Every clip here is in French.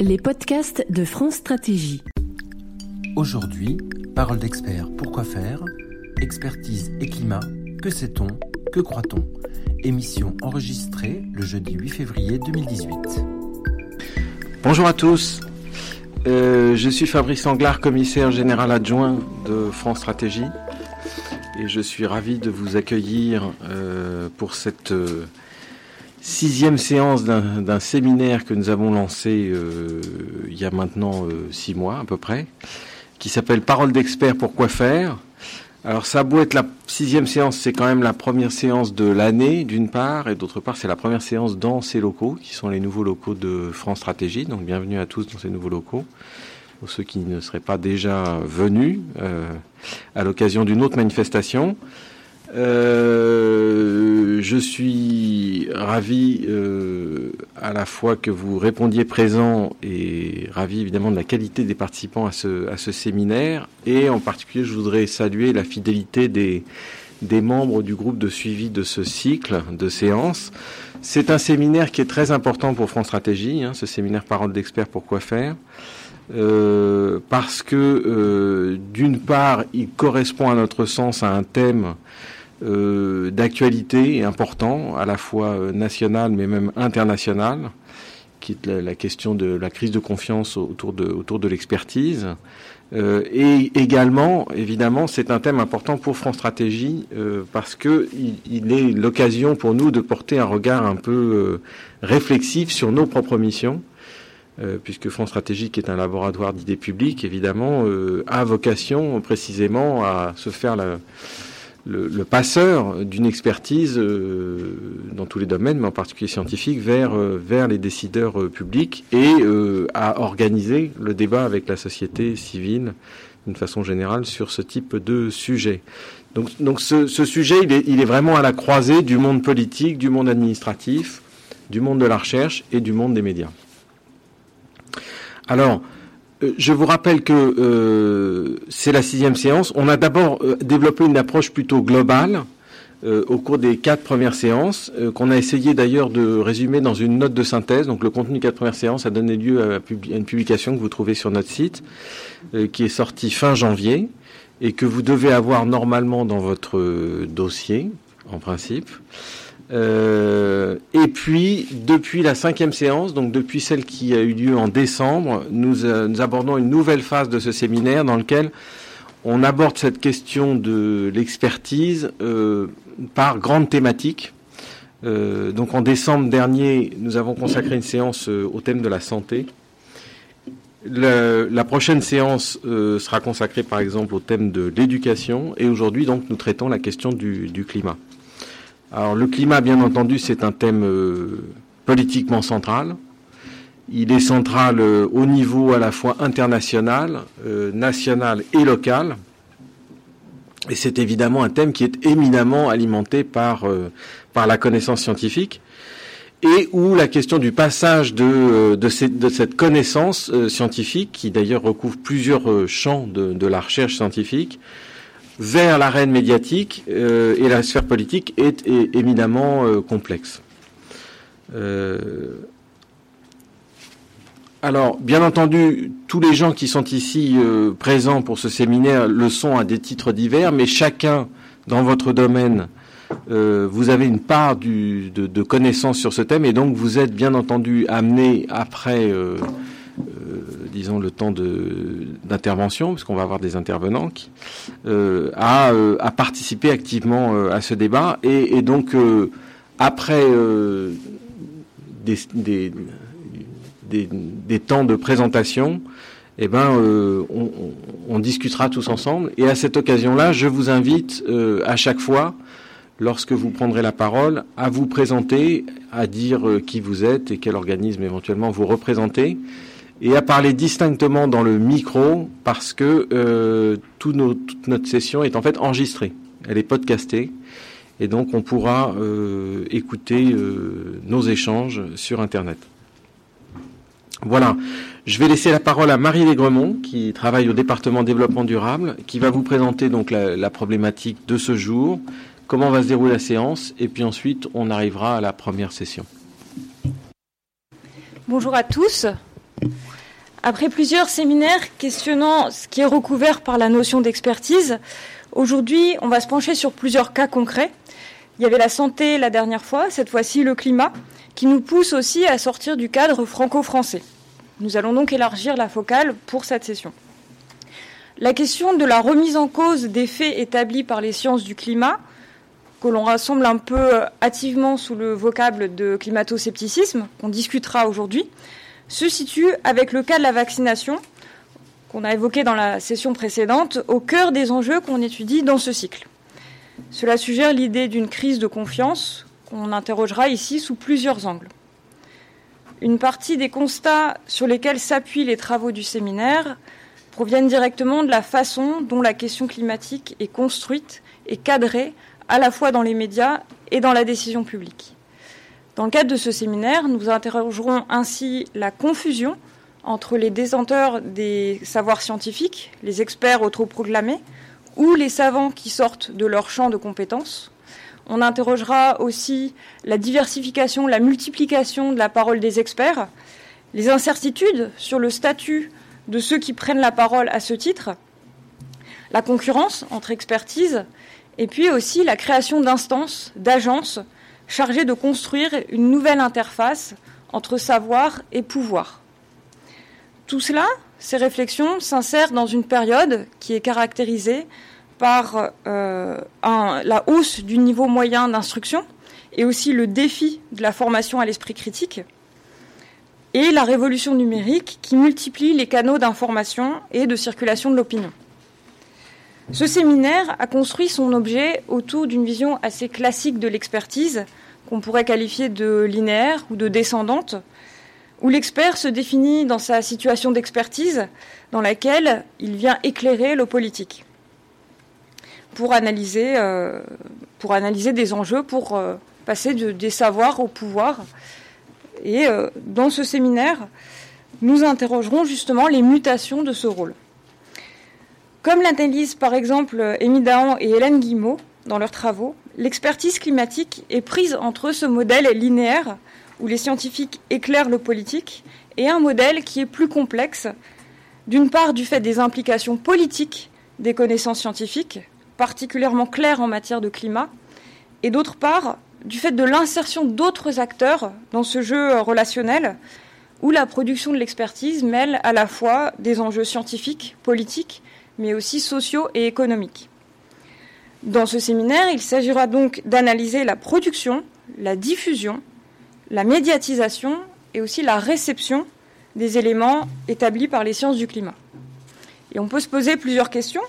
Les podcasts de France Stratégie. Aujourd'hui, parole d'expert, pourquoi faire? Expertise et climat, que sait-on? Que croit-on? Émission enregistrée le jeudi 8 février 2018. Bonjour à tous, euh, je suis Fabrice Anglard, commissaire général adjoint de France Stratégie et je suis ravi de vous accueillir euh, pour cette euh, sixième séance d'un séminaire que nous avons lancé euh, il y a maintenant six mois à peu près, qui s'appelle Parole d'expert pour quoi faire. Alors ça a beau être la sixième séance, c'est quand même la première séance de l'année d'une part, et d'autre part c'est la première séance dans ces locaux, qui sont les nouveaux locaux de France Stratégie. Donc bienvenue à tous dans ces nouveaux locaux. Pour ceux qui ne seraient pas déjà venus euh, à l'occasion d'une autre manifestation. Euh, je suis ravi euh, à la fois que vous répondiez présent et ravi évidemment de la qualité des participants à ce, séminaire. Et en particulier, je voudrais saluer la fidélité des, des membres du groupe de suivi de ce cycle de séances. C'est un séminaire qui est très important pour France Stratégie, hein, ce séminaire Parole d'experts pour quoi faire. Euh, parce que euh, d'une part, il correspond à notre sens à un thème euh, d'actualité important, à la fois nationale mais même internationale, qui est la, question de la crise de confiance autour de, l'expertise. Et également, évidemment, c'est un thème important pour France Stratégie parce que il, est l'occasion pour nous de porter un regard un peu réflexif sur nos propres missions. Puisque France Stratégie, qui est un laboratoire d'idées publiques, évidemment, a vocation précisément à se faire le, passeur d'une expertise euh, dans tous les domaines, mais en particulier scientifique, vers, euh, les décideurs euh, publics et à organiser le débat avec la société civile d'une façon générale sur ce type de sujet. Donc, ce, sujet, il est vraiment à la croisée du monde politique, du monde administratif, du monde de la recherche et du monde des médias. Alors, je vous rappelle que euh, c'est la sixième séance. On a d'abord euh, développé une approche plutôt globale euh, au cours des quatre premières séances, qu'on a essayé d'ailleurs de résumer dans une note de synthèse. Donc le contenu des quatre premières séances a donné lieu à, à une publication que vous trouvez sur notre site, qui est sortie fin janvier et que vous devez avoir normalement dans votre dossier, en principe. Euh, et puis, depuis la cinquième séance, donc depuis celle qui a eu lieu en décembre, nous, euh, abordons une nouvelle phase de ce séminaire dans lequel on aborde cette question de l'expertise euh, par grande thématique. Euh, donc en décembre dernier, nous avons consacré une séance au thème de la santé. La prochaine séance sera consacrée par exemple au thème de l'éducation et aujourd'hui donc nous traitons la question du climat. Alors le climat, bien entendu, c'est un thème euh, politiquement central. Il est central euh, au niveau à la fois international, euh, national et local. Et c'est évidemment un thème qui est éminemment alimenté par, la connaissance scientifique et où la question du passage de, cette connaissance scientifique, qui d'ailleurs recouvre plusieurs champs de la recherche scientifique, vers l'arène médiatique euh, et la sphère politique est, est éminemment euh, complexe. Euh, alors, bien entendu, tous les gens qui sont ici euh, présents pour ce séminaire le sont à des titres divers, mais chacun dans votre domaine, vous avez une part de, connaissances sur ce thème, et donc vous êtes bien entendu amené après disons, le temps d'intervention, puisqu'on va avoir des intervenants, qui, euh, à, euh, à, participer activement euh, à ce débat. Et, donc, après des, temps de présentation, eh ben, on, on, discutera tous ensemble. Et à cette occasion-là, je vous invite à chaque fois lorsque vous prendrez la parole, à vous présenter, à dire qui vous êtes et quel organisme éventuellement vous représentez, et à parler distinctement dans le micro parce que euh, toute notre session est en fait enregistrée. Elle est podcastée et donc on pourra euh, écouter euh, nos échanges sur Internet. Voilà. Je vais laisser la parole à Marie Légremont, qui travaille au département développement durable, qui va vous présenter donc la problématique de ce jour, comment va se dérouler la séance, et puis ensuite on arrivera à la première session. Bonjour à tous. Après plusieurs séminaires questionnant ce qui est recouvert par la notion d'expertise, aujourd'hui on va se pencher sur plusieurs cas concrets. Il y avait la santé la dernière fois, cette fois-ci le climat, qui nous pousse aussi à sortir du cadre franco-français. Nous allons donc élargir la focale pour cette session. La question de la remise en cause des faits établis par les sciences du climat, que l'on rassemble un peu hâtivement sous le vocable de climato-scepticisme, qu'on discutera aujourd'hui, se situe avec le cas de la vaccination, qu'on a évoqué dans la session précédente, au cœur des enjeux qu'on étudie dans ce cycle. Cela suggère l'idée d'une crise de confiance qu'on interrogera ici sous plusieurs angles. Une partie des constats sur lesquels s'appuient les travaux du séminaire proviennent directement de la façon dont la question climatique est construite et cadrée à la fois dans les médias et dans la décision publique. Dans le cadre de ce séminaire, nous interrogerons ainsi la confusion entre les détenteurs des savoirs scientifiques, les experts autoproclamés, ou les savants qui sortent de leur champ de compétences. On interrogera aussi la diversification, la multiplication de la parole des experts, les incertitudes sur le statut de ceux qui prennent la parole à ce titre, la concurrence entre expertises, et puis aussi la création d'instances, d'agences chargées de construire une nouvelle interface entre savoir et pouvoir. Tout cela, ces réflexions s'insèrent dans une période qui est caractérisée par euh, la hausse du niveau moyen d'instruction et aussi le défi de la formation à l'esprit critique et la révolution numérique qui multiplie les canaux d'information et de circulation de l'opinion. Ce séminaire a construit son objet autour d'une vision assez classique de l'expertise, qu'on pourrait qualifier de linéaire ou de descendante, où l'expert se définit dans sa situation d'expertise dans laquelle il vient éclairer le politique pour analyser, euh, pour analyser des enjeux, pour euh, passer de, des savoirs au pouvoir. Et euh, dans ce séminaire, nous interrogerons justement les mutations de ce rôle. Comme l'analyse par exemple Émy Dahan et Hélène Guimau dans leurs travaux, l'expertise climatique est prise entre ce modèle linéaire où les scientifiques éclairent le politique et un modèle qui est plus complexe, d'une part du fait des implications politiques des connaissances scientifiques, particulièrement claires en matière de climat, et d'autre part du fait de l'insertion d'autres acteurs dans ce jeu relationnel où la production de l'expertise mêle à la fois des enjeux scientifiques, politiques, mais aussi sociaux et économiques. Dans ce séminaire, il s'agira donc d'analyser la production, la diffusion, la médiatisation et aussi la réception des éléments établis par les sciences du climat. Et on peut se poser plusieurs questions,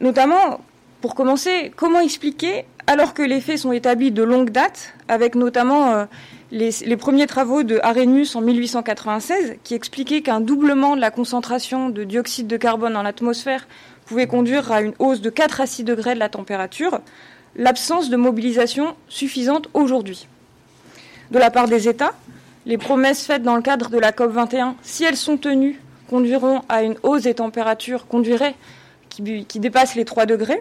notamment, pour commencer, comment expliquer alors que les faits sont établis de longue date, avec notamment euh, les, premiers travaux de Arrhenius en 1896, qui expliquaient qu'un doublement de la concentration de dioxyde de carbone dans l'atmosphère pouvait conduire à une hausse de 4 à 6 degrés de la température, l'absence de mobilisation suffisante aujourd'hui. De la part des États, les promesses faites dans le cadre de la COP 21, si elles sont tenues, conduiront à une hausse des températures, qui, qui dépasse les 3 degrés,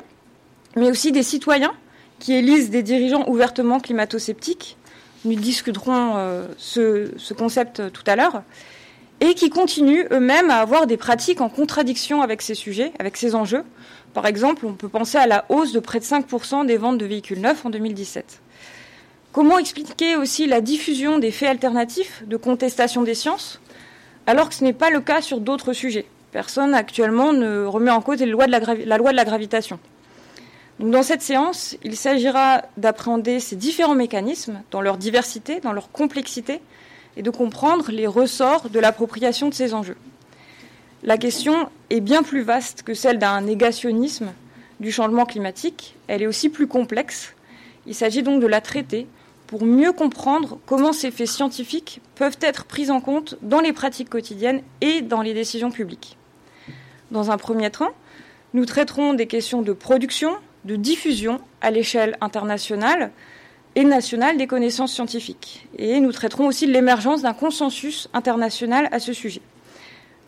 mais aussi des citoyens qui élisent des dirigeants ouvertement climato-sceptiques. Nous discuterons euh, ce, concept tout à l'heure. Et qui continuent eux-mêmes à avoir des pratiques en contradiction avec ces sujets, avec ces enjeux. Par exemple, on peut penser à la hausse de près de 5% des ventes de véhicules neufs en 2017. Comment expliquer aussi la diffusion des faits alternatifs de contestation des sciences, alors que ce n'est pas le cas sur d'autres sujets? Personne actuellement ne remet en cause la loi de la gravitation dans cette séance, il s'agira d'appréhender ces différents mécanismes dans leur diversité, dans leur complexité, et de comprendre les ressorts de l'appropriation de ces enjeux. La question est bien plus vaste que celle d'un négationnisme du changement climatique, elle est aussi plus complexe. Il s'agit donc de la traiter pour mieux comprendre comment ces faits scientifiques peuvent être pris en compte dans les pratiques quotidiennes et dans les décisions publiques. Dans un premier temps, nous traiterons des questions de production, de diffusion à l'échelle internationale et nationale des connaissances scientifiques. Et nous traiterons aussi de l'émergence d'un consensus international à ce sujet.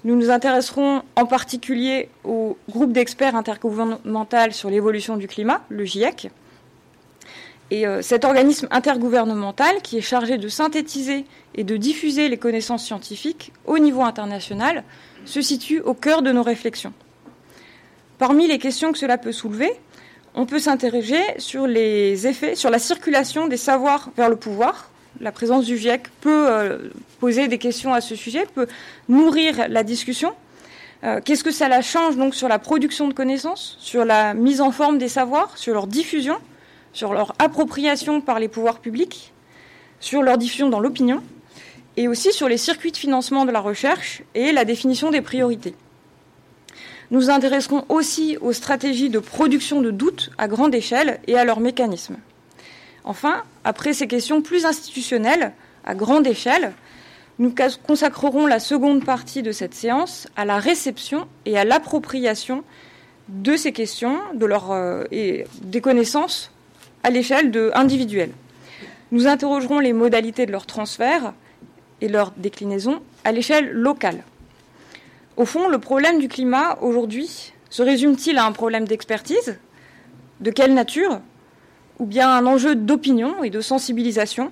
Nous nous intéresserons en particulier au groupe d'experts intergouvernemental sur l'évolution du climat, le GIEC, Et euh, cet organisme intergouvernemental qui est chargé de synthétiser et de diffuser les connaissances scientifiques au niveau international se situe au cœur de nos réflexions. Parmi les questions que cela peut soulever, on peut s'interroger sur les effets, sur la circulation des savoirs vers le pouvoir. La présence du GIEC peut euh, poser des questions à ce sujet, peut nourrir la discussion. Euh, qu'est-ce que cela change donc sur la production de connaissances, sur la mise en forme des savoirs, sur leur diffusion, sur leur appropriation par les pouvoirs publics, sur leur diffusion dans l'opinion, et aussi sur les circuits de financement de la recherche et la définition des priorités? Nous intéresserons aussi aux stratégies de production de doutes à grande échelle et à leurs mécanismes. Enfin, après ces questions plus institutionnelles, à grande échelle, nous consacrerons la seconde partie de cette séance à la réception et à l'appropriation de ces questions de leur, euh, et des connaissances à l'échelle individuelle. Nous interrogerons les modalités de leur transfert et leur déclinaison à l'échelle locale. Au fond, le problème du climat aujourd'hui se résume-t-il à un problème d'expertise? De quelle nature? Ou bien un enjeu d'opinion et de sensibilisation?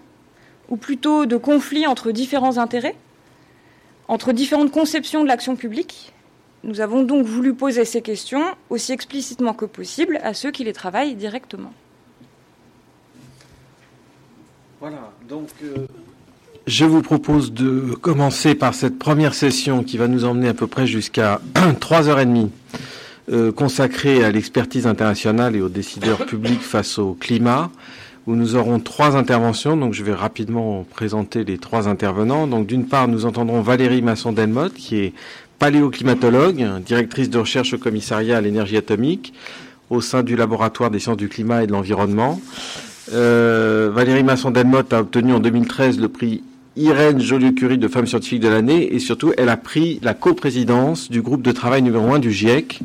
Ou plutôt de conflit entre différents intérêts? Entre différentes conceptions de l'action publique? Nous avons donc voulu poser ces questions aussi explicitement que possible à ceux qui les travaillent directement. Voilà, donc euh, je vous propose de commencer par cette première session qui va nous emmener à peu près jusqu'à 3h30 euh, consacrée à l'expertise internationale et aux décideurs publics face au climat, où nous aurons trois interventions. Donc je vais rapidement présenter les trois intervenants. Donc d'une part, nous entendrons Valérie Masson-Delmotte, qui est paléoclimatologue, directrice de recherche au commissariat à l'énergie atomique au sein du laboratoire des sciences du climat et de l'environnement. Euh, Valérie Masson-Delmotte a obtenu en 2013 le prix Irène Joliot-Curie de Femme scientifique de l'année et surtout elle a pris la coprésidence du groupe de travail numéro un du GIEC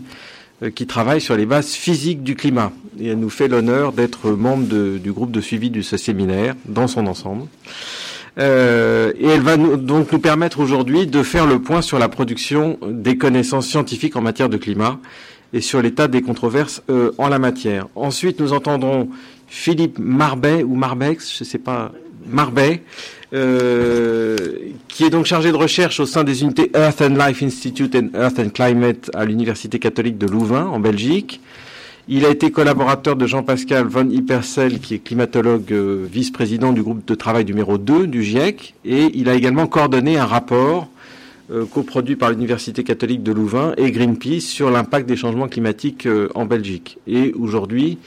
euh, qui travaille sur les bases physiques du climat. Et elle nous fait l'honneur d'être membre du groupe de suivi de ce séminaire dans son ensemble. Euh, et elle va donc nous permettre aujourd'hui de faire le point sur la production des connaissances scientifiques en matière de climat et sur l'état des controverses euh, en la matière. Ensuite, nous entendrons Philippe Marbet ou Marbex, je ne sais pas, Marbet, qui est donc chargé de recherche au sein des unités Earth and Life Institute and Earth and Climate à l'Université catholique de Louvain, en Belgique. Il a été collaborateur de Jean-Pascal von Hippersel, qui est climatologue euh, vice-président du groupe de travail numéro 2 du GIEC, et il a également coordonné un rapport euh, coproduit par l'Université catholique de Louvain et Greenpeace sur l'impact des changements climatiques en Belgique. Et aujourd'hui,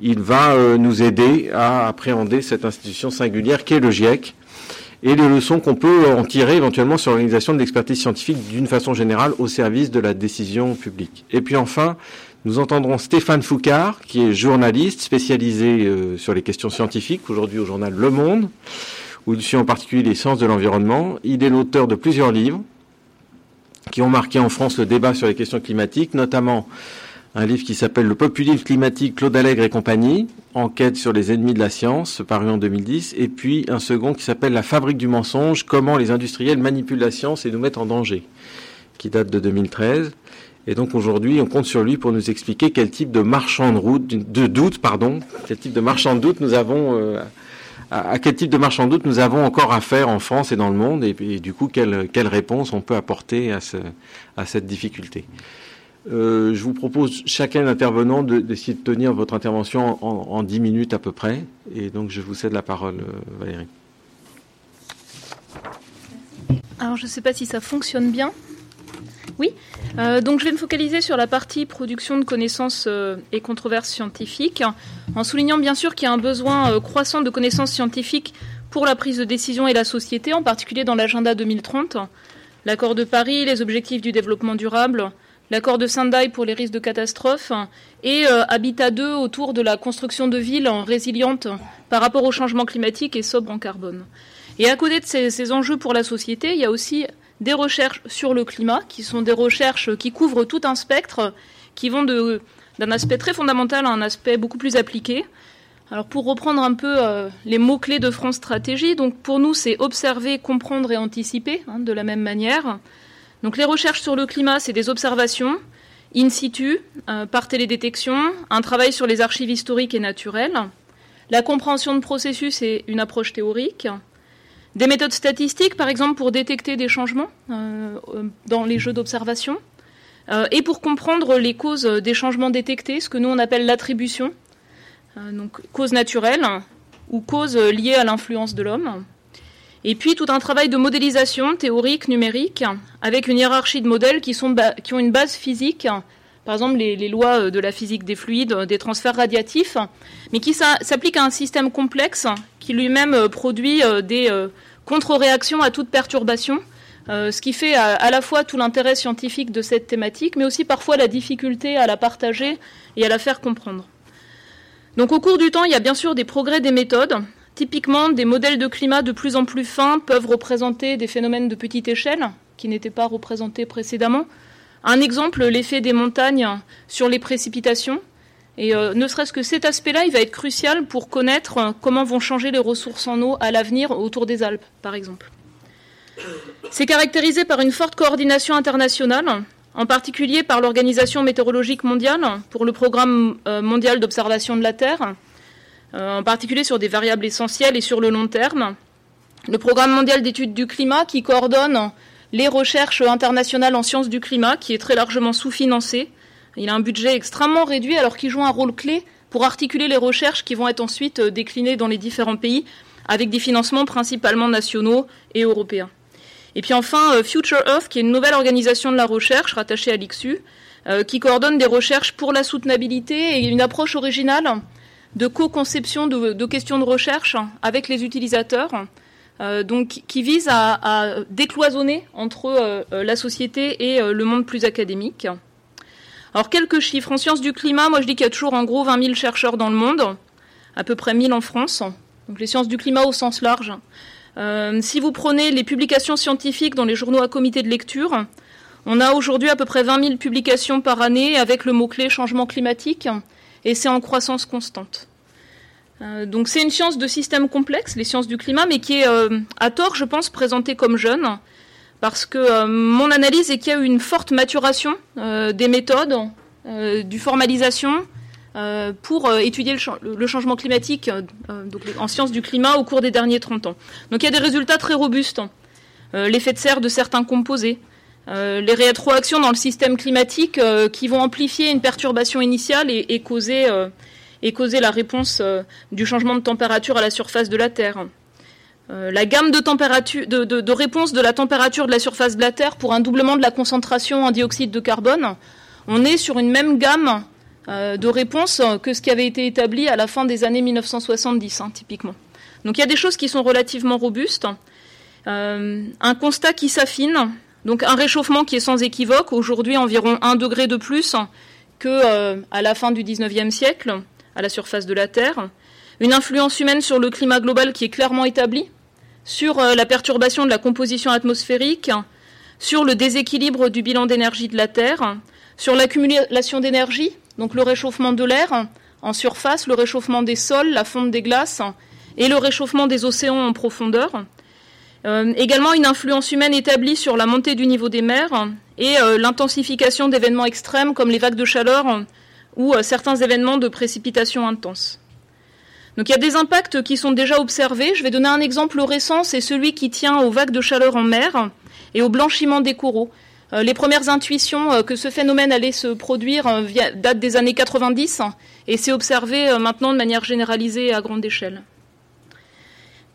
il va nous aider à appréhender cette institution singulière qu'est le GIEC, et les leçons qu'on peut en tirer éventuellement sur l'organisation de l'expertise scientifique d'une façon générale au service de la décision publique. Et puis enfin, nous entendrons Stéphane Foucard, qui est journaliste spécialisé euh, sur les questions scientifiques, aujourd'hui au journal Le Monde, où il suit en particulier les sciences de l'environnement. Il est l'auteur de plusieurs livres qui ont marqué en France le débat sur les questions climatiques, notamment un livre qui s'appelle Le populisme climatique, Claude Allègre et compagnie, enquête sur les ennemis de la science, paru en 2010, et puis un second qui s'appelle La fabrique du mensonge, comment les industriels manipulent la science et nous mettent en danger, qui date de 2013. Et donc aujourd'hui, on compte sur lui pour nous expliquer quel type de marchand de route, de doute, pardon, quel type de marchand de doute nous avons, euh, à, quel type de marchand de doute nous avons encore à faire en France et dans le monde, et, du coup, quelle, réponse on peut apporter à cette difficulté. Euh, je vous propose chacun d'intervenants d'essayer de, tenir votre intervention en, dix 10 minutes à peu près. Et donc je vous cède la parole, euh, Valérie. Alors je ne sais pas si ça fonctionne bien. Oui, euh, donc je vais me focaliser sur la partie production de connaissances et controverses scientifiques, en soulignant bien sûr qu'il y a un besoin croissant de connaissances scientifiques pour la prise de décision et la société, en particulier dans l'agenda 2030, l'accord de Paris, les objectifs du développement durable, l'accord de Sendai pour les risques de catastrophe et euh, Habitat 2 autour de la construction de villes résilientes par rapport au changement climatique et sobres en carbone. Et à côté de ces, enjeux pour la société, il y a aussi des recherches sur le climat, qui sont des recherches qui couvrent tout un spectre, qui vont d'un aspect très fondamental à un aspect beaucoup plus appliqué. Alors pour reprendre un peu euh, les mots-clés de France Stratégie, donc pour nous c'est observer, comprendre et anticiper hein, de la même manière. Les recherches sur le climat, c'est des observations in situ, euh, par télédétection, un travail sur les archives historiques et naturelles. la compréhension de processus et une approche théorique, des méthodes statistiques, par exemple, pour détecter des changements euh, dans les jeux d'observation, euh, et pour comprendre les causes des changements détectés, ce que nous on appelle l'attribution, euh, donc causes naturelles ou causes liées à l'influence de l'homme. Et puis tout un travail de modélisation théorique, numérique, avec une hiérarchie de modèles qui, ont une base physique, par exemple les, lois de la physique des fluides, des transferts radiatifs, mais qui s'appliquent à un système complexe qui lui-même produit des contre-réaction à toute perturbation, euh, ce qui fait à, la fois tout l'intérêt scientifique de cette thématique, mais aussi parfois la difficulté à la partager et à la faire comprendre. Donc au cours du temps, il y a bien sûr des progrès des méthodes. Typiquement, des modèles de climat de plus en plus fins peuvent représenter des phénomènes de petite échelle qui n'étaient pas représentés précédemment. Un exemple, l'effet des montagnes sur les précipitations, et euh, ne serait-ce que cet aspect-là, il va être crucial pour connaître euh, comment vont changer les ressources en eau à l'avenir autour des Alpes, par exemple. C'est caractérisé par une forte coordination internationale, en particulier par l'Organisation météorologique mondiale pour le programme euh, mondial d'observation de la Terre, en particulier sur des variables essentielles et sur le long terme. Le programme mondial d'études du climat qui coordonne les recherches internationales en sciences du climat, qui est très largement sous-financé, il a un budget extrêmement réduit alors qu'il joue un rôle clé pour articuler les recherches qui vont être ensuite euh, déclinées dans les différents pays avec des financements principalement nationaux et européens. Et puis enfin, euh, Future Earth, qui est une nouvelle organisation de la recherche rattachée à l'IXU, euh, qui coordonne des recherches pour la soutenabilité et une approche originale de co-conception de, questions de recherche avec les utilisateurs, donc qui vise à, décloisonner entre la société et le monde plus académique. Alors quelques chiffres. En sciences du climat, moi je dis qu'il y a toujours en gros 20 000 chercheurs dans le monde, à peu près 1000 en France. Donc les sciences du climat au sens large. Euh, si vous prenez les publications scientifiques dans les journaux à comité de lecture, on a aujourd'hui à peu près 20 000 publications par année avec le mot-clé changement climatique, et c'est en croissance constante. Euh, donc c'est une science de système complexe, les sciences du climat, mais qui est euh, à tort, je pense, présentée comme jeune parce que euh, mon analyse est qu'il y a eu une forte maturation des méthodes, du formalisation, pour étudier le, changement climatique en sciences du climat au cours des derniers 30 ans. Donc il y a des résultats très robustes. L'effet de serre de certains composés, les rétroactions dans le système climatique qui vont amplifier une perturbation initiale et causer la réponse du changement de température à la surface de la Terre. Euh, la gamme de, de, réponse de la température de la surface de la Terre pour un doublement de la concentration en dioxyde de carbone, on est sur une même gamme euh, de réponse que ce qui avait été établi à la fin des années 1970, hein, typiquement. Donc il y a des choses qui sont relativement robustes. Euh, un constat qui s'affine, donc un réchauffement qui est sans équivoque, aujourd'hui environ un degré de plus que à la fin du 19e siècle à la surface de la Terre une influence humaine sur le climat global qui est clairement établie, sur euh, la perturbation de la composition atmosphérique, sur le déséquilibre du bilan d'énergie de la Terre, sur l'accumulation d'énergie, donc le réchauffement de l'air en surface, le réchauffement des sols, la fonte des glaces et le réchauffement des océans en profondeur. Euh, également une influence humaine établie sur la montée du niveau des mers et euh, l'intensification d'événements extrêmes comme les vagues de chaleur ou certains événements de précipitations intenses. Donc il y a des impacts qui sont déjà observés. Je vais donner un exemple récent, c'est celui qui tient aux vagues de chaleur en mer et au blanchiment des coraux. Euh, les premières intuitions euh, que ce phénomène allait se produire euh, datent des années 90 et c'est observé maintenant de manière généralisée à grande échelle.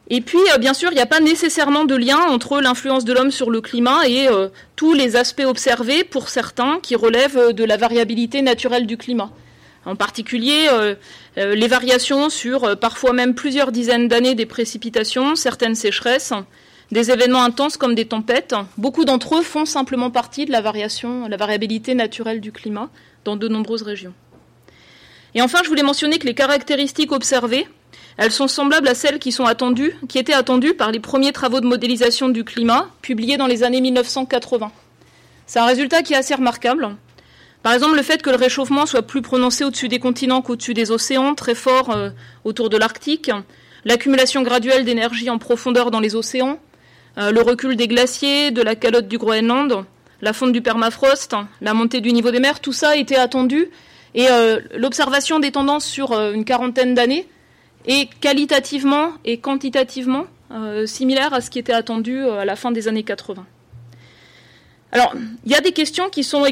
Et puis, bien sûr, il n'y a pas nécessairement de lien entre l'influence de l'homme sur le climat et tous les aspects observés, pour certains, qui relèvent de la variabilité naturelle du climat. En particulier, euh, euh, les variations sur euh, parfois même plusieurs dizaines d'années des précipitations, certaines sécheresses, des événements intenses comme des tempêtes. Beaucoup d'entre eux font simplement partie de la variabilité naturelle du climat dans de nombreuses régions. Et enfin, je voulais mentionner que les caractéristiques observées, elles sont semblables à celles qui étaient attendues par les premiers travaux de modélisation du climat publiés dans les années 1980. C'est un résultat qui est assez remarquable. Par exemple, le fait que le réchauffement soit plus prononcé au-dessus des continents qu'au-dessus des océans, très fort euh, autour de l'Arctique, l'accumulation graduelle d'énergie en profondeur dans les océans, euh, le recul des glaciers, de la calotte du Groenland, la fonte du permafrost, la montée du niveau des mers, tout ça était attendu. Et euh, l'observation des tendances sur une quarantaine d'années est qualitativement et quantitativement similaire à ce qui était attendu à la fin des années 80. Alors, il y a des questions qui sont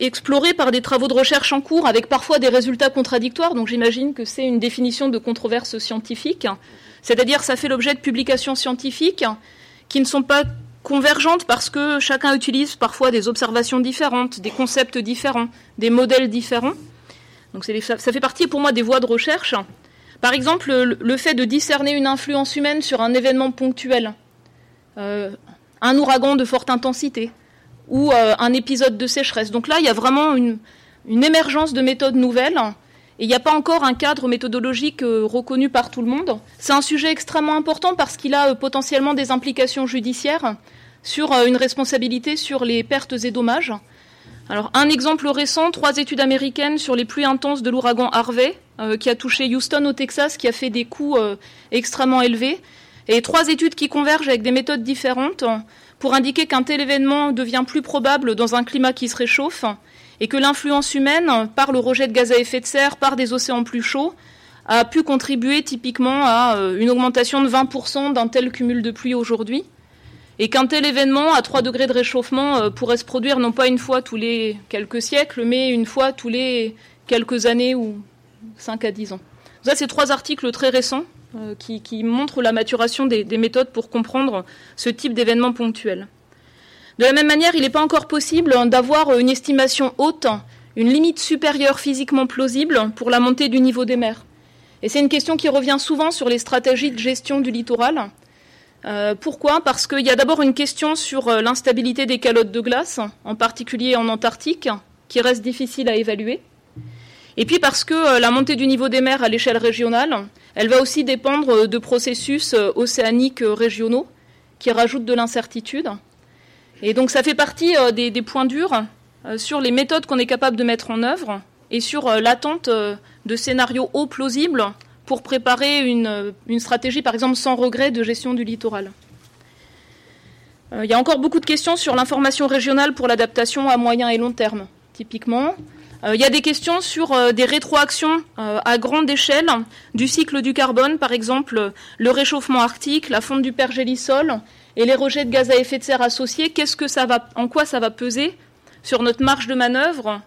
explorées par des travaux de recherche en cours avec parfois des résultats contradictoires, donc j'imagine que c'est une définition de controverse scientifique, c'est-à-dire ça fait l'objet de publications scientifiques qui ne sont pas convergentes parce que chacun utilise parfois des observations différentes, des concepts différents, des modèles différents. Donc ça fait partie pour moi des voies de recherche. Par exemple, le fait de discerner une influence humaine sur un événement ponctuel, euh, un ouragan de forte intensité, ou euh, un épisode de sécheresse. Donc là, il y a vraiment une, émergence de méthodes nouvelles. Et il n'y a pas encore un cadre méthodologique euh, reconnu par tout le monde. C'est un sujet extrêmement important parce qu'il a potentiellement des implications judiciaires sur une responsabilité sur les pertes et dommages. Alors un exemple récent, trois études américaines sur les pluies intenses de l'ouragan Harvey, qui a touché Houston au Texas, qui a fait des coûts extrêmement élevés, et trois études qui convergent avec des méthodes différentes pour indiquer qu'un tel événement devient plus probable dans un climat qui se réchauffe et que l'influence humaine, par le rejet de gaz à effet de serre, par des océans plus chauds, a pu contribuer typiquement à euh, une augmentation de 20% d'un tel cumul de pluie aujourd'hui, et qu'un tel événement à 3 degrés de réchauffement euh, pourrait se produire non pas une fois tous les quelques siècles, mais une fois tous les quelques années ou 5 à 10 ans. Ça, c'est trois articles très récents euh, qui, montre la maturation des, méthodes pour comprendre ce type d'événements ponctuels. De la même manière, il n'est pas encore possible d'avoir une estimation haute, une limite supérieure physiquement plausible pour la montée du niveau des mers. Et c'est une question qui revient souvent sur les stratégies de gestion du littoral. Euh, pourquoi? Parce qu'il y a d'abord une question sur euh, l'instabilité des calottes de glace, en particulier en Antarctique, qui reste difficile à évaluer. Et puis parce que euh, la montée du niveau des mers à l'échelle régionale, elle va aussi dépendre euh, de processus euh, océaniques régionaux qui rajoutent de l'incertitude. Et donc ça fait partie des, points durs sur les méthodes qu'on est capable de mettre en œuvre et sur l'attente de scénarios hauts plausibles pour préparer une, une, stratégie, par exemple, sans regret de gestion du littoral. Il y a encore beaucoup de questions sur l'information régionale pour l'adaptation à moyen et long terme, typiquement. Euh, il y a des questions sur euh, des rétroactions euh, à grande échelle du cycle du carbone, par exemple le réchauffement arctique, la fonte du pergélisol et les rejets de gaz à effet de serre associés. Qu'est-ce que ça va, en quoi ça va peser sur notre marge de manœuvre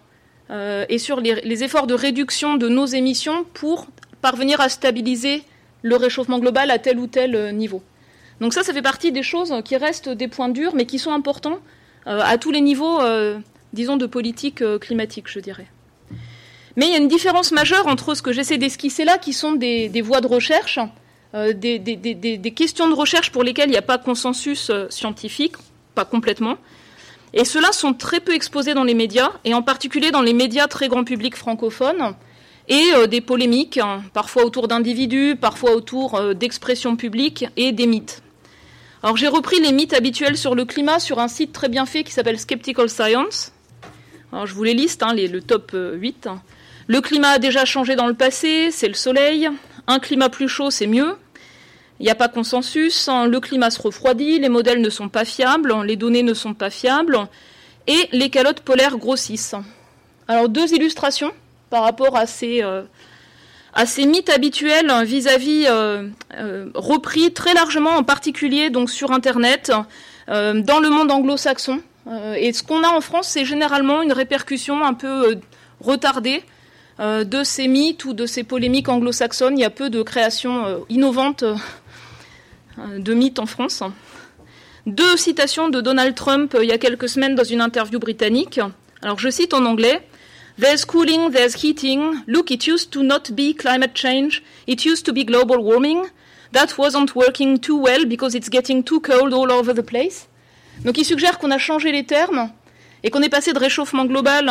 et sur les, efforts de réduction de nos émissions pour parvenir à stabiliser le réchauffement global à tel ou tel niveau? Donc ça, ça fait partie des choses qui restent des points durs, mais qui sont importants à tous les niveaux disons, de politique euh, climatique, je dirais. Mais il y a une différence majeure entre ce que j'essaie d'esquisser là, qui sont des, voies de recherche, euh, des, questions de recherche pour lesquelles il n'y a pas consensus euh, scientifique, pas complètement. Et ceux-là sont très peu exposés dans les médias, et en particulier dans les médias très grand public francophones, et des polémiques, hein, parfois autour d'individus, parfois autour d'expressions publiques et des mythes. Alors j'ai repris les mythes habituels sur le climat sur un site très bien fait qui s'appelle Skeptical Science, alors, je vous les liste, hein, le top 8. Euh, le climat a déjà changé dans le passé, c'est le soleil. Un climat plus chaud, c'est mieux. Il n'y a pas consensus. Hein. Le climat se refroidit, les modèles ne sont pas fiables, les données ne sont pas fiables, et les calottes polaires grossissent. Alors, deux illustrations par rapport à ces, euh, mythes habituels vis-à-vis euh, repris très largement, en particulier sur Internet, dans le monde anglo-saxon. Euh, et ce qu'on a en France, c'est généralement une répercussion un peu euh, retardée euh, de ces mythes ou de ces polémiques anglo-saxonnes. Il y a peu de créations innovantes de mythes en France. Deux citations de Donald Trump il y a quelques semaines dans une interview britannique. Alors je cite en anglais. There's cooling, there's heating. Look, it used to not be climate change. It used to be global warming. That wasn't working too well because it's getting too cold all over the place. Donc il suggère qu'on a changé les termes et qu'on est passé de réchauffement global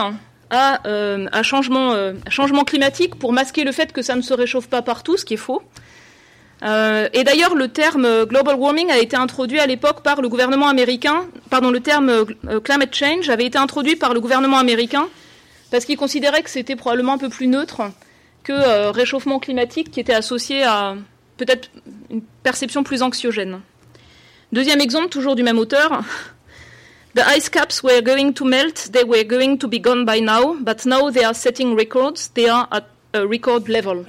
à, euh, changement, euh, changement, climatique pour masquer le fait que ça ne se réchauffe pas partout, ce qui est faux. Euh, et d'ailleurs, le terme global warming a été introduit à l'époque par le gouvernement américain. Pardon, le terme climate change avait été introduit par le gouvernement américain parce qu'il considérait que c'était probablement un peu plus neutre que réchauffement climatique, qui était associé à peut-être une perception plus anxiogène. Deuxième exemple, toujours du même auteur. The ice caps were going to melt, they were going to be gone by now, but now they are setting records, they are at a record level.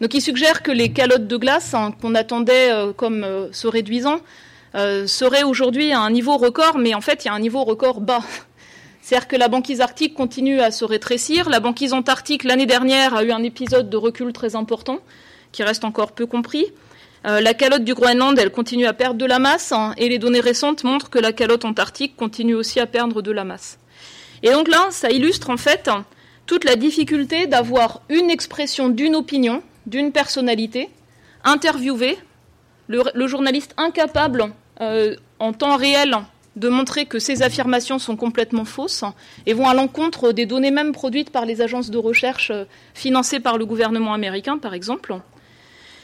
Donc il suggère que les calottes de glace hein, qu'on attendait comme se réduisant seraient aujourd'hui à un niveau record, mais en fait il y a un niveau record bas. C'est-à-dire que la banquise arctique continue à se rétrécir. La banquise antarctique, l'année dernière, a eu un épisode de recul très important, qui reste encore peu compris. Euh, la calotte du Groenland, elle continue à perdre de la masse, hein, et les données récentes montrent que la calotte antarctique continue aussi à perdre de la masse. Et donc là, ça illustre en fait toute la difficulté d'avoir une expression d'une opinion, d'une personnalité, interviewée, le, journaliste incapable euh, en temps réel de montrer que ces affirmations sont complètement fausses et vont à l'encontre des données même produites par les agences de recherche euh, financées par le gouvernement américain, par exemple.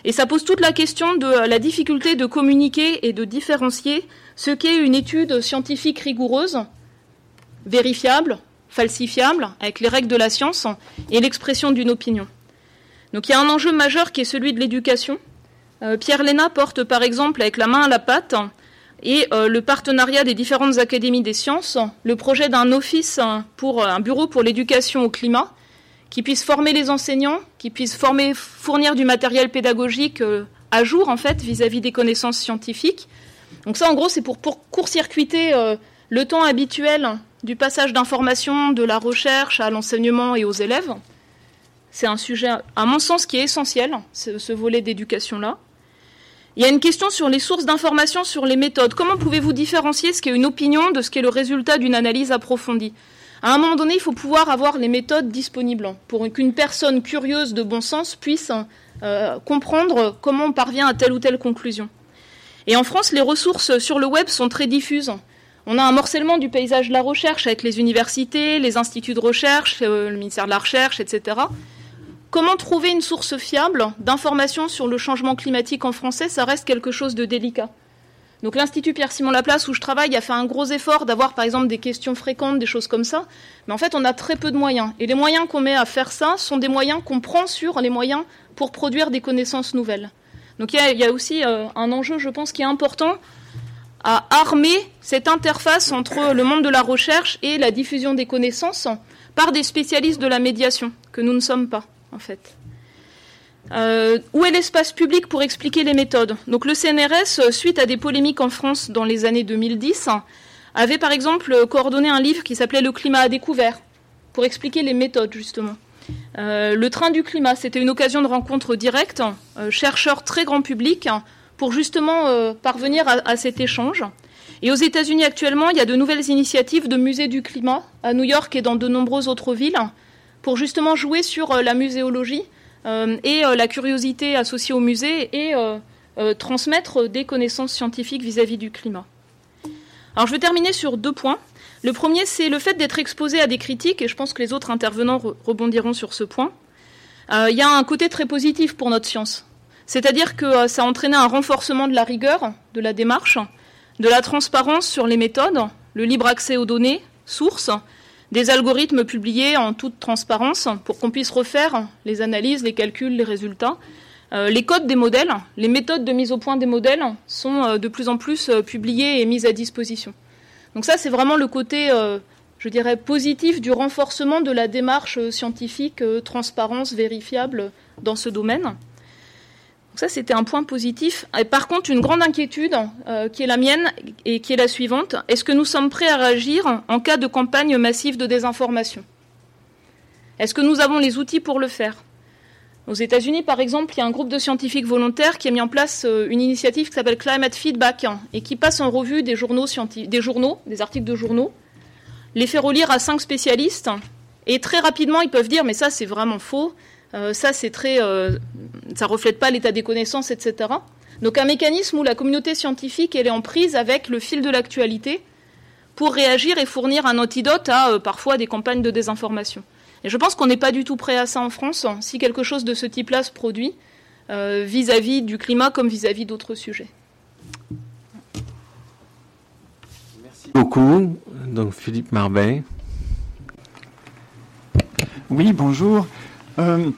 Et ça pose toute la question de la difficulté de communiquer et de différencier ce qu'est une étude scientifique rigoureuse, vérifiable, falsifiable, avec les règles de la science, et l'expression d'une opinion. Donc il y a un enjeu majeur qui est celui de l'éducation. Euh, Pierre Léna porte par exemple avec la main à la pâte et euh, le partenariat des différentes académies des sciences, le projet d'un office pour un bureau pour l'éducation au climat, qui puisse former les enseignants, qui puisse fournir du matériel pédagogique euh, à jour en fait vis-à-vis des connaissances scientifiques. Donc ça, en gros, c'est pour, pour court-circuiter le temps habituel du passage d'informations de la recherche à l'enseignement et aux élèves. C'est un sujet, à mon sens, qui est essentiel, ce volet d'éducation-là. Il y a une question sur les sources d'informations, sur les méthodes. Comment pouvez-vous différencier ce qui est une opinion de ce qui est le résultat d'une analyse approfondie? À un moment donné, il faut pouvoir avoir les méthodes disponibles pour qu'une personne curieuse de bon sens puisse euh, comprendre comment on parvient à telle ou telle conclusion. Et en France, les ressources sur le web sont très diffuses. On a un morcellement du paysage de la recherche avec les universités, les instituts de recherche, euh, le ministère de la Recherche, etc. Comment trouver une source fiable d'informations sur le changement climatique en français Ça reste quelque chose de délicat. Donc l'Institut Pierre-Simon Laplace où je travaille a fait un gros effort d'avoir par exemple des questions fréquentes, des choses comme ça. Mais en fait, on a très peu de moyens. Et les moyens qu'on met à faire ça sont des moyens qu'on prend sur les moyens pour produire des connaissances nouvelles. Donc il y, a, aussi euh, un enjeu, je pense, qui est important à armer cette interface entre le monde de la recherche et la diffusion des connaissances par des spécialistes de la médiation, que nous ne sommes pas en fait. Euh, où est l'espace public pour expliquer les méthodes le CNRS, suite à des polémiques en France dans les années 2010, avait par exemple coordonné un livre qui s'appelait Le climat à découvert, pour expliquer les méthodes justement. Euh, le train du climat, c'était une occasion de rencontre directe, euh, chercheurs très grand public, pour justement parvenir à, à, cet échange. Et aux États-Unis actuellement, il y a de nouvelles initiatives de musées du climat à New York et dans de nombreuses autres villes pour justement jouer sur euh, la muséologie euh, et euh, la curiosité associée au musée et transmettre des connaissances scientifiques vis-à-vis du climat. Alors je vais terminer sur deux points. Le premier, c'est le fait d'être exposé à des critiques, et je pense que les autres intervenants rebondiront sur ce point. Il y a un côté très positif pour notre science. C'est-à-dire que ça a entraîné un renforcement de la rigueur de la démarche, de la transparence sur les méthodes, le libre accès aux données, sources, des algorithmes publiés en toute transparence pour qu'on puisse refaire les analyses, les calculs, les résultats. Euh, les codes des modèles, les méthodes de mise au point des modèles sont euh, de plus en plus euh, publiées et mises à disposition. Donc ça, c'est vraiment le côté, je dirais, positif du renforcement de la démarche scientifique, transparence, vérifiable dans ce domaine ça, c'était un point positif. Et par contre, une grande inquiétude euh, qui est la mienne et qui est la suivante. Est-ce que nous sommes prêts à réagir en cas de campagne massive de désinformation? Est-ce que nous avons les outils pour le faire? Aux États-Unis, par exemple, il y a un groupe de scientifiques volontaires qui a mis en place euh, une initiative qui s'appelle Climate Feedback et qui passe en revue des journaux, des journaux, des articles de journaux, les fait relire à cinq spécialistes et très rapidement, ils peuvent dire mais ça, c'est vraiment faux ça, c'est très, euh, ça reflète pas l'état des connaissances, etc. Donc un mécanisme où la communauté scientifique elle est en prise avec le fil de l'actualité pour réagir et fournir un antidote à euh, parfois des campagnes de désinformation. Et je pense qu'on n'est pas du tout prêt à ça en France si quelque chose de ce type-là se produit vis-à-vis du climat comme vis-à-vis d'autres sujets. Merci beaucoup. Donc Philippe Marbet. Oui, bonjour. Euh,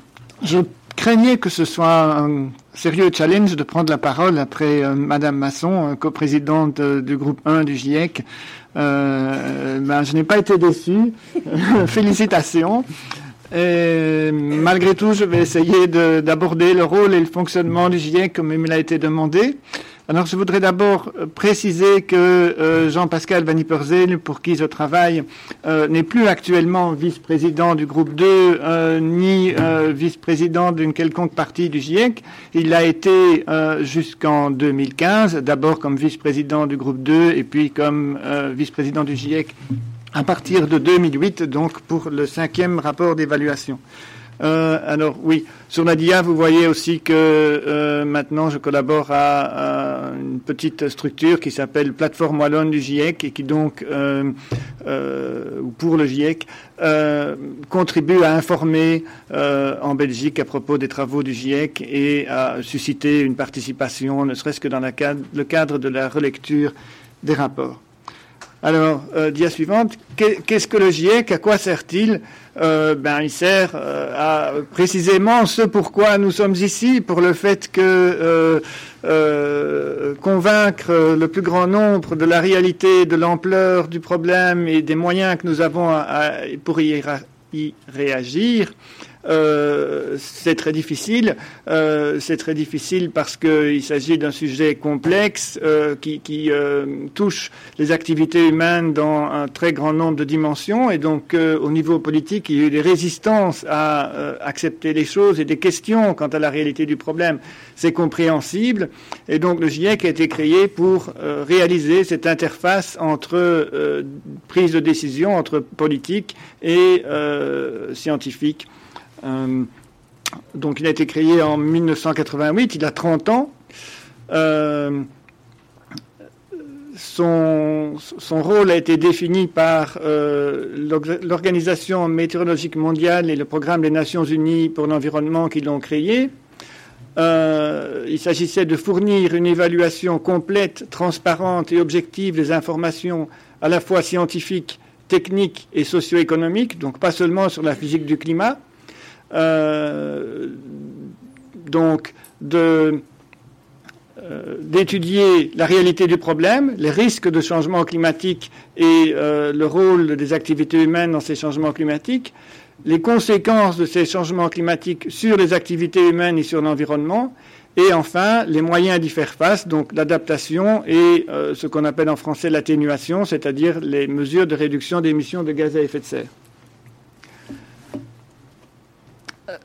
je craignais que ce soit un sérieux challenge de prendre la parole après euh, Madame Masson, coprésidente du groupe 1 du GIEC. Euh, ben, je n'ai pas été déçu. Félicitations. Malgré tout, je vais essayer d'aborder le rôle et le fonctionnement du GIEC comme il m'a été demandé. Alors, je voudrais d'abord euh, préciser que euh, Jean-Pascal Van Ypersel, pour qui je travaille, euh, n'est plus actuellement vice-président du groupe 2 ni vice-président d'une quelconque partie du GIEC. Il a été jusqu'en 2015, d'abord comme vice-président du groupe 2 et puis comme vice-président du GIEC à partir de 2008, donc pour le cinquième rapport d'évaluation. Euh, alors oui, sur la DIA, vous voyez aussi que euh, maintenant je collabore à, une petite structure qui s'appelle Plateforme Wallonne du GIEC et qui donc, euh, pour le GIEC, contribue à informer en Belgique à propos des travaux du GIEC et à susciter une participation, ne serait-ce que dans le cadre de la relecture des rapports. Alors, euh, dia suivante, qu'est-ce que le GIEC À quoi sert-il? Euh, Ben, il sert euh, à précisément ce pourquoi nous sommes ici, pour le fait que euh, convaincre le plus grand nombre de la réalité, de l'ampleur du problème et des moyens que nous avons pour y réagir. Euh, c'est très difficile. Euh, c'est très difficile parce qu'il s'agit d'un sujet complexe euh, qui, qui touche les activités humaines dans un très grand nombre de dimensions. Et donc, au niveau politique, il y a eu des résistances à accepter les choses et des questions quant à la réalité du problème. C'est compréhensible. Et donc, le GIEC a été créé pour réaliser cette interface entre prise de décision, entre politique et scientifique. Euh, donc il a été créé en 1988, il a 30 ans. Euh, son, rôle a été défini par euh, l'Organisation météorologique mondiale et le Programme des Nations Unies pour l'environnement qui l'ont créé. il s'agissait de fournir une évaluation complète, transparente et objective des informations à la fois scientifiques, techniques et socio-économiques, donc pas seulement sur la physique du climat. Euh, donc euh, d'étudier la réalité du problème, les risques de changement climatique et euh, le rôle des activités humaines dans ces changements climatiques, les conséquences de ces changements climatiques sur les activités humaines et sur l'environnement, et enfin les moyens d'y faire face, donc l'adaptation et ce qu'on appelle en français l'atténuation, c'est-à-dire les mesures de réduction d'émissions de gaz à effet de serre.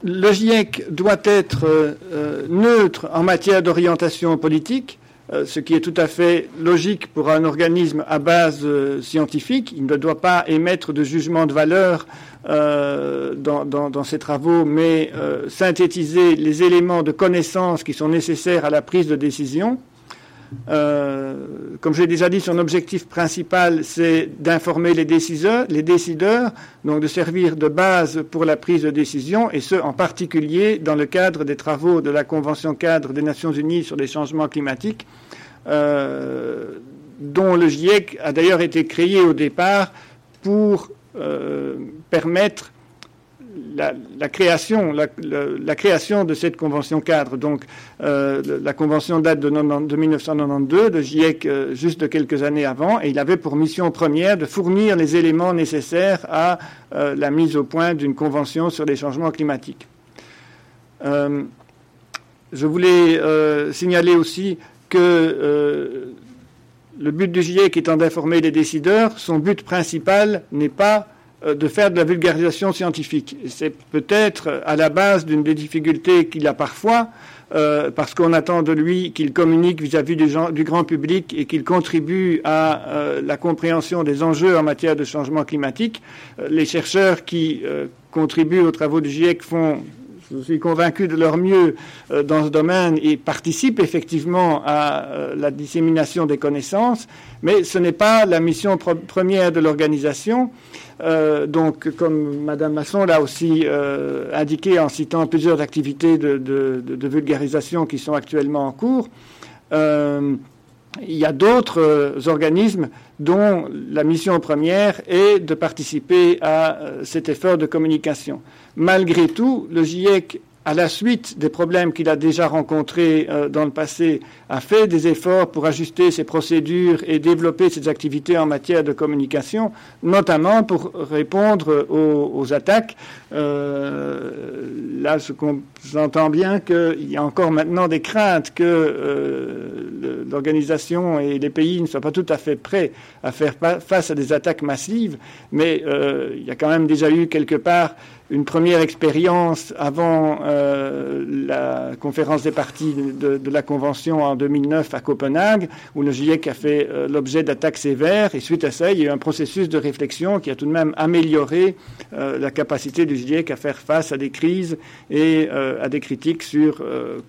Le GIEC doit être euh, euh, neutre en matière d'orientation politique, euh, ce qui est tout à fait logique pour un organisme à base scientifique. Il ne doit pas émettre de jugement de valeur dans, dans, ses travaux, mais synthétiser les éléments de connaissance qui sont nécessaires à la prise de décision. Euh, comme j'ai déjà dit, son objectif principal, c'est d'informer les décideurs, les décideurs, donc de servir de base pour la prise de décision, et ce, en particulier dans le cadre des travaux de la Convention cadre des Nations Unies sur les changements climatiques, euh, dont le GIEC a d'ailleurs été créé au départ pour euh, permettre la, création, de cette convention cadre. Donc, euh, la convention date de, 1992, de GIEC euh, juste de quelques années avant, et il avait pour mission première de fournir les éléments nécessaires à euh, la mise au point d'une convention sur les changements climatiques. je voulais signaler aussi que le but du GIEC étant d'informer les décideurs, son but principal n'est pas euh, de faire de la vulgarisation scientifique. C'est peut-être à la base d'une des difficultés qu'il a parfois, euh, parce qu'on attend de lui qu'il communique vis-à-vis du, du, grand public et qu'il contribue à euh, la compréhension des enjeux en matière de changement climatique. les chercheurs qui contribuent aux travaux du GIEC font je suis convaincu de leur mieux dans ce domaine et participent effectivement à la dissémination des connaissances, mais ce n'est pas la mission première de l'organisation. Euh, donc, comme Madame Masson l'a aussi euh, indiqué en citant plusieurs activités de, vulgarisation qui sont actuellement en cours, euh, il y a d'autres organismes dont la mission première est de participer à cet effort de communication. Malgré tout, le GIEC à la suite des problèmes qu'il a déjà rencontrés euh, dans le passé, a fait des efforts pour ajuster ses procédures et développer ses activités en matière de communication, notamment pour répondre aux, attaques. Euh, là, ce qu'on entend bien qu'il y a encore maintenant des craintes que euh, l'organisation et les pays ne soient pas tout à fait prêts à faire face à des attaques massives, mais il y a quand même déjà eu quelque part une première expérience avant euh, la conférence des parties de, la Convention en 2009 à Copenhague, où le GIEC a fait euh, l'objet d'attaques sévères. Et suite à ça, il y a eu un processus de réflexion qui a tout de même amélioré euh, la capacité du GIEC à faire face à des crises et à des critiques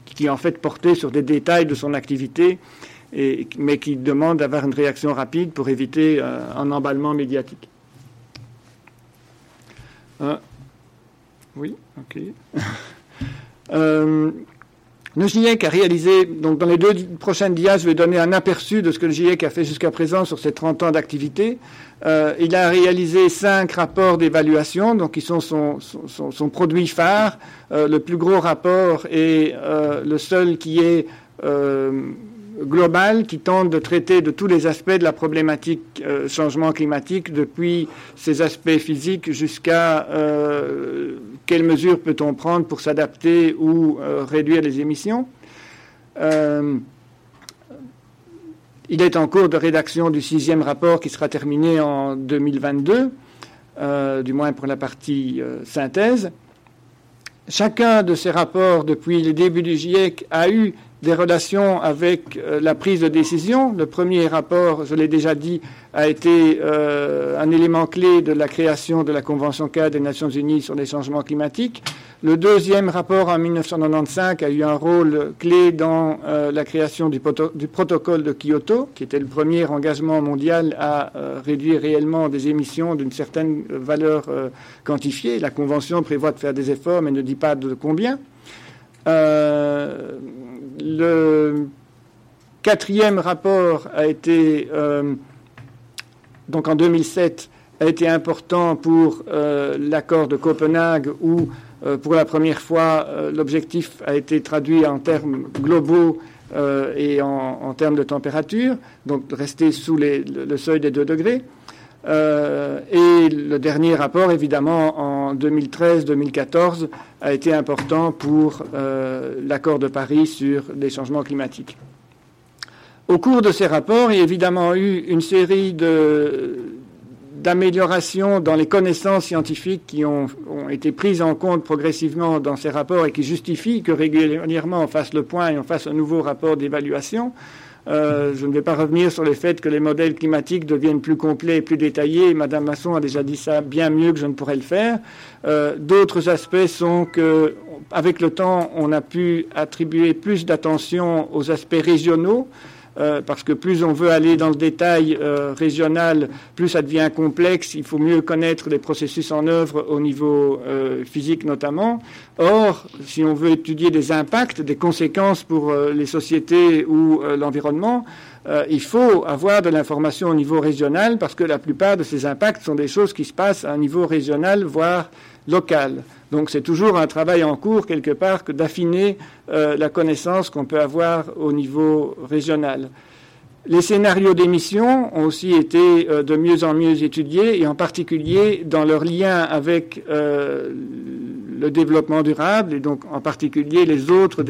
qui en fait portaient sur des détails de son activité. Mais qui demandent d'avoir une réaction rapide pour éviter un emballement médiatique. Oui, ok. euh, le GIEC a réalisé, donc dans les deux prochaines dias, je vais donner un aperçu de ce que le GIEC a fait jusqu'à présent sur ses 30 ans d'activité. Euh, il a réalisé cinq rapports d'évaluation, donc qui sont son, son, produit phare. Euh, le plus gros rapport est le seul qui est global qui tente de traiter de tous les aspects de la problématique euh, changement climatique, depuis ses aspects physiques jusqu'à euh, quelles mesures peut-on prendre pour s'adapter ou euh, réduire les émissions. il est en cours de rédaction du sixième rapport qui sera terminé en 2022, du moins pour la partie synthèse. Chacun de ces rapports, depuis le début du GIEC, a eu des relations avec euh, la prise de décision. Le premier rapport, je l'ai déjà dit, a été euh, un élément clé de la création de la Convention cadre des Nations Unies sur les changements climatiques. Le deuxième rapport en 1995 a eu un rôle clé dans euh, la création du, protocole de Kyoto, qui était le premier engagement mondial à réduire réellement des émissions d'une certaine valeur quantifiée. La Convention prévoit de faire des efforts, mais ne dit pas de combien. Le quatrième rapport a été, euh, donc en 2007, a été important pour euh, l'accord de Copenhague où, pour la première fois, l'objectif a été traduit en termes globaux et en, termes de température, donc rester sous le, seuil des 2 degrés. Euh, et le dernier rapport, évidemment, en 2013-2014, a été important pour euh, l'accord de Paris sur les changements climatiques. Au cours de ces rapports, il y a évidemment eu une série d'améliorations dans les connaissances scientifiques qui ont, ont, été prises en compte progressivement dans ces rapports et qui justifient que régulièrement on fasse le point et on fasse un nouveau rapport d'évaluation. Euh, je ne vais pas revenir sur le fait que les modèles climatiques deviennent plus complets et plus détaillés. Madame Masson a déjà dit ça bien mieux que je ne pourrais le faire. Euh, d'autres aspects sont que, avec le temps, on a pu attribuer plus d'attention aux aspects régionaux. Euh, parce que plus on veut aller dans le détail euh, régional, plus ça devient complexe. Il faut mieux connaître les processus en œuvre au niveau euh, physique notamment. Or, si on veut étudier des impacts, des conséquences pour les sociétés ou l'environnement, il faut avoir de l'information au niveau régional parce que la plupart de ces impacts sont des choses qui se passent à un niveau régional, voire local. Donc c'est toujours un travail en cours quelque part que d'affiner euh, la connaissance qu'on peut avoir au niveau régional. Les scénarios d'émission ont aussi été euh, de mieux en mieux étudiés et en particulier dans leur lien avec euh, le développement durable et donc en particulier les autres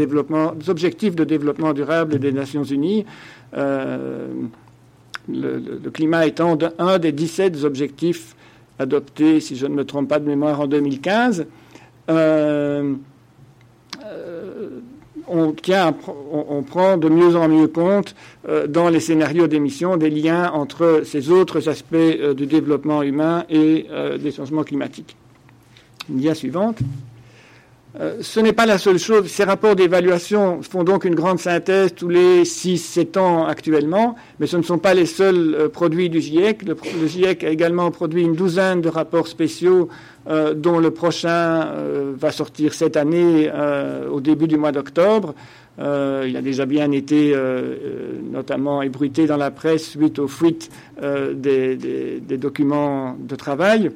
objectifs de développement durable des Nations Unies. Le, le, climat étant un des 17 objectifs adoptés, si je ne me trompe pas de mémoire, en 2015. Euh, euh, on, prend de mieux en mieux compte euh, dans les scénarios d'émission des liens entre ces autres aspects du développement humain et des changements climatiques. Euh, ce n'est pas la seule chose. Ces rapports d'évaluation font donc une grande synthèse tous les 6-7 ans actuellement, mais ce ne sont pas les seuls euh, produits du GIEC. Le, GIEC a également produit une douzaine de rapports spéciaux, euh, dont le prochain va sortir cette année au début du mois d'octobre. il a déjà bien été notamment ébruité dans la presse suite aux fuites des documents de travail.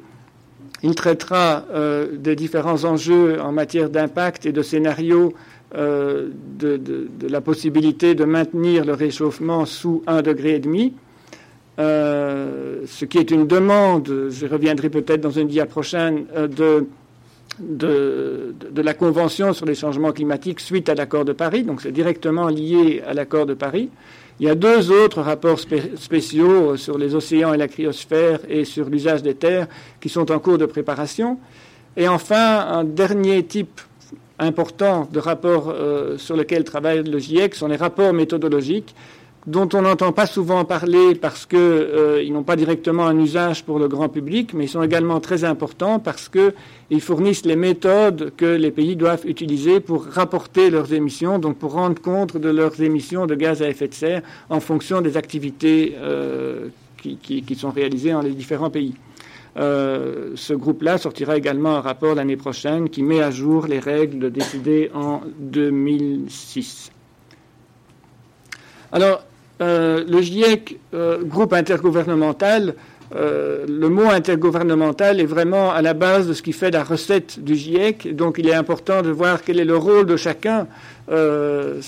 Il traitera des différents enjeux en matière d'impact et de scénarios de, de, la possibilité de maintenir le réchauffement sous un degré et demi. ce qui est une demande, je reviendrai peut-être dans une dia prochaine, de de, la Convention sur les changements climatiques suite à l'accord de Paris, donc c'est directement lié à l'accord de Paris. Il y a deux autres rapports spéciaux sur les océans et la cryosphère et sur l'usage des terres qui sont en cours de préparation. Et enfin, un dernier type important de rapport euh, sur lequel travaille le GIEC sont les rapports méthodologiques dont on n'entend pas souvent parler parce qu'ils euh, n'ont pas directement un usage pour le grand public, mais ils sont également très importants parce qu'ils fournissent les méthodes que les pays doivent utiliser pour rapporter leurs émissions, donc pour rendre compte de leurs émissions de gaz à effet de serre en fonction des activités euh, qui, sont réalisées dans les différents pays. Euh, ce groupe-là sortira également un rapport l'année prochaine qui met à jour les règles décidées en 2006. Alors, euh, le GIEC, euh, groupe intergouvernemental, euh, le mot intergouvernemental est vraiment à la base de ce qui fait la recette du GIEC. Donc il est important de voir quel est le rôle de chacun, le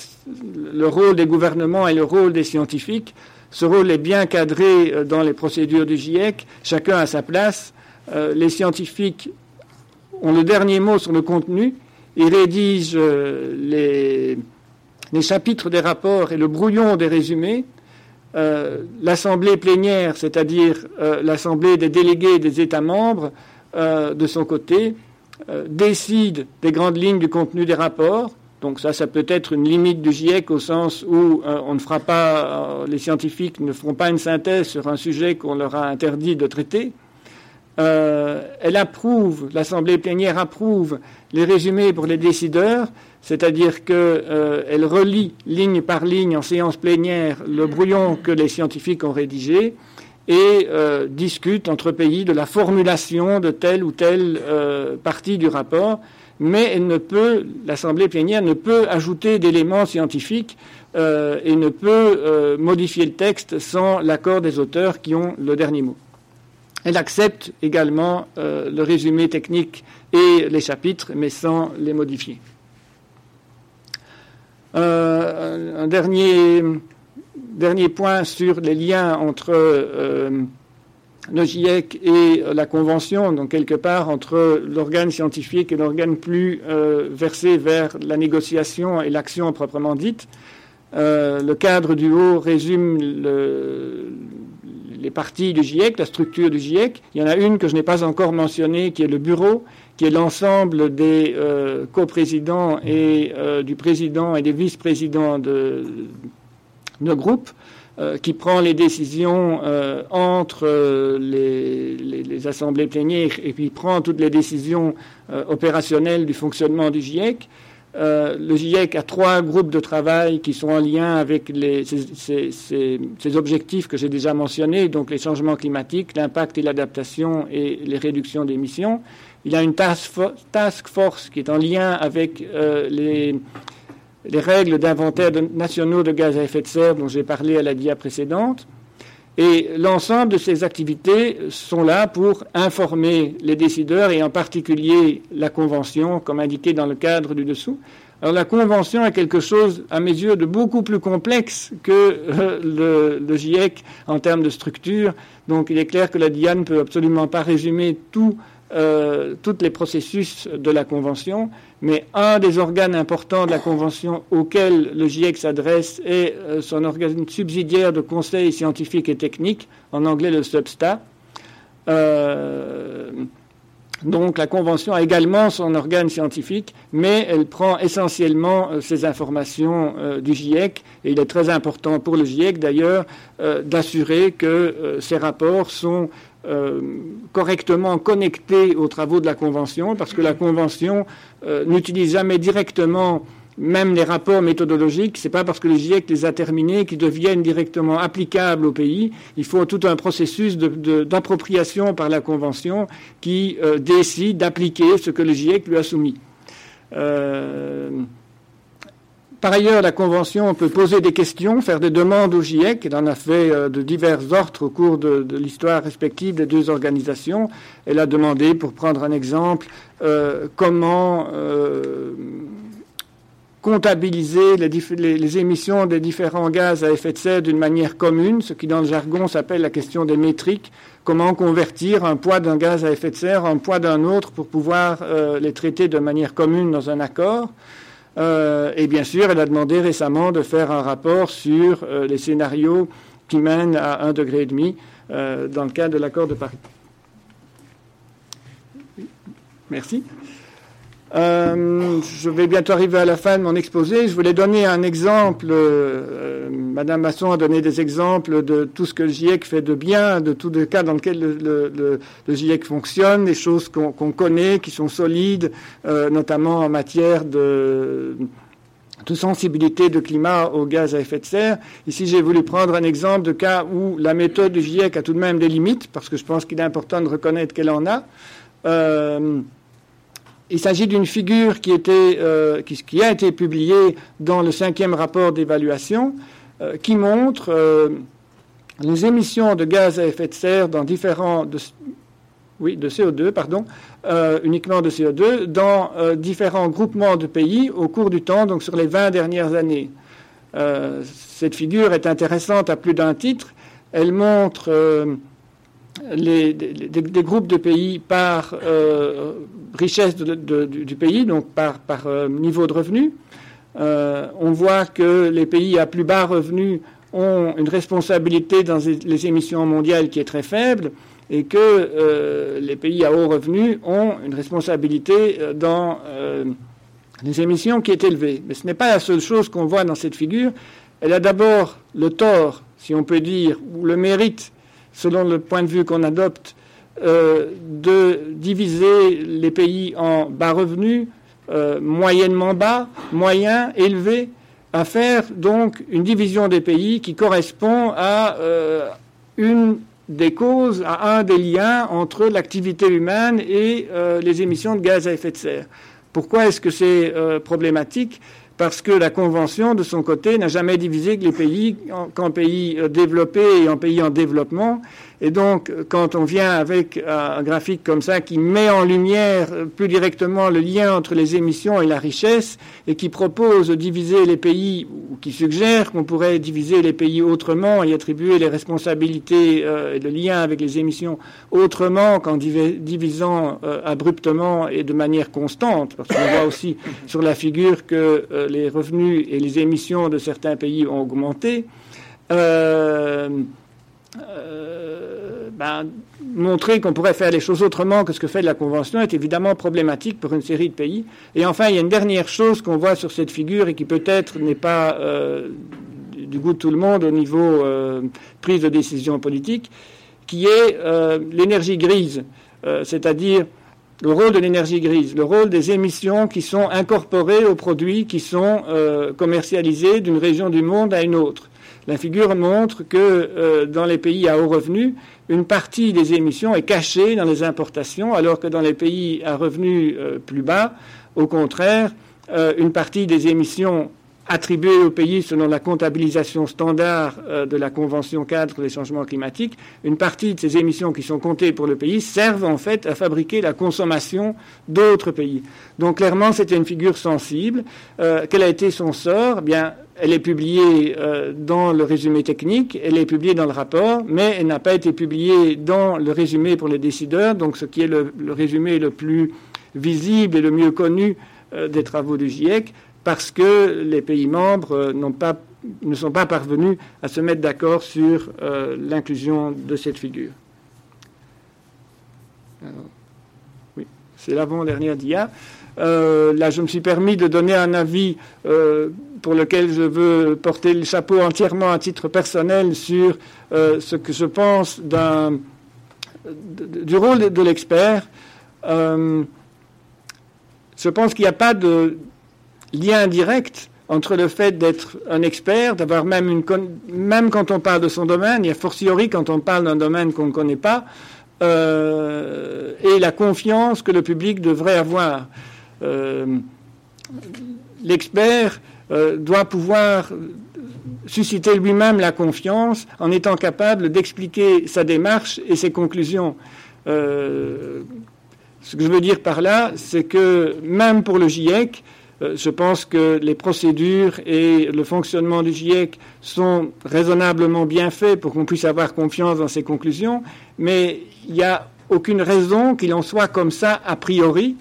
rôle des gouvernements et le rôle des scientifiques. Ce rôle est bien cadré dans les procédures du GIEC. Chacun a sa place. les scientifiques ont le dernier mot sur le contenu. Ils rédigent les les chapitres des rapports et le brouillon des résumés, euh, l'Assemblée plénière, c'est-à-dire euh, l'Assemblée des délégués des États membres, euh, de son côté, décide des grandes lignes du contenu des rapports. Donc ça, ça peut être une limite du GIEC au sens où on ne fera pas, les scientifiques ne feront pas une synthèse sur un sujet qu'on leur a interdit de traiter. Elle approuve, l'Assemblée plénière approuve les résumés pour les décideurs, c'est-à-dire qu'elle euh, relie ligne par ligne en séance plénière le brouillon que les scientifiques ont rédigé et euh, discute entre pays de la formulation de telle ou telle euh, partie du rapport, mais elle ne peut, l'Assemblée plénière ne peut ajouter d'éléments scientifiques et ne peut modifier le texte sans l'accord des auteurs qui ont le dernier mot. Elle accepte également le résumé technique et les chapitres, mais sans les modifier. Euh, un dernier, dernier point sur les liens entre euh, le GIEC et la Convention, donc quelque part entre l'organe scientifique et l'organe plus euh, versé vers la négociation et l'action proprement dite. le cadre du haut résume les parties du GIEC, la structure du GIEC. Il y en a une que je n'ai pas encore mentionnée, qui est le bureau, qui est l'ensemble des euh, coprésidents et euh, du président et des vice-présidents de nos groupes, euh, qui prend les décisions entre les, les, assemblées plénières et puis prend toutes les décisions opérationnelles du fonctionnement du GIEC. Le GIEC a trois groupes de travail qui sont en lien avec ces, objectifs que j'ai déjà mentionnés, donc les changements climatiques, l'impact et l'adaptation et les réductions d'émissions. Il a une task force qui est en lien avec euh, les, règles d'inventaire nationaux de gaz à effet de serre dont j'ai parlé à la dia précédente. Et l'ensemble de ces activités sont là pour informer les décideurs et en particulier la Convention, comme indiqué dans le cadre du dessous. Alors la Convention est quelque chose, à mes yeux, de beaucoup plus complexe que euh, le, le, GIEC en termes de structure. Donc il est clair que la DIA ne peut absolument pas résumer tout euh, tous les processus de la Convention, mais un des organes importants de la Convention auquel le GIEC s'adresse est euh, son organe subsidiaire de conseil scientifique et technique, en anglais le SUBSTA. Euh, donc la Convention a également son organe scientifique, mais elle prend essentiellement ces informations du GIEC, et il est très important pour le GIEC d'ailleurs d'assurer que ces rapports sont euh, correctement connectés aux travaux de la Convention, parce que la Convention euh, n'utilise jamais directement même les rapports méthodologiques, c'est pas parce que le GIEC les a terminés qu'ils deviennent directement applicables au pays. Il faut tout un processus d'appropriation par la Convention qui euh, décide d'appliquer ce que le GIEC lui a soumis par ailleurs, la Convention peut poser des questions, faire des demandes au GIEC. Elle en a fait euh, de divers ordres au cours de, l'histoire respective des deux organisations. Elle a demandé, pour prendre un exemple, euh, comment comptabiliser les, émissions des différents gaz à effet de serre d'une manière commune, ce qui dans le jargon s'appelle la question des métriques. Comment convertir un poids d'un gaz à effet de serre en poids d'un autre pour pouvoir les traiter de manière commune dans un accord. Euh, et bien sûr, elle a demandé récemment de faire un rapport sur euh, les scénarios qui mènent à un degré et demi euh, dans le cadre de l'accord de Paris. Merci. Euh, je vais bientôt arriver à la fin de mon exposé. Je voulais donner un exemple. Euh, Madame Masson a donné des exemples de tout ce que le GIEC fait de bien, de tous les cas dans lesquels le, GIEC fonctionne, des choses qu'on connaît, qui sont solides, euh, notamment en matière de, de sensibilité de climat aux gaz à effet de serre. Ici, j'ai voulu prendre un exemple de cas où la méthode du GIEC a tout de même des limites, parce que je pense qu'il est important de reconnaître qu'elle en a. Il s'agit d'une figure qui, était, euh, qui, a été publiée dans le cinquième rapport d'évaluation, euh, qui montre euh, les émissions de gaz à effet de serre dans différents oui, de CO2, pardon, uniquement de CO2, dans différents groupements de pays au cours du temps, donc sur les 20 dernières années. cette figure est intéressante à plus d'un titre. Elle montre les, des, groupes de pays par euh, richesse du pays, donc par, euh, niveau de revenu. Euh, on voit que les pays à plus bas revenus ont une responsabilité dans les émissions mondiales qui est très faible et que les pays à haut revenu ont une responsabilité dans les émissions qui est élevée. Mais ce n'est pas la seule chose qu'on voit dans cette figure. Elle a d'abord le tort, si on peut dire, ou le mérite selon le point de vue qu'on adopte, euh, de diviser les pays en bas revenus, euh, moyennement bas, moyen, élevé, à faire donc une division des pays qui correspond à euh, une des causes, à un des liens entre l'activité humaine et les émissions de gaz à effet de serre. Pourquoi est-ce que c'est problématique? Parce que la Convention, de son côté, n'a jamais divisé que les pays qu'en pays euh, développés et en pays en développement. Et donc, quand on vient avec un graphique comme ça qui met en lumière euh, plus directement le lien entre les émissions et la richesse, et qui propose de diviser les pays, ou qui suggère qu'on pourrait diviser les pays autrement et attribuer les responsabilités euh, et le lien avec les émissions autrement qu'en divisant abruptement et de manière constante, parce qu'on voit aussi sur la figure que les revenus et les émissions de certains pays ont augmenté, euh, euh, ben, montrer qu'on pourrait faire les choses autrement que ce que fait la Convention est évidemment problématique pour une série de pays. Et enfin, il y a une dernière chose qu'on voit sur cette figure et qui peut-être n'est pas euh, du goût de tout le monde au niveau prise de décision politique, qui est l'énergie grise, c'est-à-dire le rôle de l'énergie grise, le rôle des émissions qui sont incorporées aux produits qui sont euh, commercialisés d'une région du monde à une autre. La figure montre que euh, dans les pays à haut revenu, une partie des émissions est cachée dans les importations, alors que dans les pays à revenus euh, plus bas, au contraire, une partie des émissions attribuées au pays selon la comptabilisation standard euh, de la Convention cadre des changements climatiques, une partie de ces émissions qui sont comptées pour le pays servent en fait à fabriquer la consommation d'autres pays. Donc clairement, c'était une figure sensible. Euh, quel a été son sort? Eh Bien, elle est publiée euh, dans le résumé technique, elle est publiée dans le rapport, mais elle n'a pas été publiée dans le résumé pour les décideurs, donc ce qui est le, résumé le plus visible et le mieux connu des travaux du GIEC parce que les pays membres euh, pas, ne sont pas parvenus à se mettre d'accord sur euh, l'inclusion de cette figure. oui, c'est l'avant-dernière dia. Euh, là, je me suis permis de donner un avis pour lequel je veux porter le chapeau entièrement à titre personnel sur ce que je pense du rôle de l'expert. je pense qu'il n'y a pas de, lien direct entre le fait d'être un expert, d'avoir même une même quand on parle de son domaine, et a fortiori quand on parle d'un domaine qu'on ne connaît pas, euh, et la confiance que le public devrait avoir. Euh, l'expert doit pouvoir susciter lui-même la confiance en étant capable d'expliquer sa démarche et ses conclusions. ce que je veux dire par là, c'est que même pour le GIEC, euh, je pense que les procédures et le fonctionnement du GIEC sont raisonnablement bien faits pour qu'on puisse avoir confiance dans ses conclusions, mais il n'y a aucune raison qu'il en soit comme ça a priori.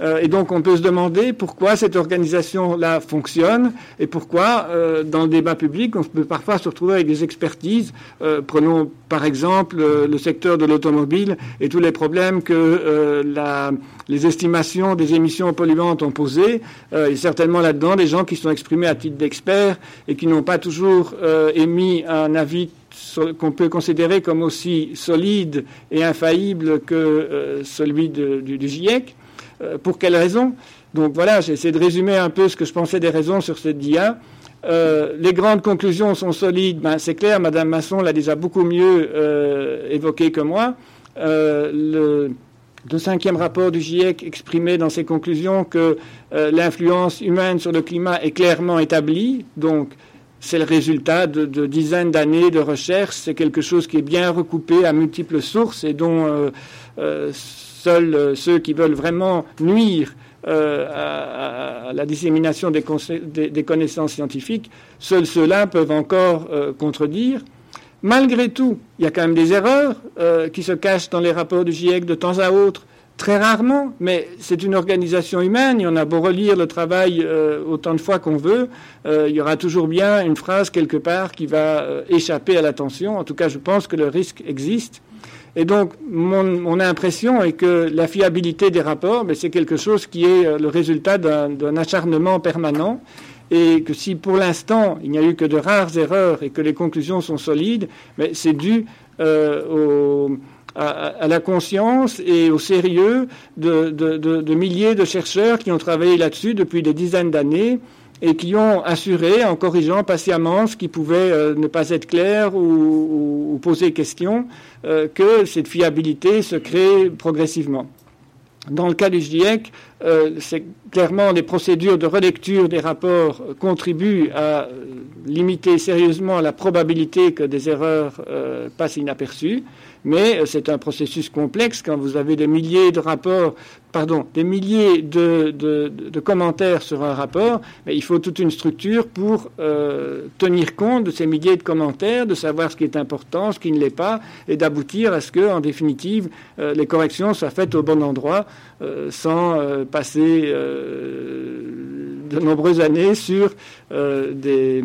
Euh, et donc on peut se demander pourquoi cette organisation-là fonctionne et pourquoi euh, dans le débat public on peut parfois se retrouver avec des expertises. Euh, prenons par exemple le secteur de l'automobile et tous les problèmes que la, les estimations des émissions polluantes ont posés. il y a certainement là-dedans des gens qui sont exprimés à titre d'experts et qui n'ont pas toujours émis un avis qu'on peut considérer comme aussi solide et infaillible que celui du, du GIEC. Euh, pour quelles raisons Donc voilà, j'ai essayé de résumer un peu ce que je pensais des raisons sur cette dia. Euh, les grandes conclusions sont solides, ben, c'est clair, Madame Masson l'a déjà beaucoup mieux euh, évoqué que moi. le, cinquième rapport du GIEC exprimait dans ses conclusions que l'influence humaine sur le climat est clairement établie, donc c'est le résultat de, dizaines d'années de recherche, c'est quelque chose qui est bien recoupé à multiples sources et dont ceux qui veulent vraiment nuire euh, à, la dissémination des, connaissances scientifiques, seuls ceux-là peuvent encore euh, contredire. Malgré tout, il y a quand même des erreurs qui se cachent dans les rapports du GIEC de temps à autre, très rarement, mais c'est une organisation humaine, y en a beau relire le travail autant de fois qu'on veut, il y aura toujours bien une phrase quelque part qui va échapper à l'attention. En tout cas, je pense que le risque existe. Et donc, mon, impression est que la fiabilité des rapports, mais c'est quelque chose qui est euh, le résultat d'un acharnement permanent. Et que si pour l'instant il n'y a eu que de rares erreurs et que les conclusions sont solides, mais c'est dû euh, à, la conscience et au sérieux de, milliers de chercheurs qui ont travaillé là-dessus depuis des dizaines d'années et qui ont assuré, en corrigeant patiemment ce qui pouvait euh, ne pas être clair ou, poser question, euh, que cette fiabilité se crée progressivement. Dans le cas du GIEC, euh, c'est clairement les procédures de relecture des rapports contribuent à limiter sérieusement la probabilité que des erreurs passent inaperçues mais euh, c'est un processus complexe quand vous avez des milliers de rapports, pardon, des milliers de, commentaires sur un rapport, mais il faut toute une structure pour euh, tenir compte de ces milliers de commentaires, de savoir ce qui est important, ce qui ne l'est pas, et d'aboutir à ce que, en définitive, euh, les corrections soient faites au bon endroit, sans passer de nombreuses années sur des,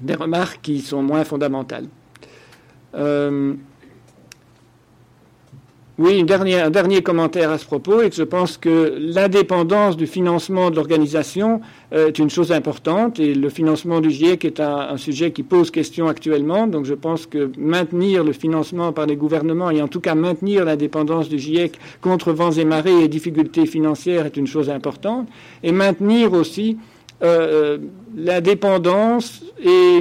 des, remarques qui sont moins fondamentales. Oui, un dernier commentaire à ce propos, et que je pense que l'indépendance du financement de l'organisation euh, est une chose importante, et le financement du GIEC est un, sujet qui pose question actuellement, donc je pense que maintenir le financement par les gouvernements, et en tout cas maintenir l'indépendance du GIEC contre vents et marées et difficultés financières est une chose importante, et maintenir aussi euh, euh l'indépendance et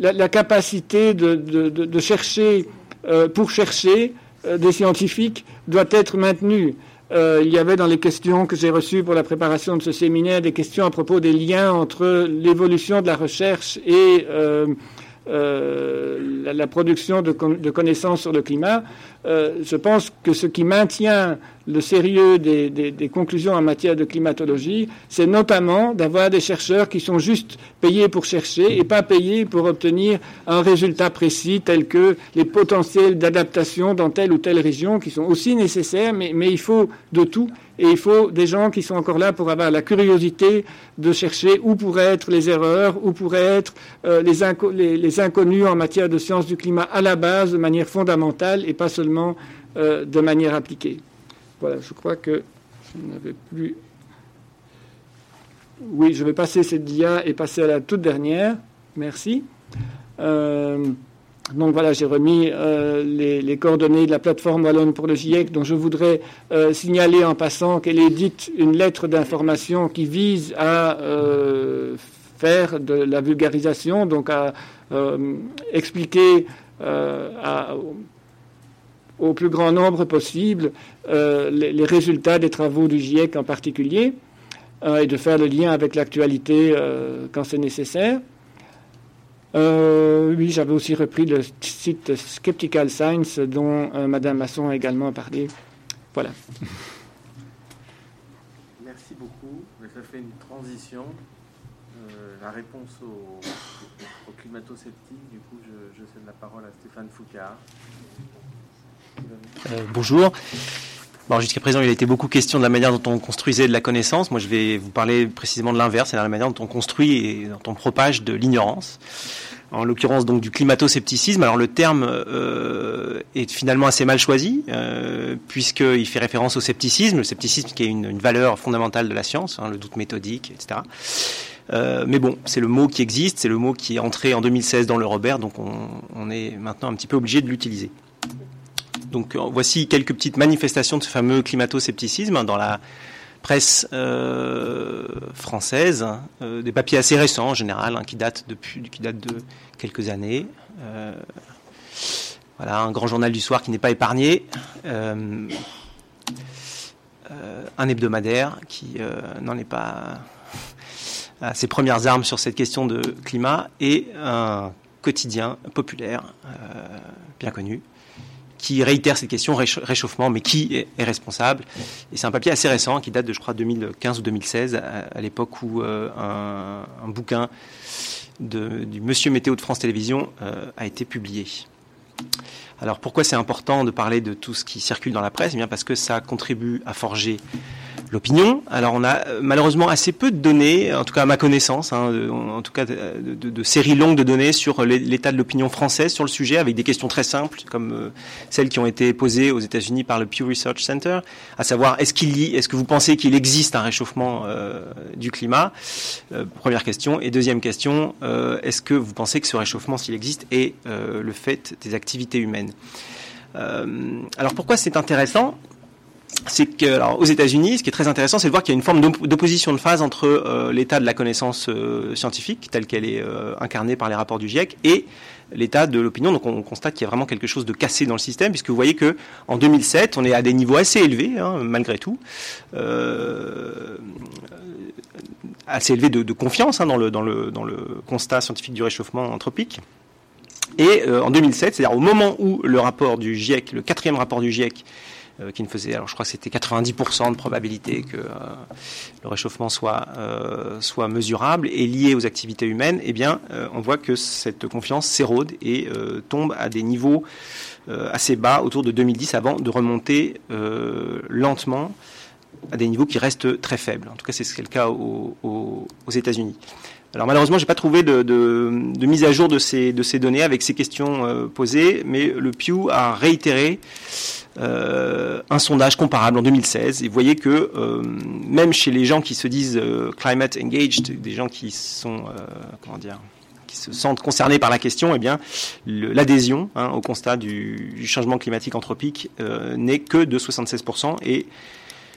la, capacité de, chercher, euh, pour chercher euh, des scientifiques, doit être maintenue. Euh, il y avait dans les questions que j'ai reçues pour la préparation de ce séminaire des questions à propos des liens entre l'évolution de la recherche et la, production de, connaissances sur le climat. Je pense que ce qui maintient le sérieux des, conclusions en matière de climatologie, c'est notamment d'avoir des chercheurs qui sont juste payés pour chercher et pas payés pour obtenir un résultat précis tel que les potentiels d'adaptation dans telle ou telle région qui sont aussi nécessaires, mais, il faut de tout. Et il faut des gens qui sont encore là pour avoir la curiosité de chercher où pourraient être les erreurs, où pourraient être euh, les, les, inconnus en matière de sciences du climat à la base de manière fondamentale et pas seulement euh, de manière appliquée. Voilà, je crois que je n'avais plus. Oui, je vais passer cette dia et passer à la toute dernière. Merci. Euh, donc voilà, j'ai remis euh, les, coordonnées de la plateforme Wallonne pour le GIEC, dont je voudrais signaler en passant qu'elle édite une lettre d'information qui vise à faire de la vulgarisation, donc à expliquer à, au plus grand nombre possible les, résultats des travaux du GIEC en particulier, et de faire le lien avec l'actualité quand c'est nécessaire. oui, j'avais aussi repris le site Skeptical Science dont Madame Masson a également parlé. Voilà. Merci beaucoup. Ça fait une transition. Euh, la réponse aux, climato-sceptiques, du coup, je, cède la parole à Stéphane Foucard. Euh, bonjour. Bon, Jusqu'à présent, il a été beaucoup question de la manière dont on construisait de la connaissance. Moi, je vais vous parler précisément de l'inverse, c'est la manière dont on construit et dont on propage de l'ignorance en l'occurrence donc du climato-scepticisme. Alors le terme euh, est finalement assez mal choisi euh, puisqu'il fait référence au scepticisme, le scepticisme qui est une, valeur fondamentale de la science, hein, le doute méthodique, etc. Mais bon, c'est le mot qui existe, c'est le mot qui est entré en 2016 dans le Robert, donc on, on est maintenant un petit peu obligé de l'utiliser. Donc voici quelques petites manifestations de ce fameux climato-scepticisme hein, dans la presse euh, française, euh, des papiers assez récents en général, hein, qui datent depuis, qui de quelques années. Euh, voilà, un grand journal du soir qui n'est pas épargné, un hebdomadaire qui n'en est pas à ses premières armes sur cette question de climat, et un quotidien populaire bien connu qui réitère cette question réchauffement, mais qui est, responsable Et c'est un papier assez récent qui date de, je crois, 2015 ou 2016, à, l'époque où euh, un, bouquin du Monsieur Météo de France Télévisions euh, a été publié. Alors pourquoi c'est important de parler de tout ce qui circule dans la presse? Eh bien parce que ça contribue à forger l'opinion. Alors on a euh, malheureusement assez peu de données, en tout cas à ma connaissance, hein, en tout cas de, séries longues de données sur l'état de l'opinion française sur le sujet, avec des questions très simples comme euh, celles qui ont été posées aux États-Unis par le Pew Research Center, à savoir est-ce qu'il est-ce que vous pensez qu'il existe un réchauffement euh, du climat? Première question. Et deuxième question, est-ce que vous pensez que ce réchauffement, s'il existe, est le fait des activités humaines? Alors pourquoi c'est intéressant? C'est que, alors, aux États-Unis, ce qui est très intéressant, c'est de voir qu'il y a une forme d'opposition de phase entre euh, l'état de la connaissance euh, scientifique, telle qu'elle est euh, incarnée par les rapports du GIEC, et l'état de l'opinion. Donc, on constate qu'il y a vraiment quelque chose de cassé dans le système, puisque vous voyez que en 2007, on est à des niveaux assez élevés, hein, malgré tout, assez élevés de, confiance hein, dans, le, constat scientifique du réchauffement anthropique. Et en 2007, c'est-à-dire au moment où le rapport du GIEC, le quatrième rapport du GIEC, qui ne faisait, alors je crois que c'était 90% de probabilité que euh, le réchauffement soit, euh, soit mesurable et lié aux activités humaines, eh bien, on voit que cette confiance s'érode et tombe à des niveaux assez bas autour de 2010 avant de remonter lentement à des niveaux qui restent très faibles. En tout cas, c'est ce le cas aux, États-Unis. Alors malheureusement, j'ai pas trouvé de, mise à jour de ces, de ces données avec ces questions posées, mais le Pew a réitéré euh, un sondage comparable en 2016 et vous voyez que euh, même chez les gens qui se disent euh, climate engaged, des gens qui sont comment dire qui se sentent concernés par la question, eh bien, l'adhésion hein, au constat du, du, changement climatique anthropique n'est que de 76% et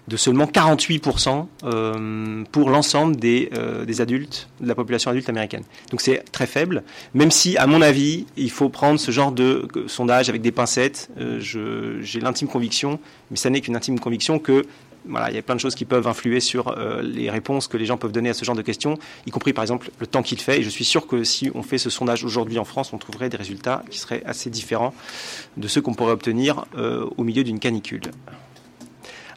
de seulement 48% euh, pour l'ensemble des, euh, des adultes, de la population adulte américaine. Donc c'est très faible, même si, à mon avis, il faut prendre ce genre de sondage avec des pincettes. Euh, J'ai l'intime conviction, mais ça n'est qu'une intime conviction, que voilà, il y a plein de choses qui peuvent influer sur les réponses que les gens peuvent donner à ce genre de questions, y compris par exemple le temps qu'il fait. Et je suis sûr que si on fait ce sondage aujourd'hui en France, on trouverait des résultats qui seraient assez différents de ceux qu'on pourrait obtenir au milieu d'une canicule.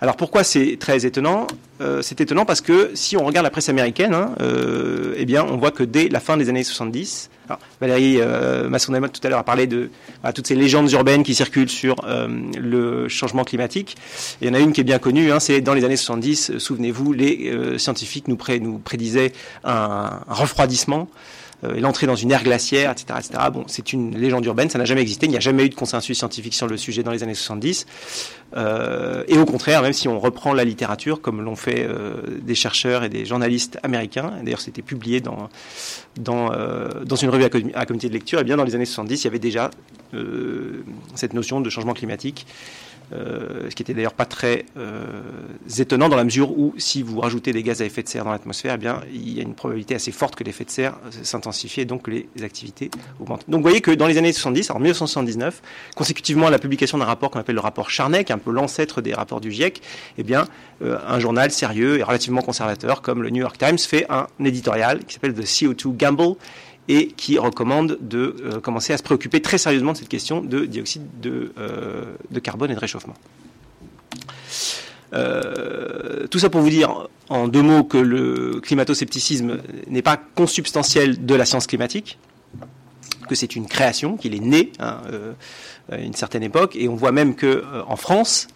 Alors pourquoi c'est très étonnant? Euh, C'est étonnant parce que si on regarde la presse américaine, hein, euh, eh bien on voit que dès la fin des années 70, alors, Valérie euh, masson tout à l'heure a parlé de toutes ces légendes urbaines qui circulent sur euh, le changement climatique. il y en a une qui est bien connue, hein, c'est dans les années 70, souvenez-vous, les scientifiques nous, pré nous prédisaient un refroidissement euh, l'entrée dans une ère glaciaire, etc. c'est une légende urbaine, ça n'a jamais existé, il n'y a jamais eu de consensus scientifique sur le sujet dans les années 70. Euh, et au contraire, même si on reprend la littérature, comme l'ont fait euh, des chercheurs et des journalistes américains, d'ailleurs c'était publié dans, une revue à, comité de lecture, et eh bien dans les années 70, il y avait déjà cette notion de changement climatique ce qui était d'ailleurs pas très étonnant dans la mesure où si vous rajoutez des gaz à effet de serre dans l'atmosphère, eh bien il y a une probabilité assez forte que l'effet de serre s'intensifie et donc que les activités augmentent. Donc vous voyez que dans les années 70, en 1979, consécutivement à la publication d'un rapport qu'on appelle le rapport Charney, un peu l'ancêtre des rapports du GIEC, eh bien un journal sérieux et relativement conservateur comme le New York Times fait un éditorial qui s'appelle The CO2 Gamble et qui recommande de euh, commencer à se préoccuper très sérieusement de cette question de dioxyde de, euh, carbone et de réchauffement. Euh, tout ça pour vous dire en deux mots que le climato-scepticisme n'est pas consubstantiel de la science climatique, que c'est une création, qu'il est né hein, à une certaine époque, et on voit même que en France,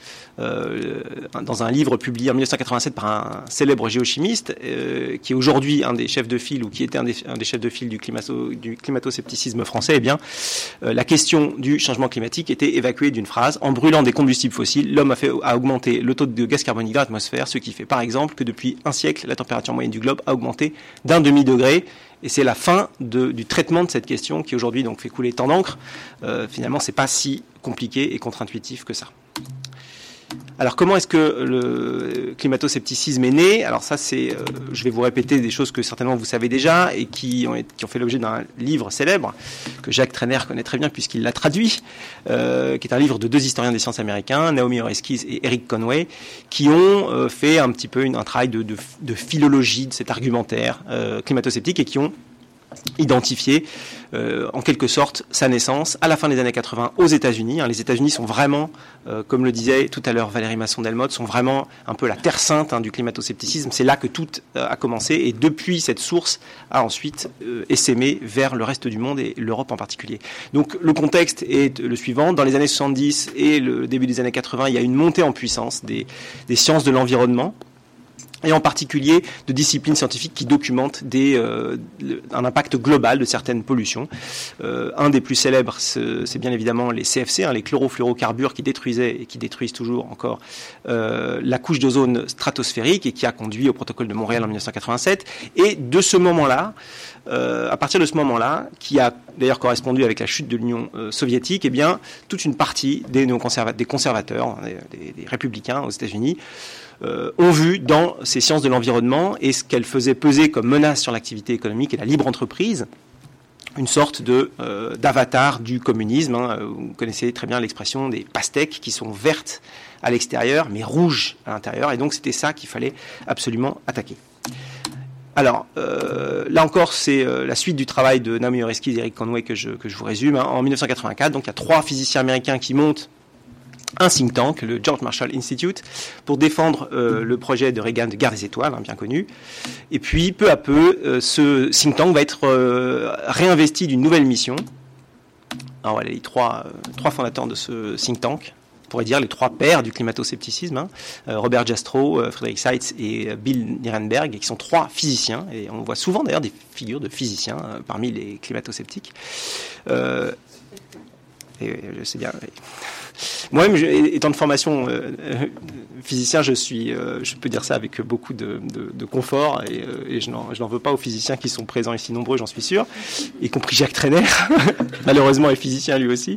dans un livre publié en 1987 par un célèbre géochimiste, euh, qui est aujourd'hui un des chefs de file, ou qui était un des, chefs de file du climato-scepticisme français, eh bien, euh, la question du changement climatique était évacuée d'une phrase En brûlant des combustibles fossiles, l'homme a, fait, a augmenté le taux de gaz carbonique dans l'atmosphère, ce qui fait par exemple que depuis un siècle, la température moyenne du globe a augmenté d'un demi-degré. Et c'est la fin de, du traitement de cette question qui aujourd'hui donc fait couler tant d'encre. Euh, finalement, c'est pas si compliqué et contre-intuitif que ça. Alors comment est-ce que le climato-scepticisme est né? Alors ça, c'est, euh, je vais vous répéter des choses que certainement vous savez déjà et qui ont, fait l'objet d'un livre célèbre que Jacques Trainer connaît très bien puisqu'il l'a traduit, euh, qui est un livre de deux historiens des sciences américains, Naomi Oreskes et Eric Conway, qui ont euh, fait un petit peu un travail de, de, philologie de cet argumentaire climato-sceptique et qui ont identifier euh, en quelque sorte sa naissance à la fin des années 80 aux États-Unis. Hein. Les États-Unis sont vraiment, euh, comme le disait tout à l'heure Valérie Masson-Delmotte, sont vraiment un peu la terre sainte hein, du climato-scepticisme. C'est là que tout euh, a commencé et depuis cette source a ensuite essaimé vers le reste du monde et l'Europe en particulier. Donc le contexte est le suivant. Dans les années 70 et le début des années 80, il y a une montée en puissance des, des sciences de l'environnement et en particulier de disciplines scientifiques qui documentent des, euh, un impact global de certaines pollutions. Euh, un des plus célèbres, c'est bien évidemment les CFC, hein, les chlorofluorocarbures qui détruisaient et qui détruisent toujours encore euh, la couche d'ozone stratosphérique et qui a conduit au protocole de Montréal en 1987. Et de ce moment-là, à partir de ce moment-là, qui a d'ailleurs correspondu avec la chute de l'Union soviétique, eh bien, toute une partie des, des conservateurs, des, des républicains aux États-Unis, euh, ont vu dans ces sciences de l'environnement et ce qu'elles faisaient peser comme menace sur l'activité économique et la libre entreprise, une sorte de euh, d'avatar du communisme. Hein. Vous connaissez très bien l'expression des pastèques qui sont vertes à l'extérieur mais rouges à l'intérieur. Et donc c'était ça qu'il fallait absolument attaquer. Alors, euh, là encore, c'est la suite du travail de Naomi Oreskes et Eric Conway que je, que je vous résume. Hein. En 1984, donc il y a trois physiciens américains qui montent un think tank, le George Marshall Institute, pour défendre euh, le projet de Reagan de guerre des étoiles, hein, bien connu. Et puis, peu à peu, euh, ce think tank va être euh, réinvesti d'une nouvelle mission. Alors voilà, les trois, fondateurs de ce think tank, on pourrait dire les trois pères du climato-scepticisme, hein, Robert Jastrow, Frederick Seitz et Bill Nierenberg, qui sont trois physiciens, et on voit souvent d'ailleurs des figures de physiciens parmi les climato-sceptiques. Je sais bien. Moi-même, étant de formation euh, euh, physicien, je suis, euh, je peux dire ça avec beaucoup de, confort et, je n'en veux pas aux physiciens qui sont présents ici nombreux, j'en suis sûr, y compris Jacques Trainer, malheureusement est physicien lui aussi.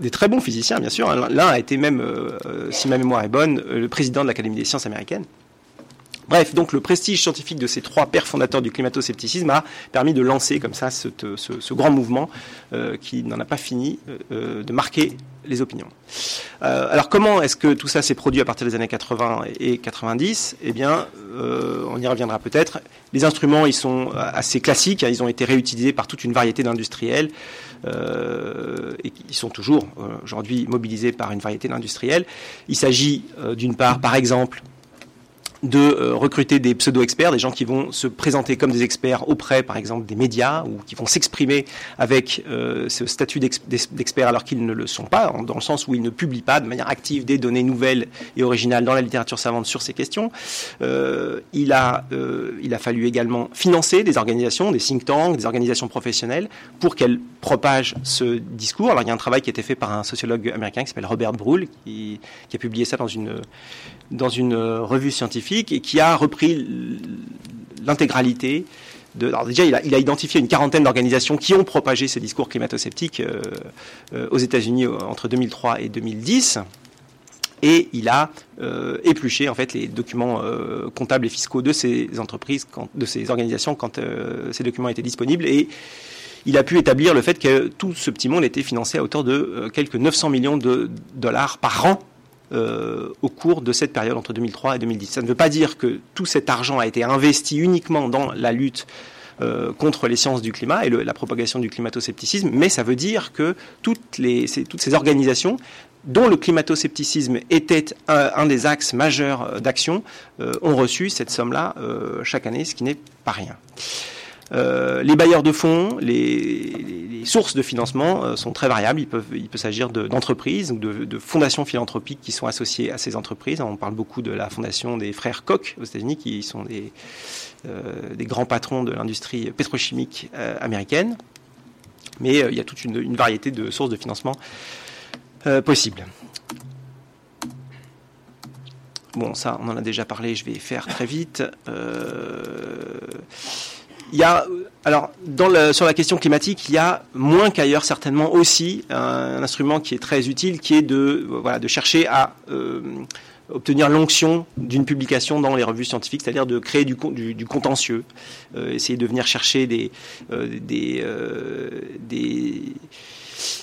des très bons physiciens, bien sûr. L'un a été même, si ma mémoire est bonne, le président de l'Académie des sciences américaines. Bref, donc le prestige scientifique de ces trois pères fondateurs du climato-scepticisme a permis de lancer comme ça ce, grand mouvement euh, qui n'en a pas fini euh, de marquer les opinions. Euh, alors comment est-ce que tout ça s'est produit à partir des années 80 et 90 Eh bien, on y reviendra peut-être. Les instruments, ils sont assez classiques, hein. ils ont été réutilisés par toute une variété d'industriels. et ils sont toujours aujourd'hui mobilisés par une variété d'industriels. Il s'agit d'une part, par exemple, de euh, recruter des pseudo-experts, des gens qui vont se présenter comme des experts auprès, par exemple, des médias, ou qui vont s'exprimer avec euh, ce statut d'expert alors qu'ils ne le sont pas, dans le sens où ils ne publient pas de manière active des données nouvelles et originales dans la littérature savante sur ces questions. Euh, il, a, il a fallu également financer des organisations, des think tanks, des organisations professionnelles, pour qu'elles propagent ce discours. Alors il y a un travail qui a été fait par un sociologue américain qui s'appelle Robert Bruhl, qui, qui a publié ça dans une, dans une revue scientifique et qui a repris l'intégralité de. Alors déjà, il a, identifié une quarantaine d'organisations qui ont propagé ces discours climato-sceptiques euh, euh, aux États-Unis euh, entre 2003 et 2010 et il a euh, épluché en fait les documents euh, comptables et fiscaux de ces entreprises, de ces organisations quand euh, ces documents étaient disponibles et il a pu établir le fait que tout ce petit monde était financé à hauteur de euh, quelques 900 millions de dollars par an euh, au cours de cette période entre 2003 et 2010. Ça ne veut pas dire que tout cet argent a été investi uniquement dans la lutte euh, contre les sciences du climat et la propagation du climato-scepticisme, mais ça veut dire que toutes, ces, organisations dont le climato-scepticisme était un, des axes majeurs euh, d'action, ont reçu cette somme-là chaque année, ce qui n'est pas rien. Euh, les bailleurs de fonds, les, sources de financement euh, sont très variables. Il peut, s'agir de- d'entreprises ou de, de fondations philanthropiques qui sont associées à ces entreprises. On parle beaucoup de la fondation des frères Koch aux États-Unis, qui sont des, euh, grands patrons de l'industrie pétrochimique américaine. Mais il y a toute une, une variété de sources de financement possibles. Bon, ça, on en a déjà parlé, je vais faire très vite. Euh, il y a, alors, dans sur la question climatique, il y a moins qu'ailleurs certainement aussi un, instrument qui est très utile, qui est de, voilà, de chercher à euh, obtenir l'onction d'une publication dans les revues scientifiques, c'est-à-dire de créer du, du, du contentieux, euh, essayer de venir chercher des, euh, des, euh, des,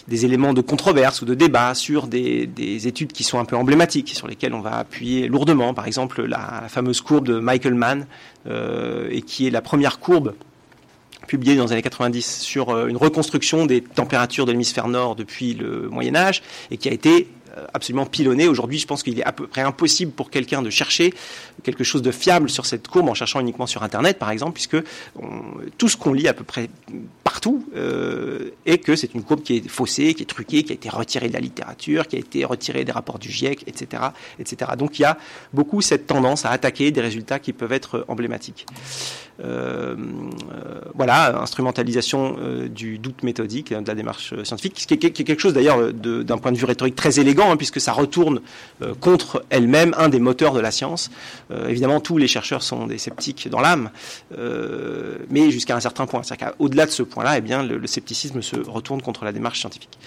des éléments de controverse ou de débat sur des, des études qui sont un peu emblématiques, sur lesquelles on va appuyer lourdement. Par exemple, la, fameuse courbe de Michael Mann, euh, et qui est la première courbe publiée dans les années 90 sur euh, une reconstruction des températures de l'hémisphère nord depuis le Moyen Âge, et qui a été absolument pilonnée. Aujourd'hui, je pense qu'il est à peu près impossible pour quelqu'un de chercher quelque chose de fiable sur cette courbe en cherchant uniquement sur Internet, par exemple, puisque tout ce qu'on lit à peu près partout euh, est que c'est une courbe qui est faussée, qui est truquée, qui a été retirée de la littérature, qui a été retirée des rapports du GIEC, etc., etc. Donc il y a beaucoup cette tendance à attaquer des résultats qui peuvent être emblématiques. Euh, euh, voilà, instrumentalisation euh, du doute méthodique, hein, de la démarche scientifique, ce qui est, quelque chose d'ailleurs d'un point de vue rhétorique très élégant, hein, puisque ça retourne contre elle-même un des moteurs de la science. Évidemment, tous les chercheurs sont des sceptiques dans l'âme, mais jusqu'à un certain point. C'est-à-dire qu'au-delà de ce point-là, eh bien, le scepticisme se retourne contre la démarche scientifique.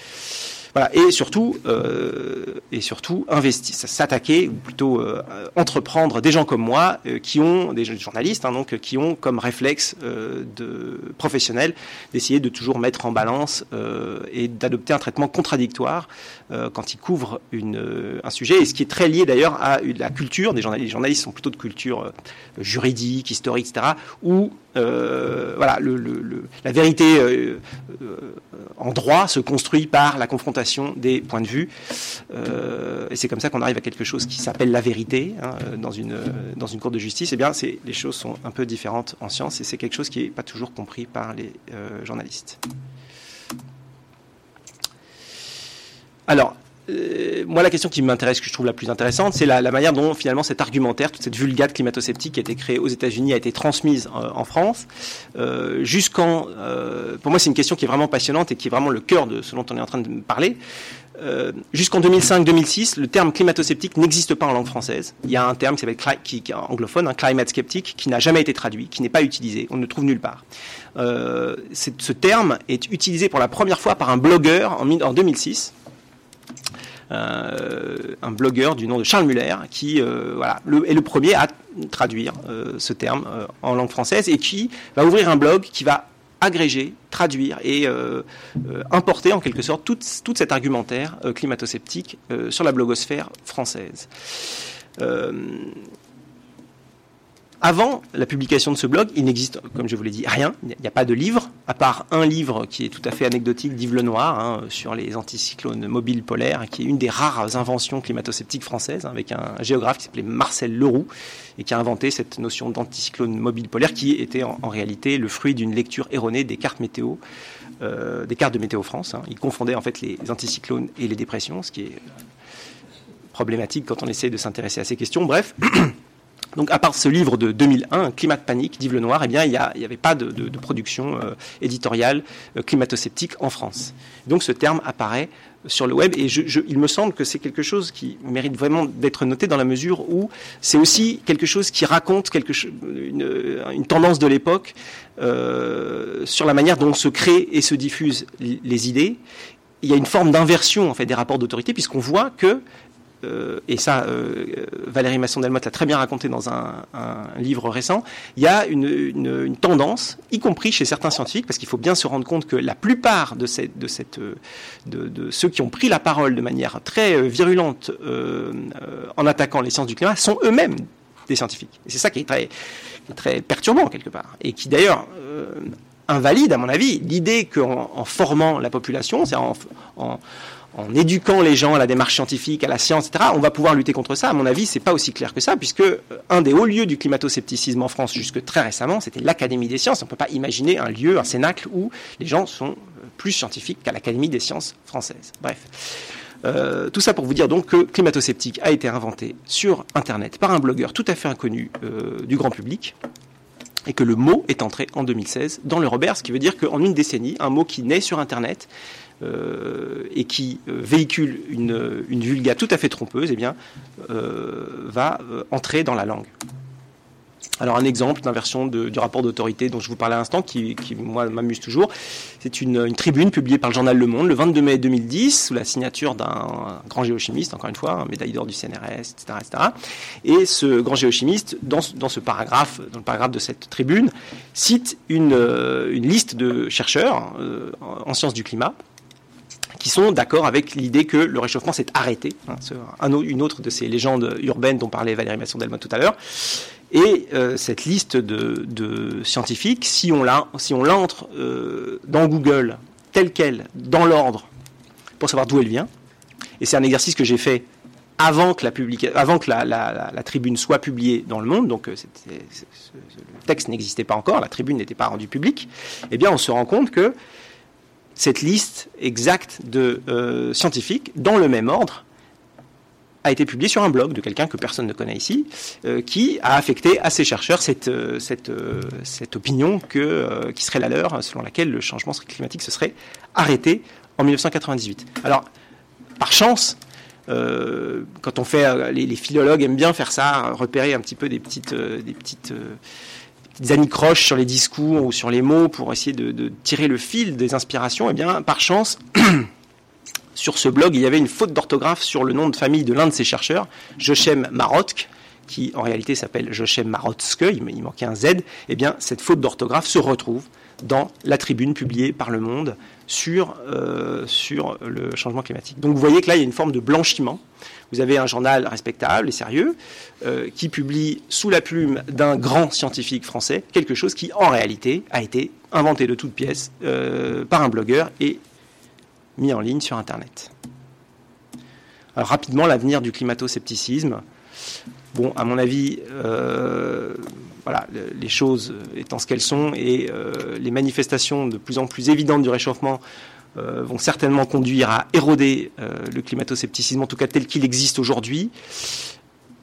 Voilà, et surtout, euh, et surtout investir, s'attaquer ou plutôt euh, entreprendre des gens comme moi euh, qui ont des journalistes, hein, donc euh, qui ont comme réflexe euh, de professionnel d'essayer de toujours mettre en balance euh, et d'adopter un traitement contradictoire quand ils couvrent une, un sujet, et ce qui est très lié d'ailleurs à la culture des journalistes. Les journalistes sont plutôt de culture juridique, historique, etc. Où euh, voilà, la vérité euh, euh, en droit se construit par la confrontation des points de vue. Et c'est comme ça qu'on arrive à quelque chose qui s'appelle la vérité hein, dans, une, cour de justice. Eh bien, les choses sont un peu différentes en science et c'est quelque chose qui n'est pas toujours compris par les journalistes. Alors, euh, moi, la question qui m'intéresse, que je trouve la plus intéressante, c'est la, manière dont finalement cet argumentaire, toute cette vulgate climato-sceptique qui a été créée aux États-Unis, a été transmise euh, en France. Euh, jusqu'en, pour moi, c'est une question qui est vraiment passionnante et qui est vraiment le cœur de ce dont on est en train de parler. Jusqu'en 2005-2006, le terme climato-sceptique n'existe pas en langue française. Il y a un terme qui s'appelle qui, anglophone, un climate skeptic, qui n'a jamais été traduit, qui n'est pas utilisé, on ne le trouve nulle part. Ce terme est utilisé pour la première fois par un blogueur en, mi- en 2006 euh, un blogueur du nom de Charles Muller qui euh, voilà, est le premier à traduire euh, ce terme euh, en langue française et qui va ouvrir un blog qui va agréger, traduire et euh, euh, importer en quelque sorte toute cet argumentaire euh, climato-sceptique euh, sur la blogosphère française. Avant la publication de ce blog, il n'existe, comme je vous l'ai dit, rien. Il n'y a pas de livre, à part un livre qui est tout à fait anecdotique d'Yves Lenoir hein, sur les anticyclones mobiles polaires, qui est une des rares inventions climato-sceptiques françaises, hein, avec un géographe qui s'appelait Marcel Leroux, et qui a inventé cette notion d'anticyclone mobile polaire, qui était en, en réalité le fruit d'une lecture erronée des cartes météo, euh, des cartes de Météo France. Hein. Il confondait en fait les anticyclones et les dépressions, ce qui est problématique quand on essaie de s'intéresser à ces questions. Bref. Donc, à part ce livre de 2001, Climat de panique d'Yves Lenoir, eh bien, il n'y avait pas de, production euh, éditoriale euh, climato-sceptique en France. Donc, ce terme apparaît sur le web et il me semble que c'est quelque chose qui mérite vraiment d'être noté dans la mesure où c'est aussi quelque chose qui raconte quelque une, tendance de l'époque euh, sur la manière dont se créent et se diffusent les idées. Il y a une forme d'inversion en fait des rapports d'autorité puisqu'on voit que euh, et ça, euh, Valérie Masson-Delmotte l'a très bien raconté dans un, livre récent, il y a une, tendance, y compris chez certains scientifiques, parce qu'il faut bien se rendre compte que la plupart de, ceux qui ont pris la parole de manière très euh, virulente en attaquant les sciences du climat sont eux-mêmes des scientifiques. Et c'est ça qui est très, perturbant quelque part, et qui d'ailleurs invalide, à mon avis, l'idée qu'en en formant la population, c'est en, en en éduquant les gens à la démarche scientifique, à la science, etc., on va pouvoir lutter contre ça. À mon avis, c'est pas aussi clair que ça, puisque euh, un des hauts lieux du climato-scepticisme en France jusque très récemment, c'était l'Académie des sciences. On ne peut pas imaginer un lieu, un cénacle où les gens sont euh, plus scientifiques qu'à l'Académie des sciences françaises. Bref. Euh, tout ça pour vous dire donc que climato-sceptique a été inventé sur Internet par un blogueur tout à fait inconnu du grand public et que le mot est entré en 2016 dans le Robert, ce qui veut dire qu'en une décennie, un mot qui naît sur Internet et qui euh, véhicule une, une, vulga tout à fait trompeuse, eh bien, euh, va entrer dans la langue. Alors un exemple d'inversion du rapport d'autorité dont je vous parlais à l'instant, qui, moi m'amuse toujours, c'est une, tribune publiée par le journal Le Monde le 22 mai 2010 sous la signature d'un grand géochimiste, encore une fois, un médaille d'or du CNRS, etc., etc. Et ce grand géochimiste, dans, ce paragraphe, dans le paragraphe de cette tribune, cite une liste de chercheurs en sciences du climat qui sont d'accord avec l'idée que le réchauffement s'est arrêté. Hein, une autre de ces légendes urbaines dont parlait Valérie Masson-Delmotte tout à l'heure. Et euh, cette liste de, scientifiques, si on l'entre euh, dans Google telle qu'elle, dans l'ordre, pour savoir d'où elle vient, et c'est un exercice que j'ai fait avant que, la, avant que la, tribune soit publiée dans le monde, donc euh, le texte n'existait pas encore, la tribune n'était pas rendue publique, eh bien on se rend compte que cette liste exacte de euh, scientifiques, dans le même ordre, a été publiée sur un blog de quelqu'un que personne ne connaît ici, euh, qui a affecté à ces chercheurs cette, euh, opinion qui serait la leur, selon laquelle le changement climatique se serait arrêté en 1998. Alors, par chance, quand on fait, les, philologues aiment bien faire ça, repérer un petit peu des petites, des petites anicroches sur les discours ou sur les mots pour essayer de, tirer le fil des inspirations, eh bien, par chance, sur ce blog, il y avait une faute d'orthographe sur le nom de famille de l'un de ces chercheurs, Jochem Marotk, qui en réalité s'appelle Jochem Marotske, il manquait un Z, eh bien, cette faute d'orthographe se retrouve dans la tribune publiée par Le Monde sur, euh, sur le changement climatique. Donc vous voyez que là, il y a une forme de blanchiment. Vous avez un journal respectable et sérieux euh, qui publie sous la plume d'un grand scientifique français quelque chose qui, en réalité, a été inventé de toutes pièces euh, par un blogueur et mis en ligne sur Internet. Alors, rapidement, l'avenir du climato-scepticisme. Bon, à mon avis, voilà, les choses étant ce qu'elles sont et euh, les manifestations de plus en plus évidentes du réchauffement euh, vont certainement conduire à éroder euh, le climato-scepticisme, en tout cas tel qu'il existe aujourd'hui.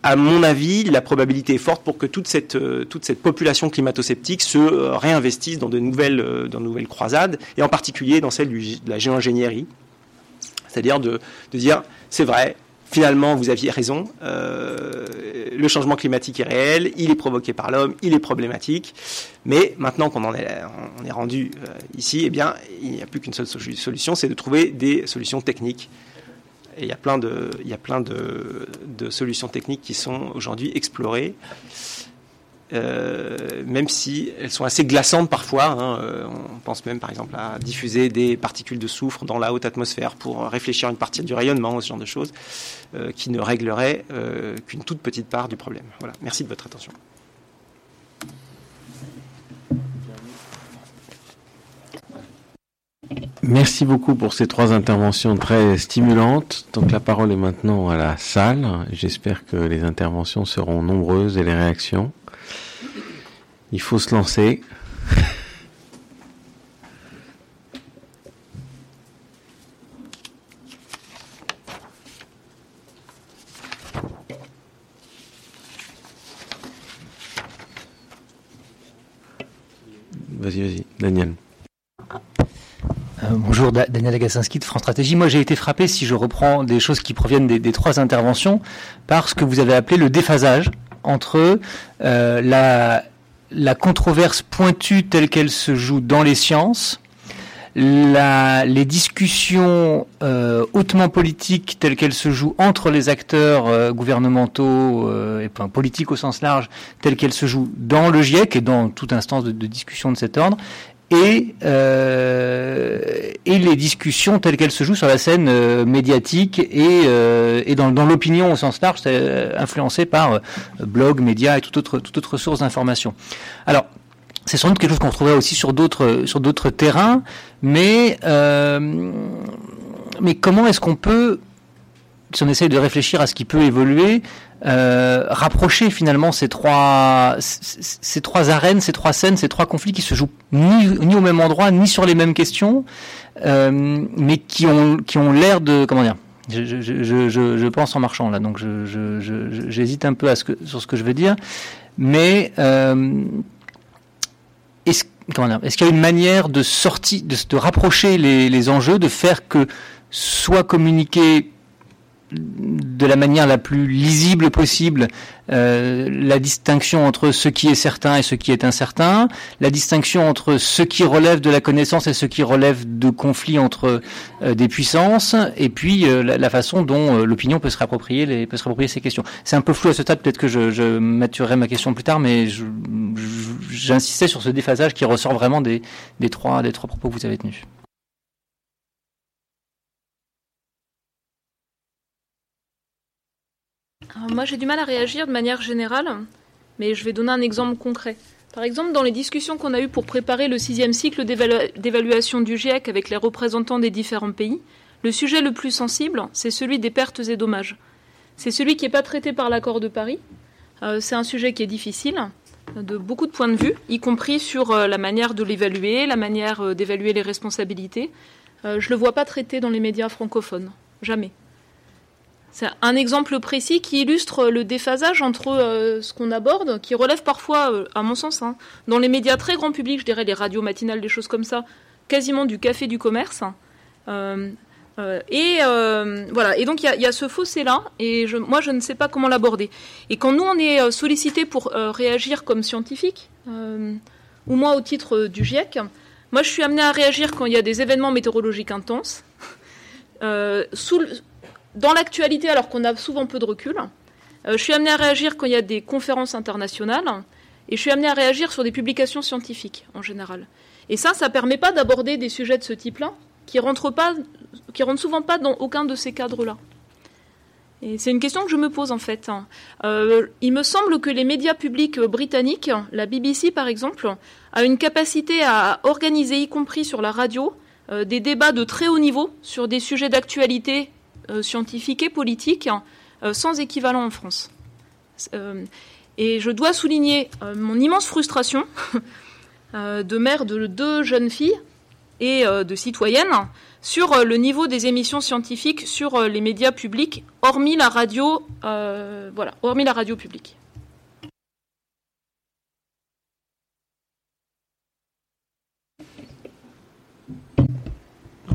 À mon avis, la probabilité est forte pour que toute cette, cette population climato-sceptique se réinvestisse dans de nouvelles, croisades, et en particulier dans celle de la géoingénierie. C'est-à-dire de dire, c'est vrai, finalement, vous aviez raison, euh, le changement climatique est réel, il est provoqué par l'homme, il est problématique, mais maintenant qu'on en est, rendu euh, ici, eh bien, il n'y a plus qu'une seule solution, c'est de trouver des solutions techniques. Et il y a plein de solutions techniques qui sont aujourd'hui explorées. Euh, même si elles sont assez glaçantes parfois. Hein, euh, on pense même par exemple à diffuser des particules de soufre dans la haute atmosphère pour réfléchir une partie du rayonnement, ce genre de choses, euh, qui ne réglerait qu'une toute petite part du problème. Voilà, merci de votre attention. Merci beaucoup pour ces trois interventions très stimulantes. Donc la parole est maintenant à la salle. J'espère que les interventions seront nombreuses et les réactions. Il faut se lancer. Vas-y, vas-y, Daniel. Euh, bonjour, Daniel Agassinski de France Stratégie. Moi, j'ai été frappé, si je reprends des choses qui proviennent des, trois interventions, par ce que vous avez appelé le déphasage entre euh, la la controverse pointue telle qu'elle se joue dans les sciences, les discussions euh, hautement politiques telles qu'elles se jouent entre les acteurs euh, gouvernementaux euh, et politiques au sens large, telles qu'elles se jouent dans le GIEC et dans toute instance de discussion de cet ordre, et, euh, et les discussions telles qu'elles se jouent sur la scène euh, médiatique et, euh, dans, l'opinion au sens large, influencée par blogs, médias et toute autre, source d'information. Alors, c'est sans doute quelque chose qu'on retrouverait aussi sur d'autres sur d'autres terrains, mais mais comment est-ce qu'on peut si on essaye de réfléchir à ce qui peut évoluer, euh, rapprocher finalement ces trois, ces trois arènes, ces trois scènes, ces trois conflits qui se jouent ni, ni au même endroit, ni sur les mêmes questions, euh, mais qui ont, qui ont l'air de, comment dire, je, je, je, je, pense en marchant là, donc j'hésite un peu à ce que, sur ce que je veux dire, mais euh, est-ce est qu'il y a une manière de sortir, de, de rapprocher les, les enjeux, de faire que soit communiqué de la manière la plus lisible possible euh, la distinction entre ce qui est certain et ce qui est incertain, la distinction entre ce qui relève de la connaissance et ce qui relève de conflits entre euh, des puissances, et puis euh, la, façon dont l'opinion peut se réapproprier les, peut se réapproprier ces questions. C'est un peu flou à ce stade, peut-être que je, je maturerai ma question plus tard, mais j'insistais sur ce déphasage qui ressort vraiment des, des trois des trois propos que vous avez tenus. Moi, j'ai du mal à réagir de manière générale, mais je vais donner un exemple concret. Par exemple, dans les discussions qu'on a eues pour préparer le sixième cycle d'évaluation du GIEC avec les représentants des différents pays, le sujet le plus sensible, c'est celui des pertes et dommages. C'est celui qui n'est pas traité par l'accord de Paris. Euh, c'est un sujet qui est difficile de beaucoup de points de vue, y compris sur euh, la manière de l'évaluer, la manière euh, d'évaluer les responsabilités. je ne le vois pas traité dans les médias francophones. Jamais. C'est un exemple précis qui illustre le déphasage entre euh, ce qu'on aborde, qui relève parfois, euh, à mon sens, hein, dans les médias très grand public, je dirais les radios matinales, des choses comme ça, quasiment du café du commerce. Euh, et voilà. Et donc il y, a ce fossé-là, et je, moi je ne sais pas comment l'aborder. Et quand nous on est sollicité pour réagir comme scientifique, ou moi au titre du GIEC, moi je suis amené à réagir quand il y a des événements météorologiques intenses. Dans l'actualité, alors qu'on a souvent peu de recul, euh, je suis amené à réagir quand il y a des conférences internationales et je suis amené à réagir sur des publications scientifiques en général. Et ça, ça ne permet pas d'aborder des sujets de ce type-là qui rentrent pas, qui rentrent souvent pas dans aucun de ces cadres-là. Et c'est une question que je me pose en fait. Euh, il me semble que les médias publics britanniques, la BBC par exemple, a une capacité à organiser, y compris sur la radio, euh, des débats de très haut niveau sur des sujets d'actualité euh, scientifique et politique euh, sans équivalent en France. Euh, et je dois souligner mon immense frustration de mère de deux jeunes filles et de citoyennes sur le niveau des émissions scientifiques sur les médias publics, hormis la radio, voilà, hormis la radio publique.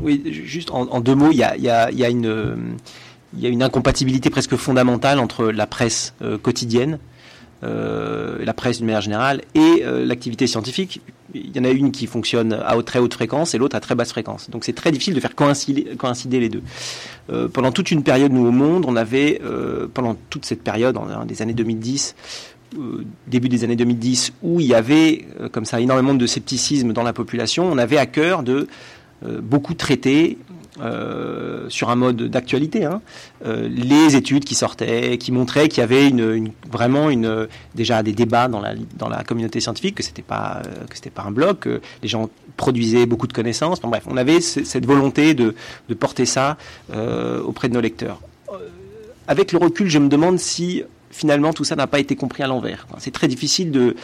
Oui, juste en, deux mots, il y a, une, incompatibilité presque fondamentale entre la presse euh, quotidienne, euh, la presse d'une manière générale, et euh, l'activité scientifique. Il y en a une qui fonctionne à très haute fréquence et l'autre à très basse fréquence. Donc c'est très difficile de faire coïncider, les deux. pendant toute une période, nous au monde, on avait, pendant toute cette période, en, des années 2010, début des années 2010, où il y avait comme ça énormément de scepticisme dans la population, on avait à cœur de beaucoup traité euh, sur un mode d'actualité, hein, euh, les études qui sortaient, qui montraient qu'il y avait vraiment une, déjà des débats dans la, communauté scientifique, que c'était pas pas un bloc, que les gens produisaient beaucoup de connaissances. bref, on avait cette volonté de porter ça auprès de nos lecteurs. Avec le recul, je me demande si finalement tout ça n'a pas été compris à l'envers. C'est très difficile de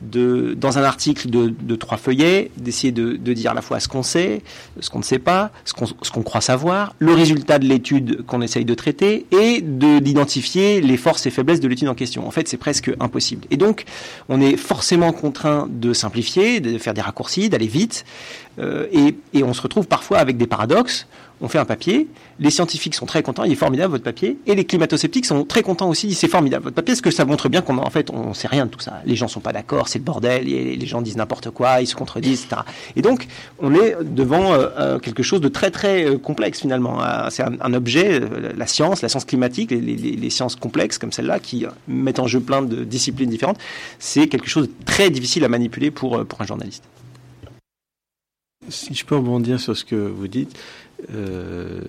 de, dans un article de, trois feuillets, d'essayer de, dire à la fois ce qu'on sait, ce qu'on ne sait pas, ce qu'on qu'on croit savoir, le résultat de l'étude qu'on essaye de traiter et d'identifier les forces et faiblesses de l'étude en question. En fait, c'est presque impossible. Et donc, on est forcément contraint de simplifier, de faire des raccourcis, d'aller vite, euh, et, et on se retrouve parfois avec des paradoxes on fait un papier, les scientifiques sont très contents, il est formidable votre papier, et les climato-sceptiques sont très contents aussi, c'est formidable votre papier, parce que ça montre bien qu'en en fait on sait rien de tout ça. Les gens sont pas d'accord, c'est le bordel, les gens disent n'importe quoi, ils se contredisent, etc. Et donc on est devant euh, euh, quelque chose de très très euh, complexe finalement. C'est un, objet, la science, la science climatique, les, sciences complexes comme celle-là qui mettent en jeu plein de disciplines différentes, c'est quelque chose de très difficile à manipuler pour, pour un journaliste. Si je peux rebondir sur ce que vous dites, euh,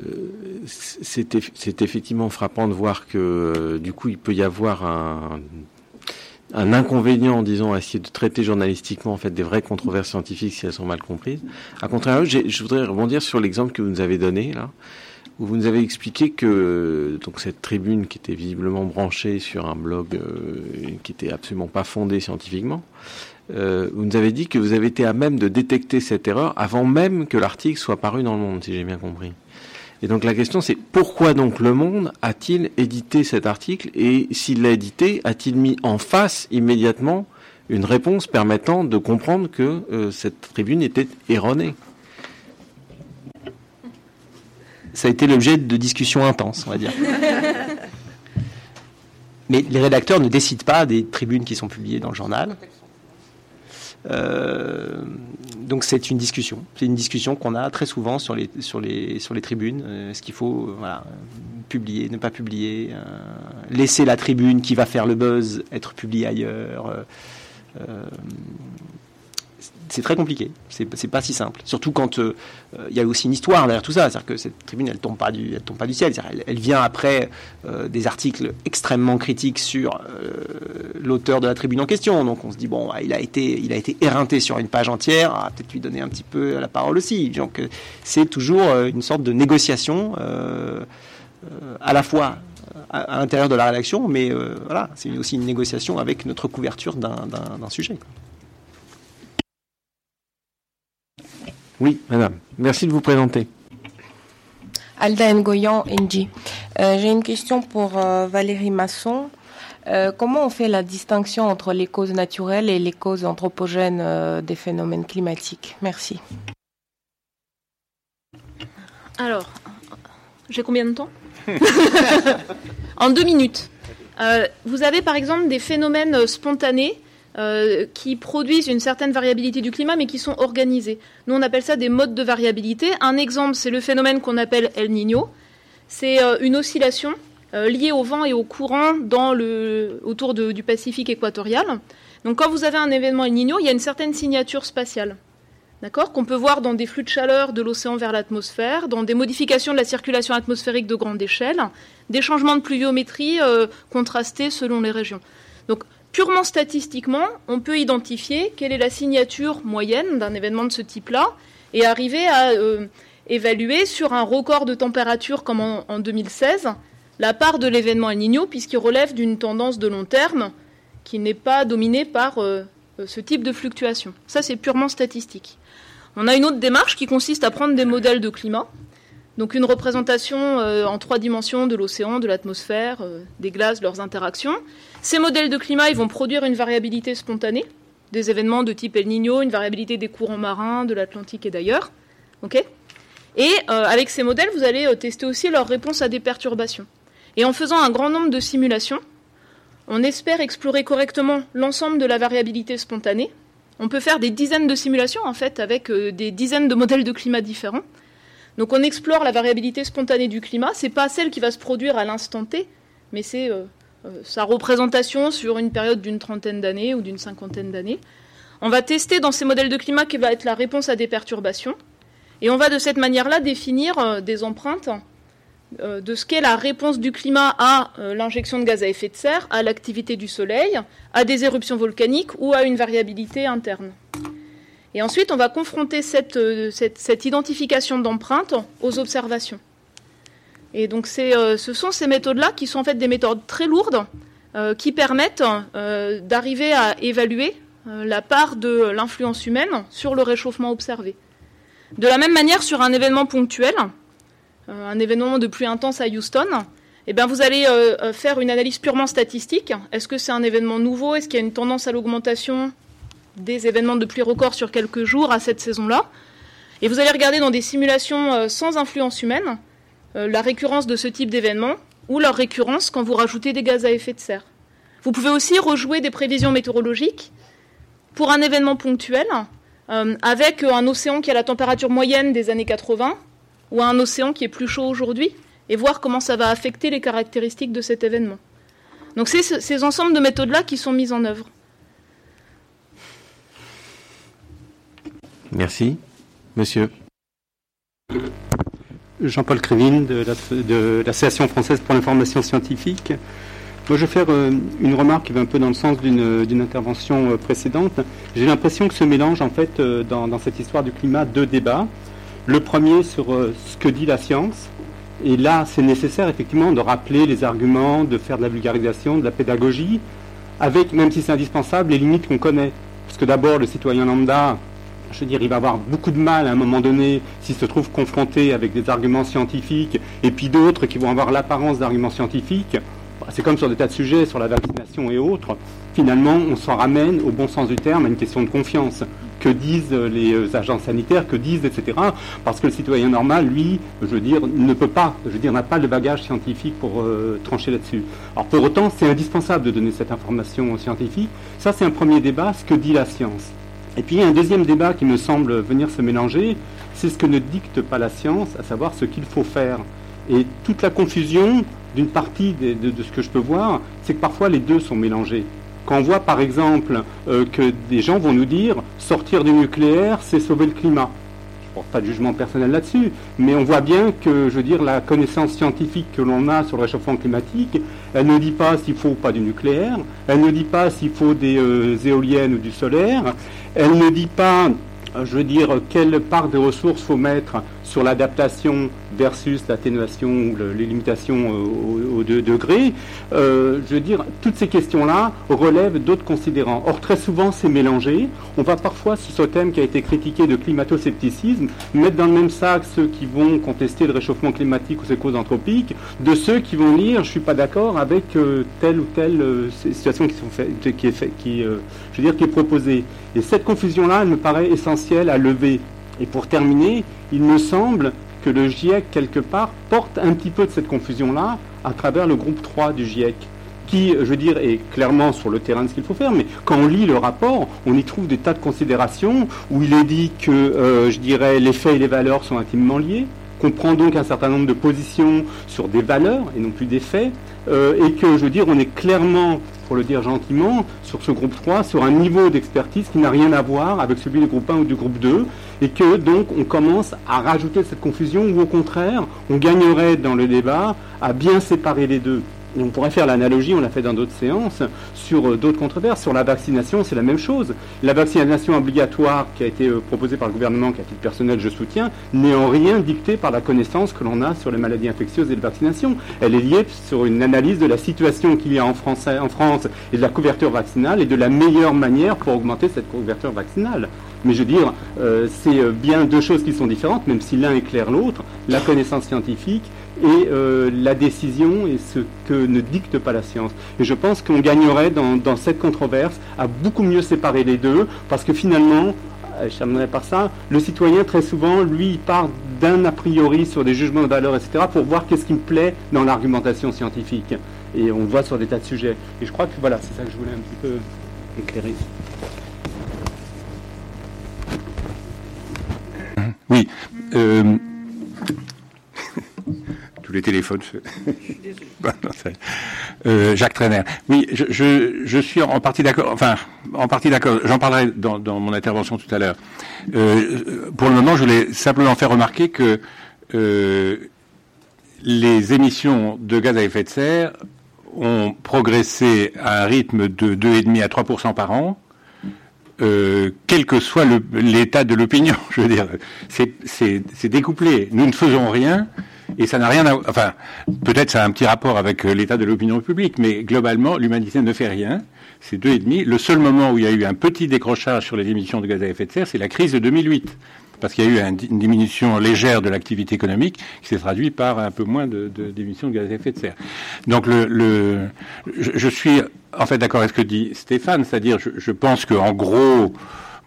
c'est effectivement frappant de voir que euh, du coup il peut y avoir un, un inconvénient, disons, à essayer de traiter journalistiquement en fait des vraies controverses scientifiques si elles sont mal comprises. À contraire, je voudrais rebondir sur l'exemple que vous nous avez donné là, où vous nous avez expliqué que donc cette tribune qui était visiblement branchée sur un blog euh, qui était absolument pas fondé scientifiquement, euh, vous nous avez dit que vous avez été à même de détecter cette erreur avant même que l'article soit paru dans le monde, si j'ai bien compris. Et donc la question c'est pourquoi donc le monde a-t-il édité cet article et s'il l'a édité, a-t-il mis en face immédiatement une réponse permettant de comprendre que euh, cette tribune était erronée? Ça a été l'objet de discussions intenses, on va dire. Mais les rédacteurs ne décident pas des tribunes qui sont publiées dans le journal. Euh, donc c'est une discussion. C'est une discussion qu'on a très souvent sur les, sur les, sur les tribunes. Euh, est-ce qu'il faut voilà, publier, ne pas publier, euh, laisser la tribune qui va faire le buzz être publiée ailleurs c'est très compliqué. C'est pas si simple. Surtout quand euh, il y a aussi une histoire derrière tout ça. C'est-à-dire que cette tribune, elle tombe pas du, tombe pas du ciel. Elle, vient après euh, des articles extrêmement critiques sur euh, l'auteur de la tribune en question. Donc on se dit bon, il a été, il a été éreinté sur une page entière. Ah, peut-être lui donner un petit peu la parole aussi. Donc c'est toujours une sorte de négociation à la fois à, l'intérieur de la rédaction, mais voilà, c'est aussi une négociation avec notre couverture d'un sujet. Oui, madame. Merci de vous présenter. Alda Ngoyan, NG. Euh, j'ai une question pour euh, Valérie Masson. Euh, comment on fait la distinction entre les causes naturelles et les causes anthropogènes des phénomènes climatiques? Merci. Alors, j'ai combien de temps? En deux minutes. vous avez par exemple des phénomènes spontanés euh, qui produisent une certaine variabilité du climat, mais qui sont organisés. Nous, on appelle ça des modes de variabilité. Un exemple, c'est le phénomène qu'on appelle El Niño. C'est euh, une oscillation euh, liée au vent et au courant autour du Pacifique équatorial. Donc, quand vous avez un événement El Niño, il y a une certaine signature spatiale. D'accord? Qu'on peut voir dans des flux de chaleur de l'océan vers l'atmosphère, dans des modifications de la circulation atmosphérique de grande échelle, des changements de pluviométrie contrastés selon les régions. Donc, Purement statistiquement, on peut identifier quelle est la signature moyenne d'un événement de ce type-là et arriver à euh, évaluer sur un record de température comme en, 2016 la part de l'événement El Niño puisqu'il relève d'une tendance de long terme qui n'est pas dominée par euh, ce type de fluctuation. Ça, c'est purement statistique. On a une autre démarche qui consiste à prendre des modèles de climat, donc une représentation euh, en trois dimensions de l'océan, de l'atmosphère, des glaces, leurs interactions, ces modèles de climat, vont produire une variabilité spontanée, des événements de type El Niño, une variabilité des courants marins, de l'Atlantique et d'ailleurs. et euh, avec ces modèles, vous allez euh, tester aussi leur réponse à des perturbations. Et en faisant un grand nombre de simulations, on espère explorer correctement l'ensemble de la variabilité spontanée. On peut faire des dizaines de simulations, en fait, avec euh, des dizaines de modèles de climat différents. Donc on explore la variabilité spontanée du climat. Ce n'est pas celle qui va se produire à l'instant T, mais c'est euh, sa représentation sur une période d'une trentaine d'années ou d'une cinquantaine d'années. On va tester dans ces modèles de climat quelle va être la réponse à des perturbations. Et on va de cette manière-là définir euh, des empreintes euh, de ce qu'est la réponse du climat à l'injection de gaz à effet de serre, à l'activité du Soleil, à des éruptions volcaniques ou à une variabilité interne. Et ensuite, on va confronter cette identification d'empreintes aux observations. Et donc euh, ce sont ces méthodes-là qui sont en fait des méthodes très lourdes euh, qui permettent euh, d'arriver à évaluer euh, la part de l'influence humaine sur le réchauffement observé. De la même manière, sur un événement ponctuel, euh, un événement de pluie intense à Houston, eh bien, vous allez euh, faire une analyse purement statistique. Est-ce que c'est un événement nouveau? Est-ce qu'il y a une tendance à l'augmentation? Des événements de pluie record sur quelques jours à cette saison-là Et vous allez regarder dans des simulations sans influence humaine la récurrence de ce type d'événement ou leur récurrence quand vous rajoutez des gaz à effet de serre. Vous pouvez aussi rejouer des prévisions météorologiques pour un événement ponctuel euh, avec un océan qui a la température moyenne des années 80 ou un océan qui est plus chaud aujourd'hui et voir comment ça va affecter les caractéristiques de cet événement. Donc c'est ces ensembles de méthodes-là qui sont mises en œuvre. Merci. Monsieur. Jean-Paul Crévin de l'Association française pour l'information scientifique. Moi, je vais faire euh, une remarque qui va un peu dans le sens d'une intervention euh, précédente. J'ai l'impression que se mélange, en fait, euh, dans, cette histoire du climat, deux débats. Le premier sur ce que dit la science. Et là, c'est nécessaire, effectivement, de rappeler les arguments, de faire de la vulgarisation, de la pédagogie, avec, même si c'est indispensable, les limites qu'on connaît. Parce que d'abord, le citoyen lambda, je veux dire, il va avoir beaucoup de mal à un moment donné s'il se trouve confronté avec des arguments scientifiques et puis d'autres qui vont avoir l'apparence d'arguments scientifiques. Bah, c'est comme sur des tas de sujets, sur la vaccination et autres. Finalement, on s'en ramène au bon sens du terme à une question de confiance. Que disent les euh, agents sanitaires, que disent, etc. Parce que le citoyen normal, lui, je veux dire, ne peut pas, je veux dire, n'a pas de bagage scientifique pour euh, trancher là-dessus. Alors pour autant, c'est indispensable de donner cette information scientifique. Ça, c'est un premier débat, ce que dit la science. Et puis il y a un deuxième débat qui me semble venir se mélanger, c'est ce que ne dicte pas la science, à savoir ce qu'il faut faire. Et toute la confusion d'une partie de, ce que je peux voir, c'est que parfois les deux sont mélangés. Quand on voit par exemple euh, que des gens vont nous dire sortir du nucléaire, c'est sauver le climat pas de jugement personnel là-dessus, mais on voit bien que, je veux dire, la connaissance scientifique que l'on a sur le réchauffement climatique, elle ne dit pas s'il faut ou pas du nucléaire, elle ne dit pas s'il faut des euh, éoliennes ou du solaire, elle ne dit pas, je quelle part des ressources faut mettre sur l'adaptation versus l'atténuation ou les limitations au, deux degrés, euh, je veux dire, toutes ces questions-là relèvent d'autres considérants. Or, très souvent, c'est mélangé. On va parfois, sur ce thème qui a été critiqué de climato-scepticisme, mettre dans le même sac ceux qui vont contester le réchauffement climatique ou ses causes anthropiques, de ceux qui vont dire, je ne suis pas d'accord avec euh, telle ou telle euh, situation qui est proposée. Et cette confusion-là, elle me paraît essentielle à lever. Et pour terminer, il me semble que le GIEC, quelque part, porte un petit peu de cette confusion-là à travers le groupe 3 du GIEC qui, je veux dire, est clairement sur le terrain de ce qu'il faut faire, mais quand on lit le rapport, on y trouve des tas de considérations où il est dit que, euh, je dirais, les faits et les valeurs sont intimement liés, qu'on prend donc un certain nombre de positions sur des valeurs et non plus des faits, euh, et que, je veux dire, on est clairement pour le dire gentiment, sur ce groupe 3, sur un niveau d'expertise qui n'a rien à voir avec celui du groupe 1 ou du groupe 2, et que donc on commence à rajouter cette confusion, ou au contraire, on gagnerait dans le débat à bien séparer les deux on pourrait faire l'analogie, on l'a fait dans d'autres séances, sur euh, d'autres controverses. Sur la vaccination, c'est la même chose. La vaccination obligatoire qui a été euh, proposée par le gouvernement, qu'à titre personnel je soutiens, n'est en rien dictée par la connaissance que l'on a sur les maladies infectieuses et les vaccinations. Elle est liée sur une analyse de la situation qu'il y a en France, en France et de la couverture vaccinale et de la meilleure manière pour augmenter cette couverture vaccinale. Mais je veux dire, euh, c'est bien deux choses qui sont différentes, même si l'un éclaire l'autre. La connaissance scientifique et euh, la décision est ce que ne dicte pas la science. Et je pense qu'on gagnerait dans, cette controverse à beaucoup mieux séparer les deux, parce que finalement, euh, terminerai par ça, le citoyen très souvent, lui, il part d'un a priori sur des jugements de valeur, etc., pour voir qu'est-ce qui me plaît dans l'argumentation scientifique. Et on voit sur des tas de sujets. Et je crois que voilà, c'est ça que je voulais un petit peu éclairer. Oui. Euh, les téléphones. euh, Jacques Trainer. Oui, je, je, je, suis en partie d'accord. Enfin, en partie d'accord. J'en parlerai dans, dans, mon intervention tout à l'heure. Euh, pour le moment, je voulais simplement faire remarquer que euh, les émissions de gaz à effet de serre ont progressé à un rythme de 2,5 à 3 par an. Euh, quel que soit l'état de l'opinion, je veux dire, c'est découplé. Nous ne faisons rien, Et ça n'a rien à, enfin, peut-être ça a un petit rapport avec euh, l'état de l'opinion publique, mais globalement, l'humanité ne fait rien. C'est deux et demi. Le seul moment où il y a eu un petit décrochage sur les émissions de gaz à effet de serre, c'est la crise de 2008 parce qu'il y a eu une diminution légère de l'activité économique qui s'est traduite par un peu moins d'émissions de, de, gaz à effet de serre. Donc le, le je, je, suis en fait d'accord avec ce que dit Stéphane, c'est-à-dire je, je pense qu'en gros,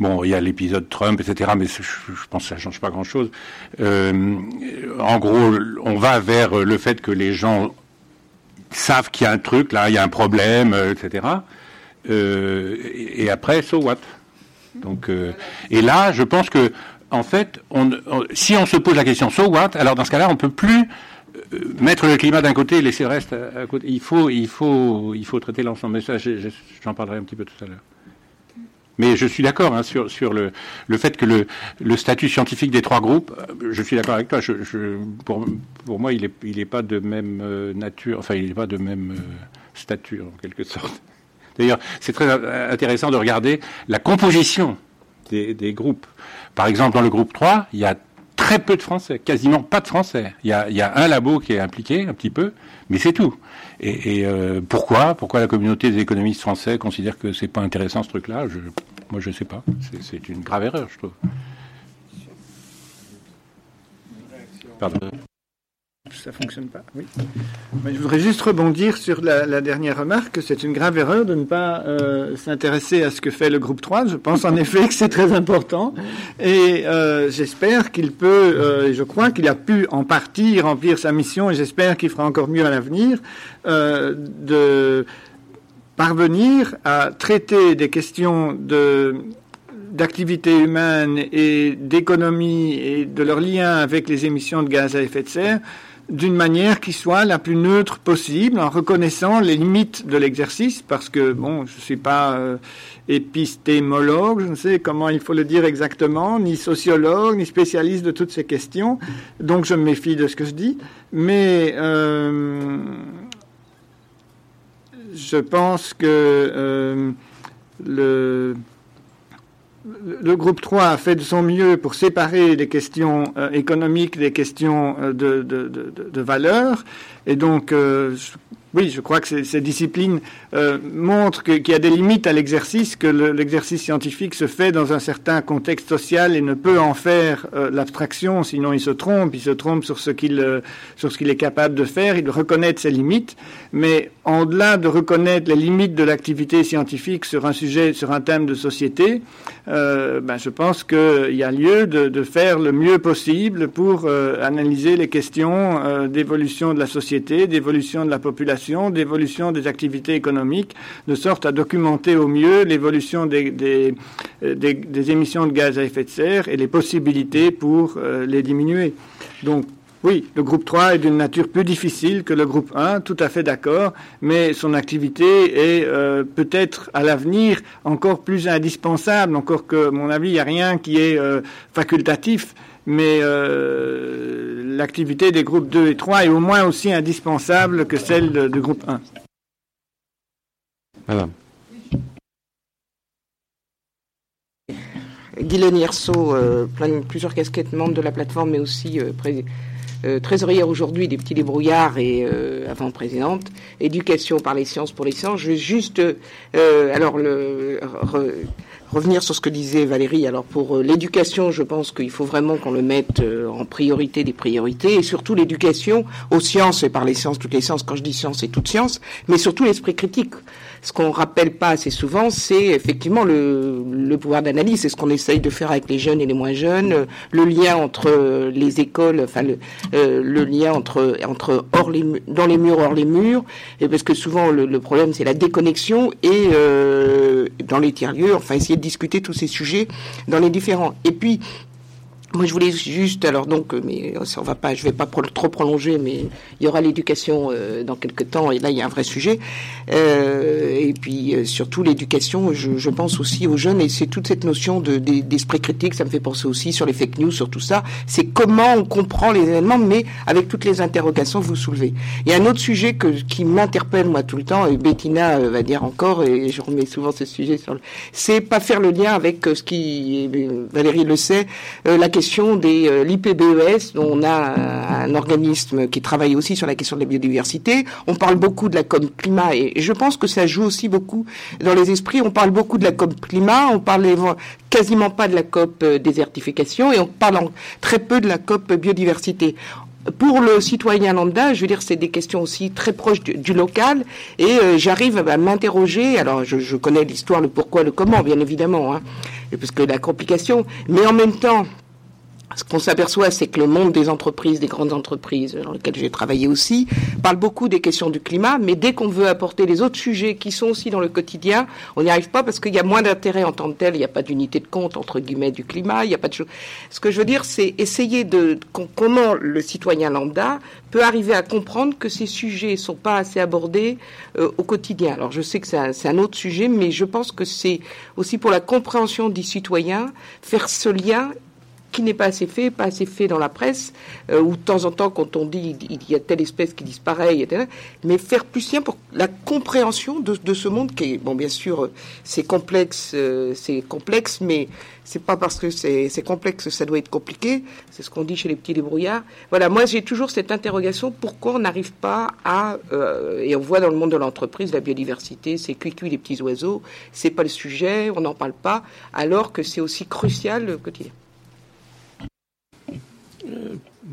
Bon, il y a l'épisode Trump, etc., mais je, pense que ça change pas grand-chose. Euh, en gros, on va vers le fait que les gens savent qu'il y a un truc, là, il y a un problème, euh, etc. Euh, et, après, so what? Donc, et là, je pense que, en fait, si on se pose la question so what, alors dans ce cas-là, on peut plus mettre le climat d'un côté et laisser le reste à, côté. Il faut, il faut, il faut traiter l'ensemble. Mais ça, j'en parlerai un petit peu tout à l'heure. Mais je suis d'accord hein, sur, sur le, le fait que le, le statut scientifique des trois groupes, euh, je suis d'accord avec toi. Je, pour, pour moi, il n'est il est pas de même euh, nature, enfin, il n'est pas de même euh, stature, en quelque sorte. D'ailleurs, c'est très intéressant de regarder la composition des, des, groupes. Par exemple, dans le groupe 3, il y a très peu de Français, quasiment pas de Français. Il y a, il y a un labo qui est impliqué, un petit peu, mais c'est tout. Et, et euh, pourquoi? Pourquoi la communauté des économistes français considère que c'est pas intéressant ce truc-là? Je, Moi, je sais pas. C'est une grave erreur, je trouve. Pardon ça fonctionne pas. Oui. Je voudrais juste rebondir sur la, dernière remarque. C'est une grave erreur de ne pas euh, s'intéresser à ce que fait le groupe 3. Je pense en effet que c'est très important. Et euh, j'espère qu'il peut, euh, je crois qu'il a pu en partie remplir sa mission et j'espère qu'il fera encore mieux à l'avenir, euh, de parvenir à traiter des questions de d'activité humaine et d'économie et de leur lien avec les émissions de gaz à effet de serre d'une manière qui soit la plus neutre possible, en reconnaissant les limites de l'exercice, parce que, bon, je ne suis pas euh, épistémologue, je ne sais comment il faut le dire exactement, ni sociologue, ni spécialiste de toutes ces questions, donc je me méfie de ce que je dis, mais euh, je pense que euh, le le groupe 3 a fait de son mieux pour séparer les questions euh, économiques des questions euh, de, de, de, valeur. Et donc, euh, oui, je crois que ces, disciplines euh, montrent qu'il y a des limites à l'exercice, que l'exercice scientifique se fait dans un certain contexte social et ne peut en faire euh, l'abstraction, sinon il se trompe, il se trompe sur ce qu'il euh, sur ce qu'il est capable de faire, il doit reconnaître ses limites, mais en-delà de reconnaître les limites de l'activité scientifique sur un sujet, sur un thème de société, ben, je pense qu'il y a lieu de, faire le mieux possible pour analyser les questions d'évolution de la société, d'évolution de la population d'évolution des activités économiques, de sorte à documenter au mieux l'évolution des, des, émissions de gaz à effet de serre et les possibilités pour euh, les diminuer. Donc, oui, le groupe 3 est d'une nature plus difficile que le groupe 1, tout à fait d'accord, mais son activité est euh, peut-être à l'avenir encore plus indispensable, encore que, à mon avis, il n'y a rien qui est euh, facultatif mais euh, l'activité des groupes 2 et 3 est au moins aussi indispensable que celle du groupe 1. Madame. Guylaine Yerso, euh, plusieurs casquettes membres de la plateforme, mais aussi euh, euh, trésorière aujourd'hui des petits débrouillards et euh, avant présidente, éducation par les sciences pour les sciences. Je vais juste, alors revenir sur ce que disait Valérie. Alors pour l'éducation, je pense qu'il faut vraiment qu'on le mette en priorité des priorités, et surtout l'éducation aux sciences et par les sciences, toutes les sciences. Quand je dis sciences, c'est toutes sciences, mais surtout l'esprit critique. Ce qu'on rappelle pas assez souvent, c'est effectivement le, pouvoir d'analyse. C'est ce qu'on essaye de faire avec les jeunes et les moins jeunes, euh, le lien entre les écoles, enfin le, le lien entre entre hors les dans les murs hors les murs, et parce que souvent le, le problème c'est la déconnexion et euh, dans les tiers lieux, enfin essayer de discuter tous ces sujets dans les différents. Et puis, moi, je voulais juste, alors donc, euh, mais ça, on va pas, je vais pas trop prolonger, mais il y aura l'éducation euh, dans quelques temps, et là, il y a un vrai sujet. Euh, et puis, euh, surtout l'éducation, je, je, pense aussi aux jeunes, et c'est toute cette notion de, d'esprit critique, ça me fait penser aussi sur les fake news, sur tout ça. C'est comment on comprend les événements, mais avec toutes les interrogations que vous soulevez. Il y a un autre sujet que, qui m'interpelle, moi, tout le temps, et Bettina va dire encore, et je remets souvent ce sujet sur le... C'est pas faire le lien avec ce qui, Valérie le sait, la question question des euh, l'IPBES, on a un, un, organisme qui travaille aussi sur la question de la biodiversité. On parle beaucoup de la COP climat et, je pense que ça joue aussi beaucoup dans les esprits. On parle beaucoup de la COP climat, on parle quasiment pas de la COP désertification et on parle très peu de la COP biodiversité pour le citoyen lambda, je veux dire, c'est des questions aussi très proches du, local, et euh, j'arrive à m'interroger. Alors, je, je connais l'histoire, le pourquoi, le comment, bien évidemment, hein, parce que la complication, mais en même temps, ce qu'on s'aperçoit, c'est que le monde des entreprises, des grandes entreprises, dans lesquelles j'ai travaillé aussi, parle beaucoup des questions du climat, mais dès qu'on veut apporter les autres sujets qui sont aussi dans le quotidien, on n'y arrive pas parce qu'il y a moins d'intérêt en tant que tel, il n'y a pas d'unité de compte, entre guillemets, du climat, il n'y a pas de chose. Ce que je veux dire, c'est essayer de, comment le citoyen lambda peut arriver à comprendre que ces sujets ne sont pas assez abordés euh, au quotidien. Alors je sais que c'est un, un, autre sujet, mais je pense que c'est aussi pour la compréhension des citoyens, faire ce lien qui n'est pas assez fait, pas assez fait dans la presse, euh, ou de temps en temps, quand on dit il y a telle espèce qui disparaît, etc., mais faire plus lien pour la compréhension de, ce monde qui est, bon, bien sûr, c'est complexe, euh, c'est complexe, mais c'est pas parce que c'est complexe que ça doit être compliqué. C'est ce qu'on dit chez les petits débrouillards. Voilà, moi j'ai toujours cette interrogation pourquoi on n'arrive pas à euh, et on voit dans le monde de l'entreprise la biodiversité, c'est cuit les petits oiseaux, c'est pas le sujet, on n'en parle pas, alors que c'est aussi crucial le quotidien.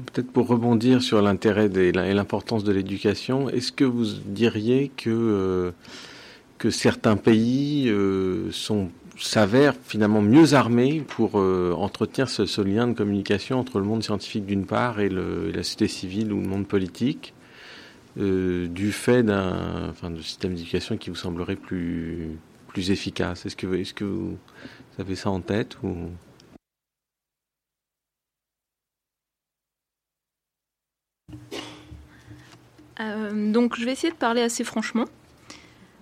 Peut-être pour rebondir sur l'intérêt et l'importance de l'éducation, est-ce que vous diriez que, euh, que certains pays euh, sont s'avèrent finalement mieux armés pour euh, entretenir ce, lien de communication entre le monde scientifique d'une part et, le, la société civile ou le monde politique, du fait d'un système d'éducation qui vous semblerait plus, plus efficace? Est-ce que, est -ce que vous avez ça en tête ou... Euh, donc je vais essayer de parler assez franchement.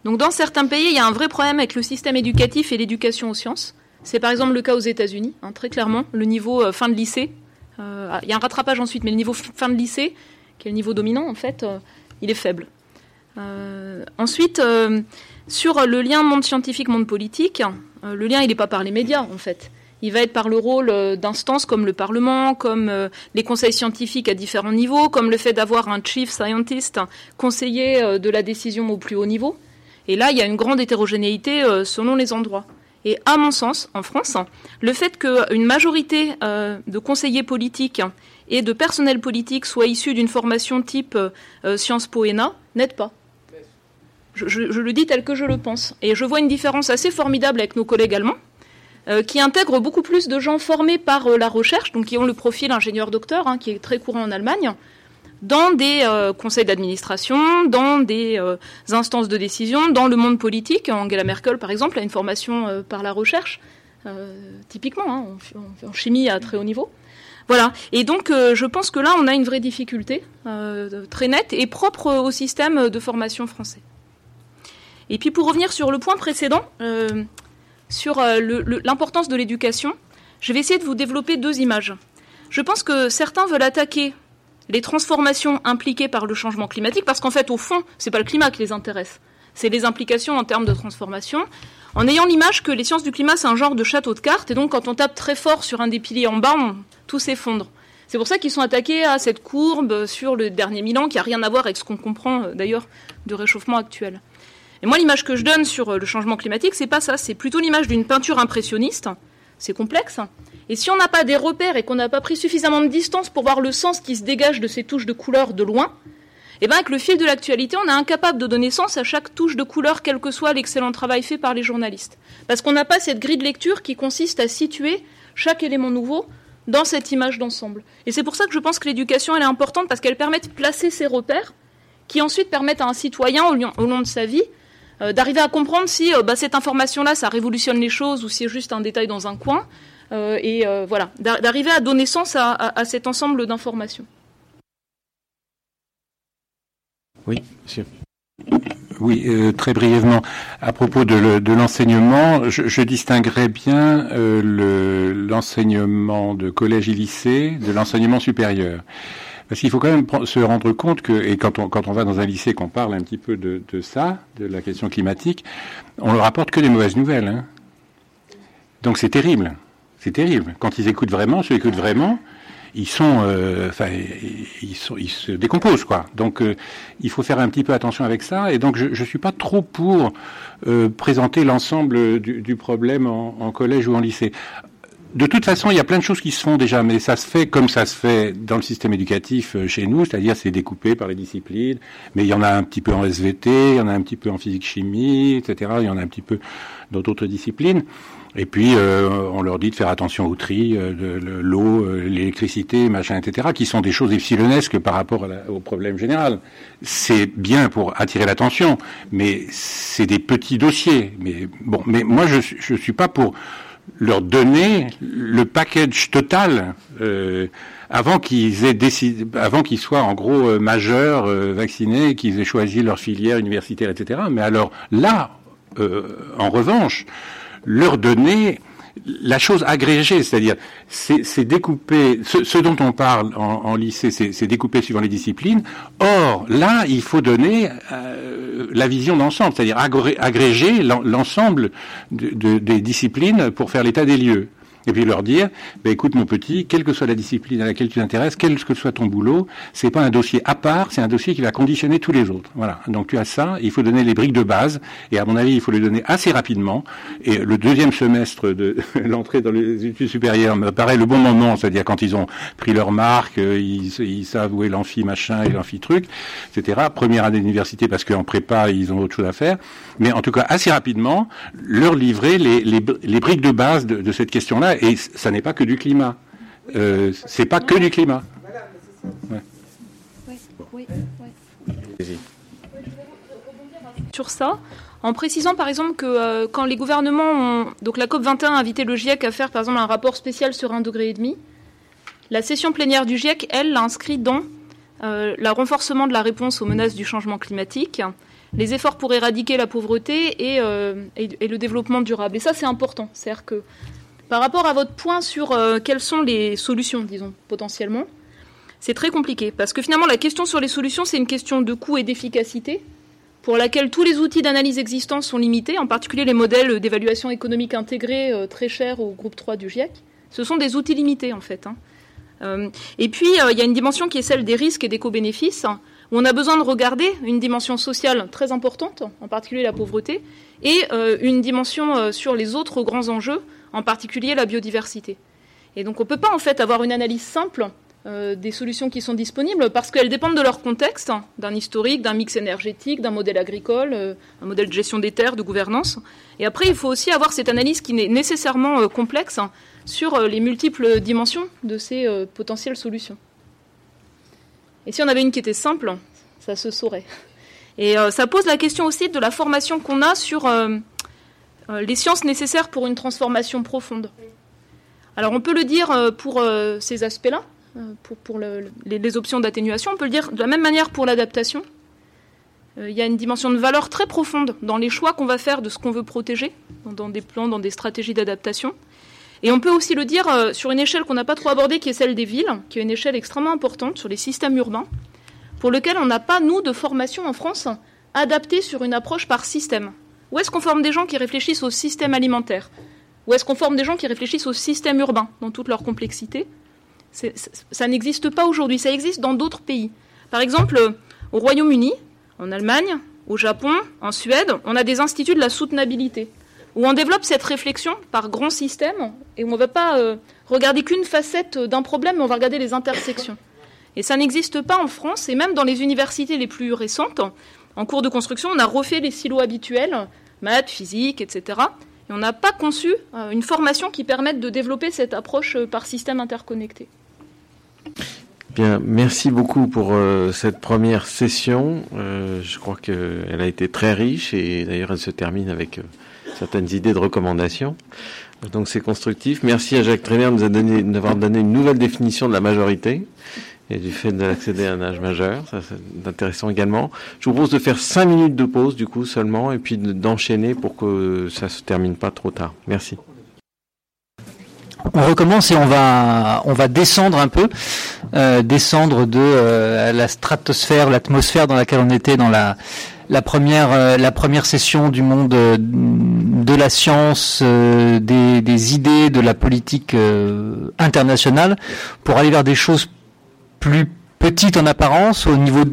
Donc dans certains pays, il y a un vrai problème avec le système éducatif et l'éducation aux sciences. C'est par exemple le cas aux États-Unis, hein, très clairement. Le niveau euh, fin de lycée, euh, il y a un rattrapage ensuite, mais le niveau fin de lycée, qui est le niveau dominant en fait, il est faible. Ensuite, sur le lien monde scientifique, monde politique, le lien il n'est pas par les médias en fait. Il va être par le rôle d'instances comme le Parlement, comme les conseils scientifiques à différents niveaux, comme le fait d'avoir un chief scientist, conseiller de la décision au plus haut niveau. Et là, il y a une grande hétérogénéité selon les endroits. Et à mon sens, en France, le fait qu'une majorité de conseillers politiques et de personnel politique soit issus d'une formation type Sciences Po ENA n'aide pas. Je, le dis tel que je le pense. Et je vois une différence assez formidable avec nos collègues allemands, qui intègrent beaucoup plus de gens formés par la recherche, donc qui ont le profil ingénieur-docteur, hein, qui est très courant en Allemagne, dans des euh, conseils d'administration, dans des euh, instances de décision, dans le monde politique. Angela Merkel, par exemple, a une formation euh, par la recherche, typiquement, hein, en, chimie à très haut niveau. Voilà. Et donc, je pense que là, on a une vraie difficulté très nette et propre au système de formation français. Et puis, pour revenir sur le point précédent, sur l'importance de l'éducation, je vais essayer de vous développer deux images. Je pense que certains veulent attaquer les transformations impliquées par le changement climatique, parce qu'en fait, au fond, ce n'est pas le climat qui les intéresse, c'est les implications en termes de transformation, en ayant l'image que les sciences du climat, c'est un genre de château de cartes, et donc quand on tape très fort sur un des piliers en bas, tout s'effondre. C'est pour ça qu'ils sont attaqués à cette courbe sur le dernier Milan, qui n'a rien à voir avec ce qu'on comprend d'ailleurs du réchauffement actuel. Et moi, l'image que je donne sur le changement climatique, c'est pas ça, c'est plutôt l'image d'une peinture impressionniste. C'est complexe, et si on n'a pas des repères et qu'on n'a pas pris suffisamment de distance pour voir le sens qui se dégage de ces touches de couleur de loin, eh bien avec le fil de l'actualité, on est incapable de donner sens à chaque touche de couleur, quel que soit l'excellent travail fait par les journalistes. Parce qu'on n'a pas cette grille de lecture qui consiste à situer chaque élément nouveau dans cette image d'ensemble. Et c'est pour ça que je pense que l'éducation, elle est importante, parce qu'elle permet de placer ces repères, qui ensuite permettent à un citoyen, au long de sa vie, euh, d'arriver à comprendre si euh, bah, cette information-là, ça révolutionne les choses, ou si c'est juste un détail dans un coin, euh, et euh, voilà, d'arriver à donner sens à, à, à cet ensemble d'informations. Oui, monsieur. Oui, euh, très brièvement, à propos de l'enseignement, le, je, je, distinguerais bien euh, l'enseignement le, de collège et lycée de l'enseignement supérieur. Parce qu'il faut quand même se rendre compte que, et quand on, quand on va dans un lycée, qu'on parle un petit peu de, ça, de la question climatique, on leur apporte que des mauvaises nouvelles. Hein. Donc c'est terrible. C'est terrible. Quand ils écoutent vraiment, ceux écoutent vraiment, ils sont, euh, enfin, ils, se décomposent quoi. Donc, euh, il faut faire un petit peu attention avec ça. Et donc, je, je suis pas trop pour euh, présenter l'ensemble du, problème en, collège ou en lycée. De toute façon, il y a plein de choses qui se font déjà, mais ça se fait comme ça se fait dans le système éducatif chez nous, c'est-à-dire c'est découpé par les disciplines. Mais il y en a un petit peu en SVT, il y en a un petit peu en physique-chimie, etc. Il y en a un petit peu dans d'autres disciplines. Et puis, euh, on leur dit de faire attention au tri, euh, l'eau, euh, l'électricité, machin, etc., qui sont des choses epsilonesques par rapport au problème général. C'est bien pour attirer l'attention, mais c'est des petits dossiers. Mais bon, mais moi, je je suis pas pour leur donner le package total euh, avant qu'ils aient décidé, avant qu'ils soient en gros majeurs, vaccinés, qu'ils aient choisi leur filière universitaire, etc. Mais alors là, en revanche, leur donner la chose agrégée, c'est-à-dire c'est découpé, ce, dont on parle en, lycée, c'est découpé suivant les disciplines. Or, là, il faut donner euh, la vision d'ensemble, c'est-à-dire agréger l'ensemble des disciplines pour faire l'état des lieux et puis leur dire, bah, écoute mon petit, quelle que soit la discipline à laquelle tu t'intéresses, quel que soit ton boulot, c'est pas un dossier à part, c'est un dossier qui va conditionner tous les autres. Voilà. Donc tu as ça, il faut donner les briques de base, et à mon avis, il faut les donner assez rapidement. Et le deuxième semestre de l'entrée dans les études supérieures me paraît le bon moment, c'est-à-dire quand ils ont pris leur marque, euh, ils, savent où est l'amphi machin et l'amphi truc, etc. Première année d'université parce qu'en prépa, ils ont autre chose à faire. Mais en tout cas, assez rapidement, leur livrer les, les, briques de base de cette question-là et ça n'est pas que du climat. Euh, c'est pas que du climat. Sur ça, en précisant par exemple que euh, quand les gouvernements ont. Donc la COP21 a invité le GIEC à faire par exemple un rapport spécial sur un degré et demi. La session plénière du GIEC, elle, l'a inscrit dans euh, le renforcement de la réponse aux menaces du changement climatique, les efforts pour éradiquer la pauvreté et, et, et le développement durable. Et ça, c'est important. C'est-à-dire que par rapport à votre point sur euh, quelles sont les solutions, disons, potentiellement, c'est très compliqué. Parce que finalement, la question sur les solutions, c'est une question de coût et d'efficacité, pour laquelle tous les outils d'analyse existants sont limités, en particulier les modèles d'évaluation économique intégrés euh, très chers au groupe 3 du GIEC. Ce sont des outils limités, en fait. Hein. Euh, et puis, il y a une dimension qui est celle des risques et des co-bénéfices, où on a besoin de regarder une dimension sociale très importante, en particulier la pauvreté, et une dimension sur les autres grands enjeux, en particulier la biodiversité. Et donc on ne peut pas en fait avoir une analyse simple euh, des solutions qui sont disponibles parce qu'elles dépendent de leur contexte, d'un historique, d'un mix énergétique, d'un modèle agricole, euh, un modèle de gestion des terres, de gouvernance. Et après, il faut aussi avoir cette analyse qui est nécessairement euh, complexe sur les multiples dimensions de ces potentielles solutions. Et si on avait une qui était simple, ça se saurait. Et ça pose la question aussi de la formation qu'on a sur les sciences nécessaires pour une transformation profonde. Alors on peut le dire euh, pour euh, ces aspects-là, pour, les, options d'atténuation, on peut le dire de la même manière pour l'adaptation. Il y a une dimension de valeur très profonde dans les choix qu'on va faire de ce qu'on veut protéger, dans des plans, dans des stratégies d'adaptation. Et on peut aussi le dire sur une échelle qu'on n'a pas trop abordée, qui est celle des villes, qui est une échelle extrêmement importante sur les systèmes urbains, pour lequel on n'a pas, nous, de formation en France adaptée sur une approche par système. Où est-ce qu'on forme des gens qui réfléchissent au système alimentaire Où est-ce qu'on forme des gens qui réfléchissent au système urbain dans toute leur complexité Ça n'existe pas aujourd'hui, ça existe dans d'autres pays. Par exemple, au Royaume-Uni, en Allemagne, au Japon, en Suède, on a des instituts de la soutenabilité, où on développe cette réflexion par grands systèmes, et où on ne va pas euh, regarder qu'une facette d'un problème, mais on va regarder les intersections. Et ça n'existe pas en France, et même dans les universités les plus récentes, en cours de construction, on a refait les silos habituels, maths, physique, etc. Et on n'a pas conçu euh, une formation qui permette de développer cette approche euh, par système interconnecté. Bien, merci beaucoup pour euh, cette première session. je crois qu'elle a été très riche et d'ailleurs elle se termine avec certaines idées de recommandations. Donc c'est constructif. Merci à Jacques Trainer de nous avoir donné une nouvelle définition de la majorité et du fait d'accéder à un âge majeur. Ça, c'est intéressant également. Je vous propose de faire cinq minutes de pause, du coup, seulement, et puis d'enchaîner pour que ça se termine pas trop tard. Merci. On recommence et on va on va descendre un peu, euh, descendre de euh, la stratosphère, l'atmosphère dans laquelle on était dans la la première, la première session du monde de la science, des, des, idées, de la politique internationale, pour aller vers des choses plus petite en apparence, au niveau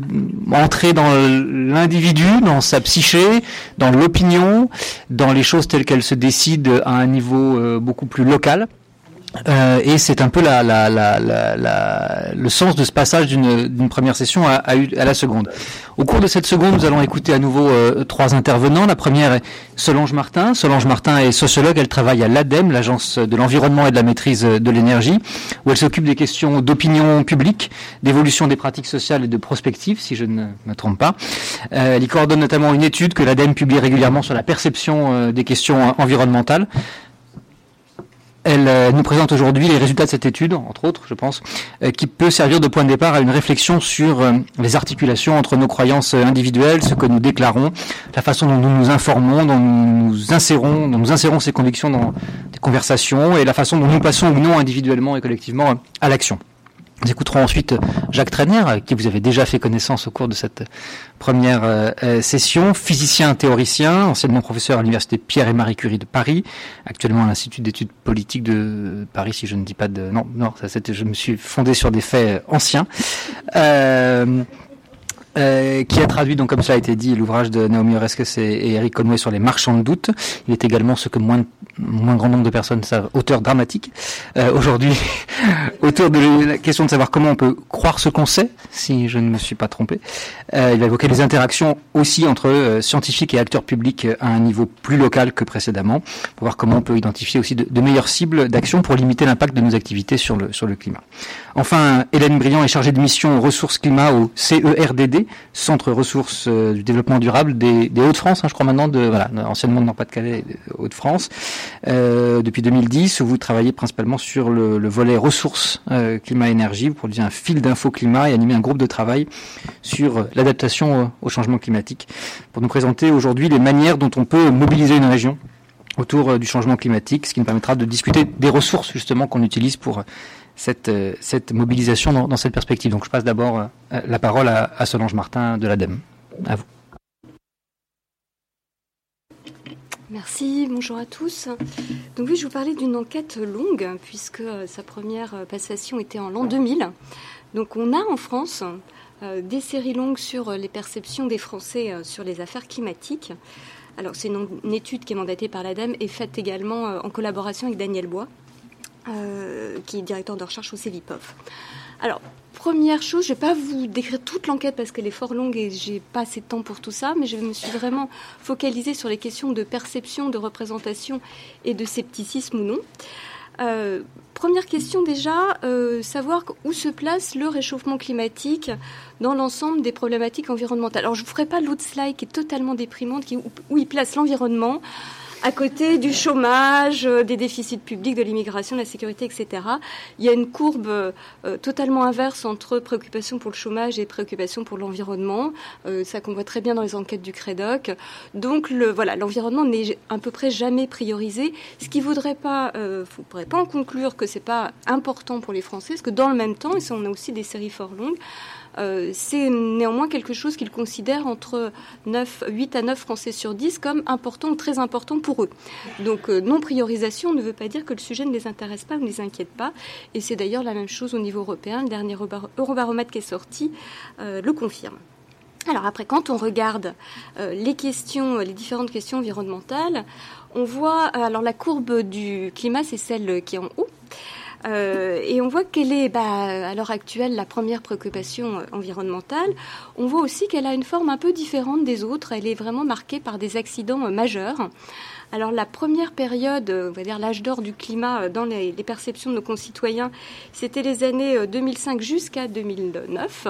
entrer dans l'individu, dans sa psyché, dans l'opinion, dans les choses telles qu'elles se décident à un niveau euh, beaucoup plus local. Euh, et c'est un peu la, la, la, le sens de ce passage d'une première session à, la seconde. Au cours de cette seconde, nous allons écouter à nouveau euh, trois intervenants. La première est Solange Martin. Solange Martin est sociologue. Elle travaille à l'ADEME, l'Agence de l'environnement et de la maîtrise de l'énergie, où elle s'occupe des questions d'opinion publique, d'évolution des pratiques sociales et de prospective, si je ne me trompe pas. Euh, elle y coordonne notamment une étude que l'ADEME publie régulièrement sur la perception des questions environnementales. Elle euh, nous présente aujourd'hui les résultats de cette étude, entre autres, je pense, euh, qui peut servir de point de départ à une réflexion sur euh, les articulations entre nos croyances individuelles, ce que nous déclarons, la façon dont nous nous informons, dont nous nous insérons, dont nous insérons ces convictions dans des conversations, et la façon dont nous passons ou non individuellement et collectivement à l'action. Nous écouterons ensuite Jacques Trainer, qui vous avez déjà fait connaissance au cours de cette première euh, euh, session, physicien théoricien, anciennement professeur à l'université Pierre et Marie Curie de Paris, actuellement à l'Institut d'études politiques de Paris, si je ne dis pas de... Non, non, ça c'était, je me suis fondé sur des faits anciens. Euh, euh, qui a traduit, donc comme cela a été dit, l'ouvrage de Naomi Oreskes et, Eric Conway sur les marchands de doute. Il est également ce que moins, moins grand nombre de personnes savent, auteur dramatique. Euh, Aujourd'hui, autour de la question de savoir comment on peut croire ce qu'on sait, si je ne me suis pas trompé. Euh, il va évoquer les interactions aussi entre euh, scientifiques et acteurs publics à un niveau plus local que précédemment, pour voir comment on peut identifier aussi de, de meilleures cibles d'action pour limiter l'impact de nos activités sur le, sur le climat. Enfin, Hélène Briand est chargée de mission ressources climat au CERDD, Centre ressources euh, du développement durable des, Hauts-de-France, hein, je crois maintenant, de, voilà, anciennement de Nord-Pas-de-Calais, Hauts-de-France, euh, depuis 2010, où vous travaillez principalement sur le, le volet ressources euh, climat-énergie, vous produisez un fil d'info climat et animez un groupe de travail sur l'adaptation au changement climatique, pour nous présenter aujourd'hui les manières dont on peut mobiliser une région autour du changement climatique, ce qui nous permettra de discuter des ressources justement qu'on utilise pour cette, euh, cette mobilisation dans, cette perspective. Donc je passe d'abord euh, la parole à, Solange Martin de l'ADEME. À vous. Merci, bonjour à tous. Donc oui, je vous parlais d'une enquête longue, puisque sa première passation était en l'an 2000. Donc on a en France euh, des séries longues sur les perceptions des Français sur les affaires climatiques. Alors c'est une, étude qui est mandatée par l'ADEME et faite également en collaboration avec Daniel Bois, euh, qui est directeur de recherche au CEVIPOF. Alors, première chose, je ne vais pas vous décrire toute l'enquête parce qu'elle est fort longue et j'ai pas assez de temps pour tout ça, mais je me suis vraiment focalisée sur les questions de perception, de représentation et de scepticisme ou non. Euh, première question déjà, euh, savoir où se place le réchauffement climatique dans l'ensemble des problématiques environnementales. Alors je ne vous ferai pas l'autre slide qui est totalement déprimante, qui, où, où il place l'environnement à côté du chômage, euh, des déficits publics, de l'immigration, de la sécurité, etc. Il y a une courbe euh, totalement inverse entre préoccupation pour le chômage et préoccupation pour l'environnement. Euh, ça qu'on voit très bien dans les enquêtes du CREDOC. Donc le, voilà, l'environnement n'est à peu près jamais priorisé, ce qui voudrait pas, euh, ne pourrez pas en conclure que c'est pas important pour les Français, parce que dans le même temps, et ça on a aussi des séries fort longues, euh, c'est néanmoins quelque chose qu'ils considèrent entre 9, 8 à 9 Français sur 10 comme important ou très important pour eux. Donc euh, non-priorisation ne veut pas dire que le sujet ne les intéresse pas ou ne les inquiète pas. Et c'est d'ailleurs la même chose au niveau européen. Le dernier Eurobaromètre qui est sorti euh, le confirme. Alors après, quand on regarde les questions, les différentes questions environnementales, on voit, alors la courbe du climat, c'est celle qui est en haut. Euh, et on voit qu'elle est, bah, à l'heure actuelle, la première préoccupation environnementale. On voit aussi qu'elle a une forme un peu différente des autres. Elle est vraiment marquée par des accidents majeurs. Alors la première période, on va dire l'âge d'or du climat dans les, perceptions de nos concitoyens, c'était les années 2005 jusqu'à 2009.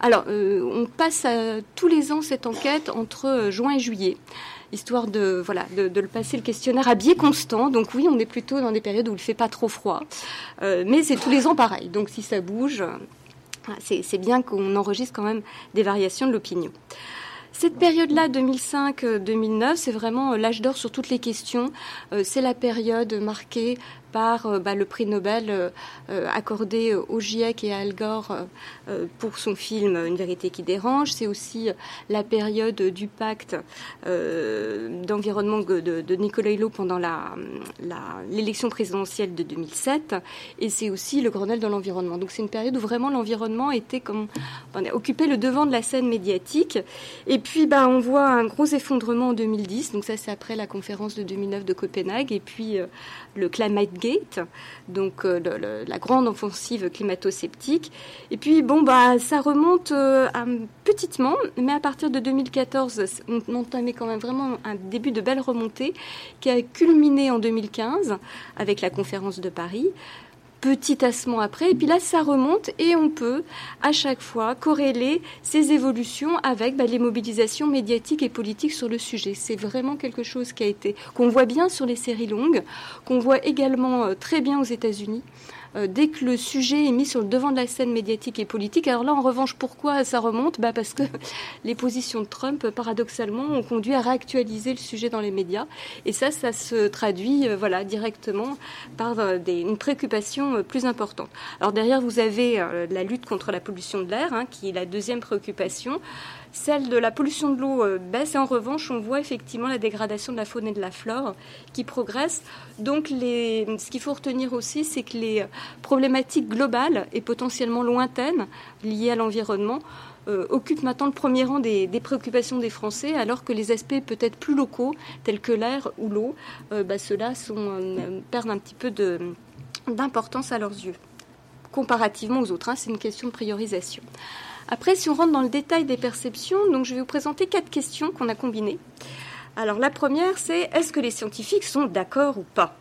Alors euh, on passe tous les ans cette enquête entre juin et juillet histoire de, voilà, de, le passer le questionnaire à biais constant. Donc oui, on est plutôt dans des périodes où il ne fait pas trop froid. Euh, mais c'est tous les ans pareil. Donc si ça bouge, c'est bien qu'on enregistre quand même des variations de l'opinion. Cette période-là, 2005-2009, c'est vraiment l'âge d'or sur toutes les questions. Euh, c'est la période marquée par bah, le prix Nobel accordé au GIEC et à Al Gore pour son film Une vérité qui dérange. C'est aussi la période du pacte d'environnement de, Nicolas Hulot pendant l'élection présidentielle de 2007. Et c'est aussi le Grenelle de l'environnement. Donc c'est une période où vraiment l'environnement était comme occupé le devant de la scène médiatique. Et puis bah on voit un gros effondrement en 2010. Donc ça c'est après la conférence de 2009 de Copenhague et puis euh, le Climate Gate, donc euh, la grande offensive climato-sceptique. Et puis bon bah ça remonte euh, petitement, mais à partir de 2014, on entamait quand même vraiment un début de belle remontée qui a culminé en 2015 avec la conférence de Paris petit tassement après. Et puis là, ça remonte et on peut à chaque fois corréler ces évolutions avec bah, les mobilisations médiatiques et politiques sur le sujet. C'est vraiment quelque chose qui a été qu'on voit bien sur les séries longues, qu'on voit également euh, très bien aux États-Unis. Euh, dès que le sujet est mis sur le devant de la scène médiatique et politique. Alors là, en revanche, pourquoi ça remonte? Bah Parce que les positions de Trump, paradoxalement, ont conduit à réactualiser le sujet dans les médias. Et ça, ça se traduit euh, voilà, directement par euh, une préoccupation plus importante. Alors derrière, vous avez la lutte contre la pollution de l'air, hein, qui est la deuxième préoccupation. Celle de la pollution de l'eau euh, baisse et en revanche, on voit effectivement la dégradation de la faune et de la flore qui progresse. Donc, ce qu'il faut retenir aussi, c'est que les problématiques globales et potentiellement lointaines liées à l'environnement euh, occupent maintenant le premier rang des, préoccupations des Français, alors que les aspects peut-être plus locaux, tels que l'air ou l'eau, euh, bah, ceux-là perdent un petit peu d'importance à leurs yeux, comparativement aux autres. Hein. c'est une question de priorisation. Après, si on rentre dans le détail des perceptions, donc je vais vous présenter quatre questions qu'on a combinées. Alors la première, c'est est-ce que les scientifiques sont d'accord ou pas?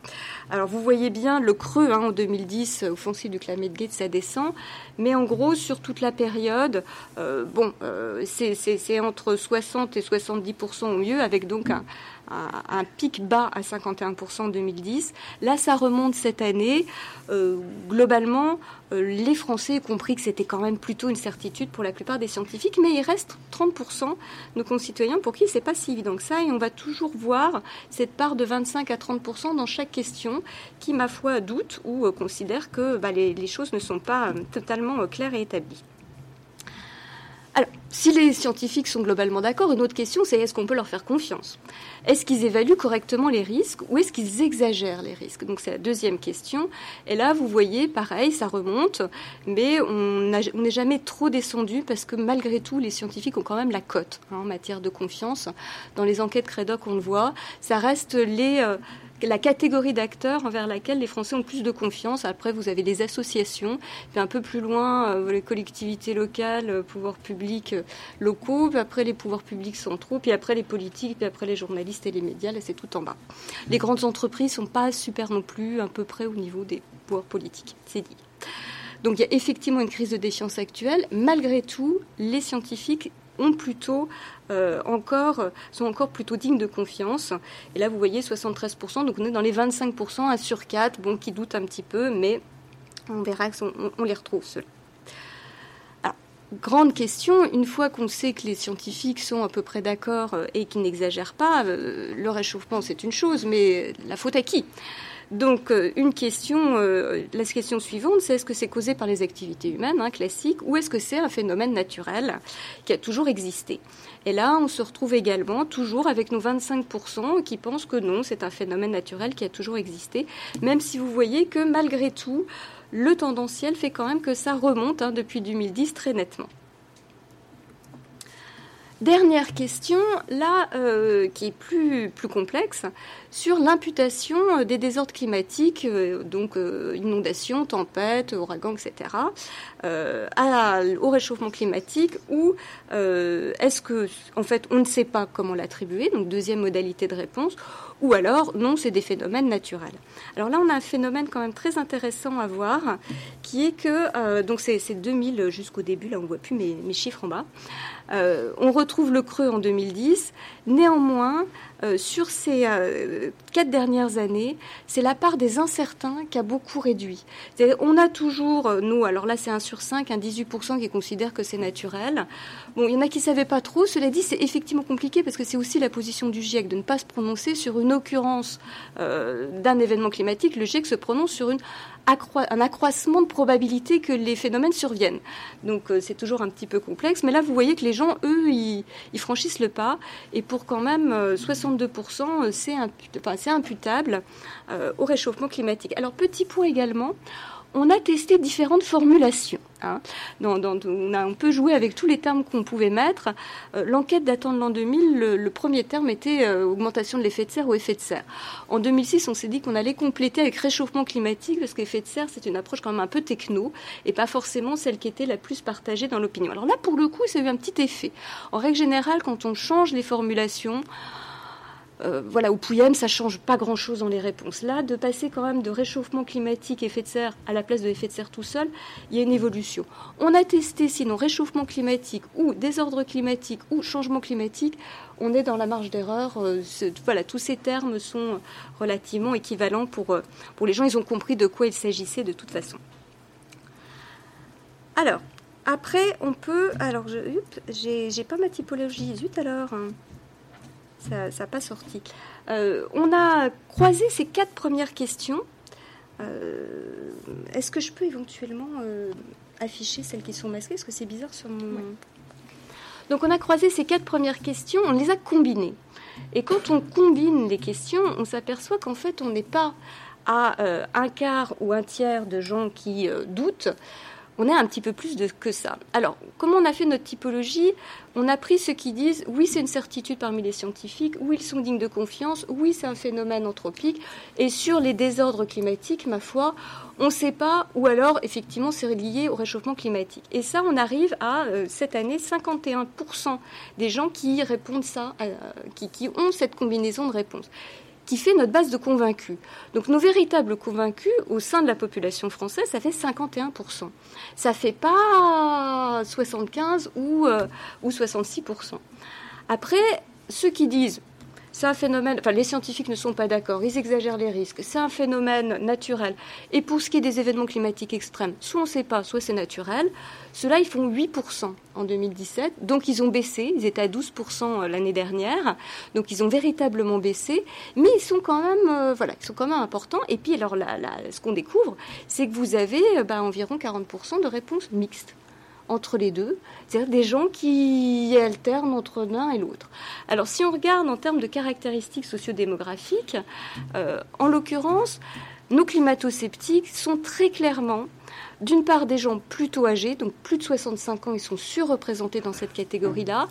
Alors vous voyez bien le creux hein, en 2010 au foncier du Climate Gate, ça descend, mais en gros sur toute la période, euh, bon, euh, c'est entre 60 et 70% au mieux, avec donc un, un, pic bas à 51% en 2010. Là, ça remonte cette année. Euh, globalement, euh, les Français ont compris que c'était quand même plutôt une certitude pour la plupart des scientifiques, mais il reste 30% de nos concitoyens pour qui c'est pas si évident que ça, et on va toujours voir cette part de 25 à 30% dans chaque question qui, ma foi, doute ou euh, considère que bah, les, les, choses ne sont pas totalement claires et établies. Alors, si les scientifiques sont globalement d'accord, une autre question, c'est est-ce qu'on peut leur faire confiance? Est-ce qu'ils évaluent correctement les risques ou est-ce qu'ils exagèrent les risques? Donc, c'est la deuxième question. Et là, vous voyez, pareil, ça remonte, mais on n'est jamais trop descendu parce que malgré tout, les scientifiques ont quand même la cote hein, en matière de confiance. Dans les enquêtes Credoc, on le voit, ça reste les... Euh, la catégorie d'acteurs envers laquelle les Français ont plus de confiance. Après, vous avez les associations, puis un peu plus loin, euh, les collectivités locales, euh, pouvoirs publics euh, locaux, puis après les pouvoirs publics centraux, puis après les politiques, puis après les journalistes et les médias, là c'est tout en bas. Les grandes entreprises sont pas super non plus, à peu près au niveau des pouvoirs politiques, c'est dit. Donc il y a effectivement une crise de défiance actuelle. Malgré tout, les scientifiques ont plutôt euh, encore, sont encore plutôt dignes de confiance. Et là, vous voyez 73%, donc on est dans les 25%, à sur 4, bon, qui doutent un petit peu, mais on verra qu'on on les retrouve, ceux-là. Grande question, une fois qu'on sait que les scientifiques sont à peu près d'accord euh, et qu'ils n'exagèrent pas, euh, le réchauffement c'est une chose, mais la faute à qui? Donc, euh, une question, euh, la question suivante, c'est est-ce que c'est causé par les activités humaines hein, classiques ou est-ce que c'est un phénomène naturel qui a toujours existé? Et là, on se retrouve également toujours avec nos 25% qui pensent que non, c'est un phénomène naturel qui a toujours existé, même si vous voyez que malgré tout, le tendanciel fait quand même que ça remonte hein, depuis 2010 très nettement. Dernière question, là, euh, qui est plus, complexe, sur l'imputation euh, des désordres climatiques, euh, donc inondations, tempêtes, ouragans, etc., au réchauffement climatique, ou est-ce que, en fait, on ne sait pas comment l'attribuer, donc deuxième modalité de réponse, ou alors, non, c'est des phénomènes naturels. Alors là, on a un phénomène quand même très intéressant à voir, qui est que, donc c'est 2000 jusqu'au début, là on ne voit plus mes chiffres en bas, on retrouve le creux en 2010. Néanmoins, euh, sur ces euh, quatre dernières années, c'est la part des incertains qui a beaucoup réduit. On a toujours, euh, nous, alors là c'est 1 sur 5, un 18% qui considèrent que c'est naturel. Bon, il y en a qui ne savaient pas trop. Cela dit, c'est effectivement compliqué parce que c'est aussi la position du GIEC de ne pas se prononcer sur une occurrence d'un événement climatique. Le GIEC se prononce sur une un accroissement de probabilité que les phénomènes surviennent. Donc c'est toujours un petit peu complexe. Mais là, vous voyez que les gens, eux, ils, franchissent le pas. Et pour quand même 62%, c'est imputable euh, au réchauffement climatique. Alors petit point également, on a testé différentes formulations. Hein. on, peut jouer avec tous les termes qu'on pouvait mettre. Euh, l'enquête datant de l'an 2000, le, premier terme était euh, augmentation de l'effet de serre ou effet de serre. En 2006, on s'est dit qu'on allait compléter avec réchauffement climatique, parce qu'effet de serre, c'est une approche quand même un peu techno, et pas forcément celle qui était la plus partagée dans l'opinion. Alors là, pour le coup, ça a eu un petit effet. En règle générale, quand on change les formulations, euh, voilà, au Pouillem, ça change pas grand-chose dans les réponses. Là, de passer quand même de réchauffement climatique, effet de serre, à la place de l'effet de serre tout seul, il y a une évolution. On a testé sinon réchauffement climatique ou désordre climatique ou changement climatique, on est dans la marge d'erreur. Euh, voilà, tous ces termes sont relativement équivalents pour, euh, pour les gens. Ils ont compris de quoi il s'agissait de toute façon. Alors, après, on peut. Alors, j'ai pas ma typologie. Zut alors ça n'a pas sorti. Euh, on a croisé ces quatre premières questions. Euh, est-ce que je peux éventuellement euh, afficher celles qui sont masquées? Parce que c'est bizarre sur mon... Donc on a croisé ces quatre premières questions, on les a combinées. Et quand on combine les questions, on s'aperçoit qu'en fait on n'est pas à un quart ou un tiers de gens qui doutent, on est un petit peu plus de, que ça. Alors, comment on a fait notre typologie? On a pris ceux qui disent oui, c'est une certitude parmi les scientifiques, oui, ils sont dignes de confiance, oui, c'est un phénomène anthropique, et sur les désordres climatiques, ma foi, on ne sait pas, ou alors effectivement c'est lié au réchauffement climatique. Et ça, on arrive à euh, cette année 51% des gens qui répondent ça, euh, qui, qui ont cette combinaison de réponses qui fait notre base de convaincus. Donc nos véritables convaincus au sein de la population française, ça fait 51%. Ça fait pas 75 ou, euh, ou 66%. Après, ceux qui disent c'est un phénomène, enfin les scientifiques ne sont pas d'accord, ils exagèrent les risques, c'est un phénomène naturel. Et pour ce qui est des événements climatiques extrêmes, soit on ne sait pas, soit c'est naturel. Ceux-là, ils font 8% en 2017, donc ils ont baissé, ils étaient à 12% euh, l'année dernière, donc ils ont véritablement baissé, mais ils sont quand même, euh, voilà, ils sont quand même importants. Et puis alors, ce qu'on découvre, c'est que vous avez euh, bah, environ 40% de réponses mixtes entre les deux, c'est-à-dire des gens qui alternent entre l'un et l'autre. Alors si on regarde en termes de caractéristiques sociodémographiques, euh, en l'occurrence, nos climato-sceptiques sont très clairement, d'une part, des gens plutôt âgés, donc plus de 65 ans, ils sont surreprésentés dans cette catégorie-là.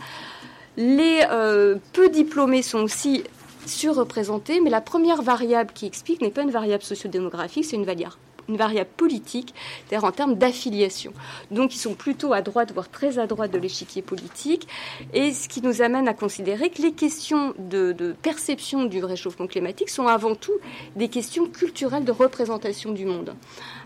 Les euh, peu diplômés sont aussi surreprésentés, mais la première variable qui explique n'est pas une variable sociodémographique, c'est une variable une variable politique, c'est-à-dire en termes d'affiliation. Donc ils sont plutôt à droite, voire très à droite de l'échiquier politique, et ce qui nous amène à considérer que les questions de, perception du réchauffement climatique sont avant tout des questions culturelles de représentation du monde.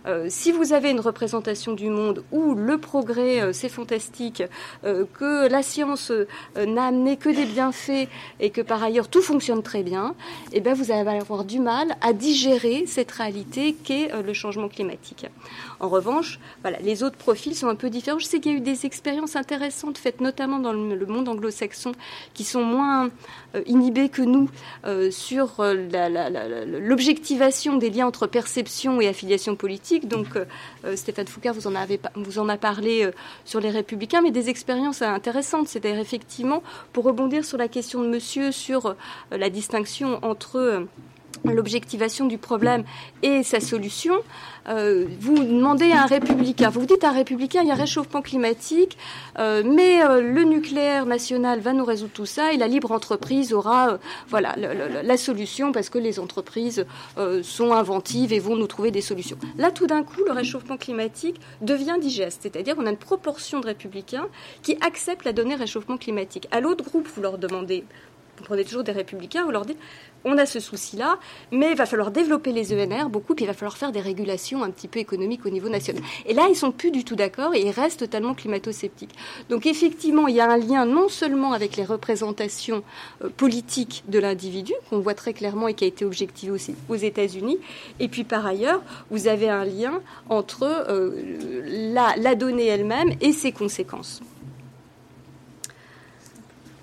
Euh, si vous avez une représentation du monde où le progrès, euh, c'est fantastique, euh, que la science n'a amené que des bienfaits et que par ailleurs tout fonctionne très bien, eh bien vous allez avoir du mal à digérer cette réalité qu'est le changement climatique. En revanche, voilà, les autres profils sont un peu différents. Je sais qu'il y a eu des expériences intéressantes faites notamment dans le, monde anglo-saxon qui sont moins euh, inhibés que nous euh, sur euh, l'objectivation des liens entre perception et affiliation politique. Donc Stéphane Foucault vous en, avez, vous en a parlé sur les républicains, mais des expériences intéressantes. C'est-à-dire effectivement, pour rebondir sur la question de monsieur sur la distinction entre l'objectivation du problème et sa solution, euh, vous demandez à un républicain, vous dites à un républicain, il y a réchauffement climatique, euh, mais euh, le nucléaire national va nous résoudre tout ça et la libre entreprise aura voilà la solution parce que les entreprises sont inventives et vont nous trouver des solutions. Là, tout d'un coup, le réchauffement climatique devient digeste, c'est-à-dire qu'on a une proportion de républicains qui acceptent la donnée réchauffement climatique. À l'autre groupe, vous leur demandez vous prenez toujours des républicains, vous leur dites on a ce souci-là, mais il va falloir développer les ENR beaucoup, puis il va falloir faire des régulations un petit peu économiques au niveau national. Et là, ils sont plus du tout d'accord et ils restent totalement climato-sceptiques. Donc effectivement, il y a un lien non seulement avec les représentations euh, politiques de l'individu, qu'on voit très clairement et qui a été objectivé aussi aux États-Unis, et puis par ailleurs, vous avez un lien entre euh, la, la donnée elle-même et ses conséquences.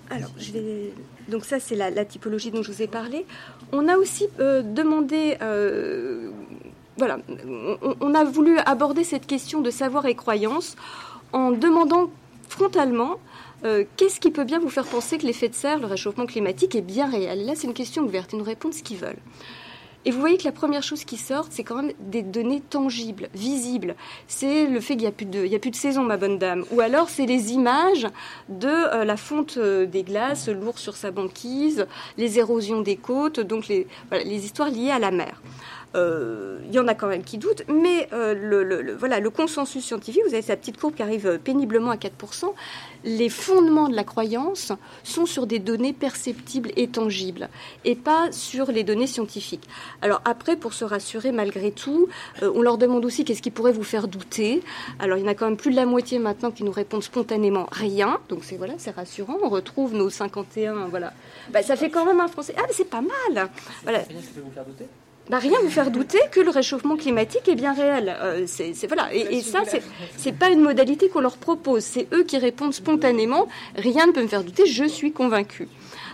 Alors, je vais donc ça, c'est la, typologie dont je vous ai parlé. On a aussi euh, demandé, euh, voilà, on, a voulu aborder cette question de savoir et croyance en demandant frontalement euh, qu'est-ce qui peut bien vous faire penser que l'effet de serre, le réchauffement climatique, est bien réel. là, c'est une question ouverte. Ils nous répondent ce qu'ils veulent. Et vous voyez que la première chose qui sort, c'est quand même des données tangibles, visibles. C'est le fait qu'il n'y a, plus de, a plus de saison, ma bonne dame. Ou alors, c'est les images de euh, la fonte euh, des glaces, lourd sur sa banquise, les érosions des côtes, donc les histoires liées à la mer. Euh, il y en a quand même qui doutent, mais le, voilà, le consensus scientifique, vous avez cette petite courbe qui arrive péniblement à 4%, les fondements de la croyance sont sur des données perceptibles et tangibles, et pas sur les données scientifiques. Alors après, pour se rassurer malgré tout, euh, on leur demande aussi qu'est-ce qui pourrait vous faire douter. Alors il y en a quand même plus de la moitié maintenant qui nous répondent spontanément rien, donc c'est voilà, c'est rassurant. On retrouve nos 51, voilà. Bah, ça fait quand même un français. Ah, mais c'est pas mal. Voilà. vous faire douter? Bah, rien vous faire douter que le réchauffement climatique est bien réel. Euh, c'est, voilà. Et, et ça, c'est, pas une modalité qu'on leur propose. C'est eux qui répondent spontanément. Rien ne peut me faire douter. Je suis convaincu.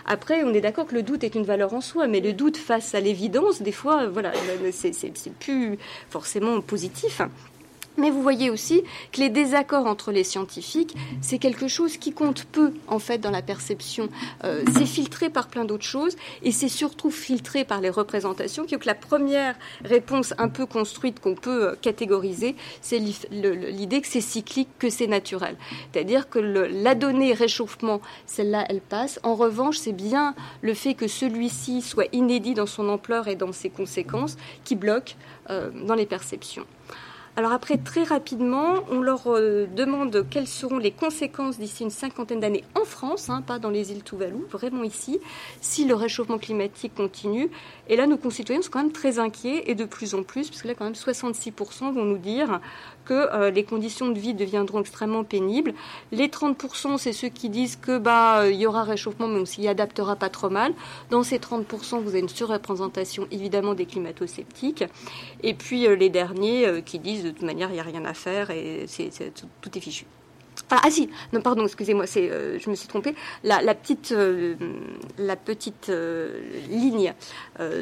Après, on est d'accord que le doute est une valeur en soi, mais le doute face à l'évidence, des fois, voilà, c'est plus forcément positif. Mais vous voyez aussi que les désaccords entre les scientifiques, c'est quelque chose qui compte peu en fait dans la perception. Euh, c'est filtré par plein d'autres choses et c'est surtout filtré par les représentations. Que la première réponse un peu construite qu'on peut euh, catégoriser, c'est l'idée que c'est cyclique, que c'est naturel. C'est-à-dire que la donnée réchauffement, celle-là, elle passe. En revanche, c'est bien le fait que celui-ci soit inédit dans son ampleur et dans ses conséquences qui bloque euh, dans les perceptions. Alors après, très rapidement, on leur euh, demande quelles seront les conséquences d'ici une cinquantaine d'années en France, hein, pas dans les îles Tuvalu, vraiment ici, si le réchauffement climatique continue. Et là, nos concitoyens sont quand même très inquiets et de plus en plus, puisque là, quand même, 66% vont nous dire que euh, les conditions de vie deviendront extrêmement pénibles. Les 30%, c'est ceux qui disent que bah il y aura réchauffement, mais on s'y adaptera pas trop mal. Dans ces 30%, vous avez une surreprésentation évidemment des climato-sceptiques. Et puis euh, les derniers qui disent de toute manière, il n'y a rien à faire et c'est, tout, est fichu. Ah, si, non, pardon, excusez-moi, euh, je me suis trompée. La, petite, euh, euh, ligne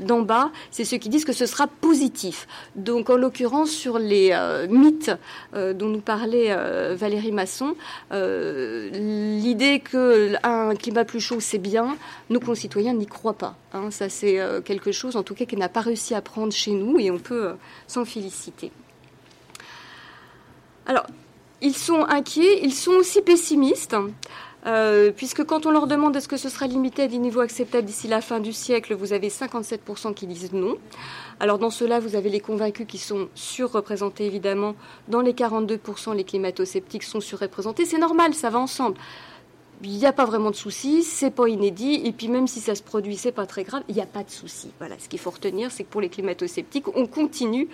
d'en bas, c'est ceux qui disent que ce sera positif. Donc, en l'occurrence, sur les mythes dont nous parlait Valérie Masson, l'idée qu'un climat plus chaud, c'est bien, nos concitoyens n'y croient pas. Hein. ça, c'est quelque chose, en tout cas, qui n'a pas réussi à prendre chez nous et on peut s'en féliciter. Alors, ils sont inquiets, ils sont aussi pessimistes. Euh, puisque quand on leur demande est-ce que ce sera limité à des niveaux acceptables d'ici la fin du siècle, vous avez 57% qui disent non. Alors dans cela, vous avez les convaincus qui sont surreprésentés évidemment. Dans les 42%, les climato-sceptiques sont surreprésentés. C'est normal, ça va ensemble. Il n'y a pas vraiment de soucis, c'est pas inédit, et puis même si ça se produit, c'est pas très grave, il n'y a pas de soucis. Voilà, ce qu'il faut retenir, c'est que pour les climato-sceptiques, on continue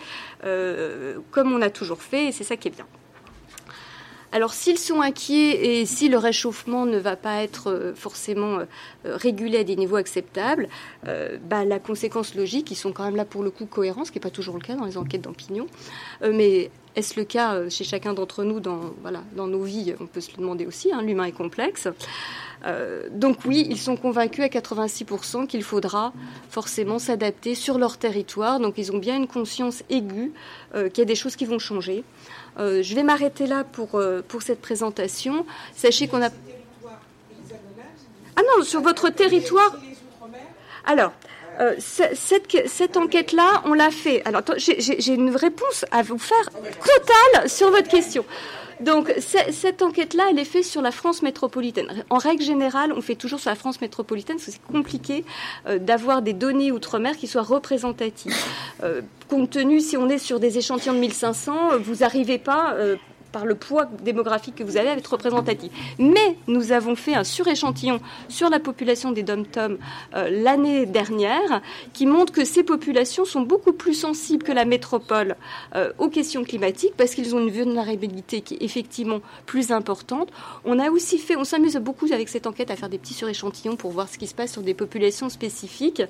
euh, comme on a toujours fait, et c'est ça qui est bien. Alors s'ils sont inquiets et si le réchauffement ne va pas être euh, forcément euh, euh, régulé à des niveaux acceptables, bah, la conséquence logique, ils sont quand même là pour le coup cohérents, ce qui n'est pas toujours le cas dans les enquêtes d'opinion, mais est-ce le cas chez chacun d'entre nous dans, nos vies? On peut se le demander aussi, hein, l'humain est complexe. donc oui, ils sont convaincus à 86% qu'il faudra forcément s'adapter sur leur territoire. Donc ils ont bien une conscience aiguë qu'il y a des choses qui vont changer. Euh, je vais m'arrêter là pour, euh, pour cette présentation. Sachez qu'on a... Ah non, sur votre territoire... Alors, euh, cette, cette enquête-là, on l'a fait. Alors, j'ai une réponse à vous faire totale sur votre question. Donc cette enquête-là, elle est faite sur la France métropolitaine. En règle générale, on fait toujours sur la France métropolitaine parce que c'est compliqué euh, d'avoir des données outre-mer qui soient représentatives. Euh, compte tenu, si on est sur des échantillons de 1500, vous n'arrivez pas par le poids démographique que vous avez, à être représentatif. Mais nous avons fait un suréchantillon sur la population des dom-tom euh, l'année dernière, qui montre que ces populations sont beaucoup plus sensibles que la métropole euh, aux questions climatiques, parce qu'ils ont une vulnérabilité qui est effectivement plus importante. On a aussi fait, on s'amuse beaucoup avec cette enquête à faire des petits suréchantillons pour voir ce qui se passe sur des populations spécifiques.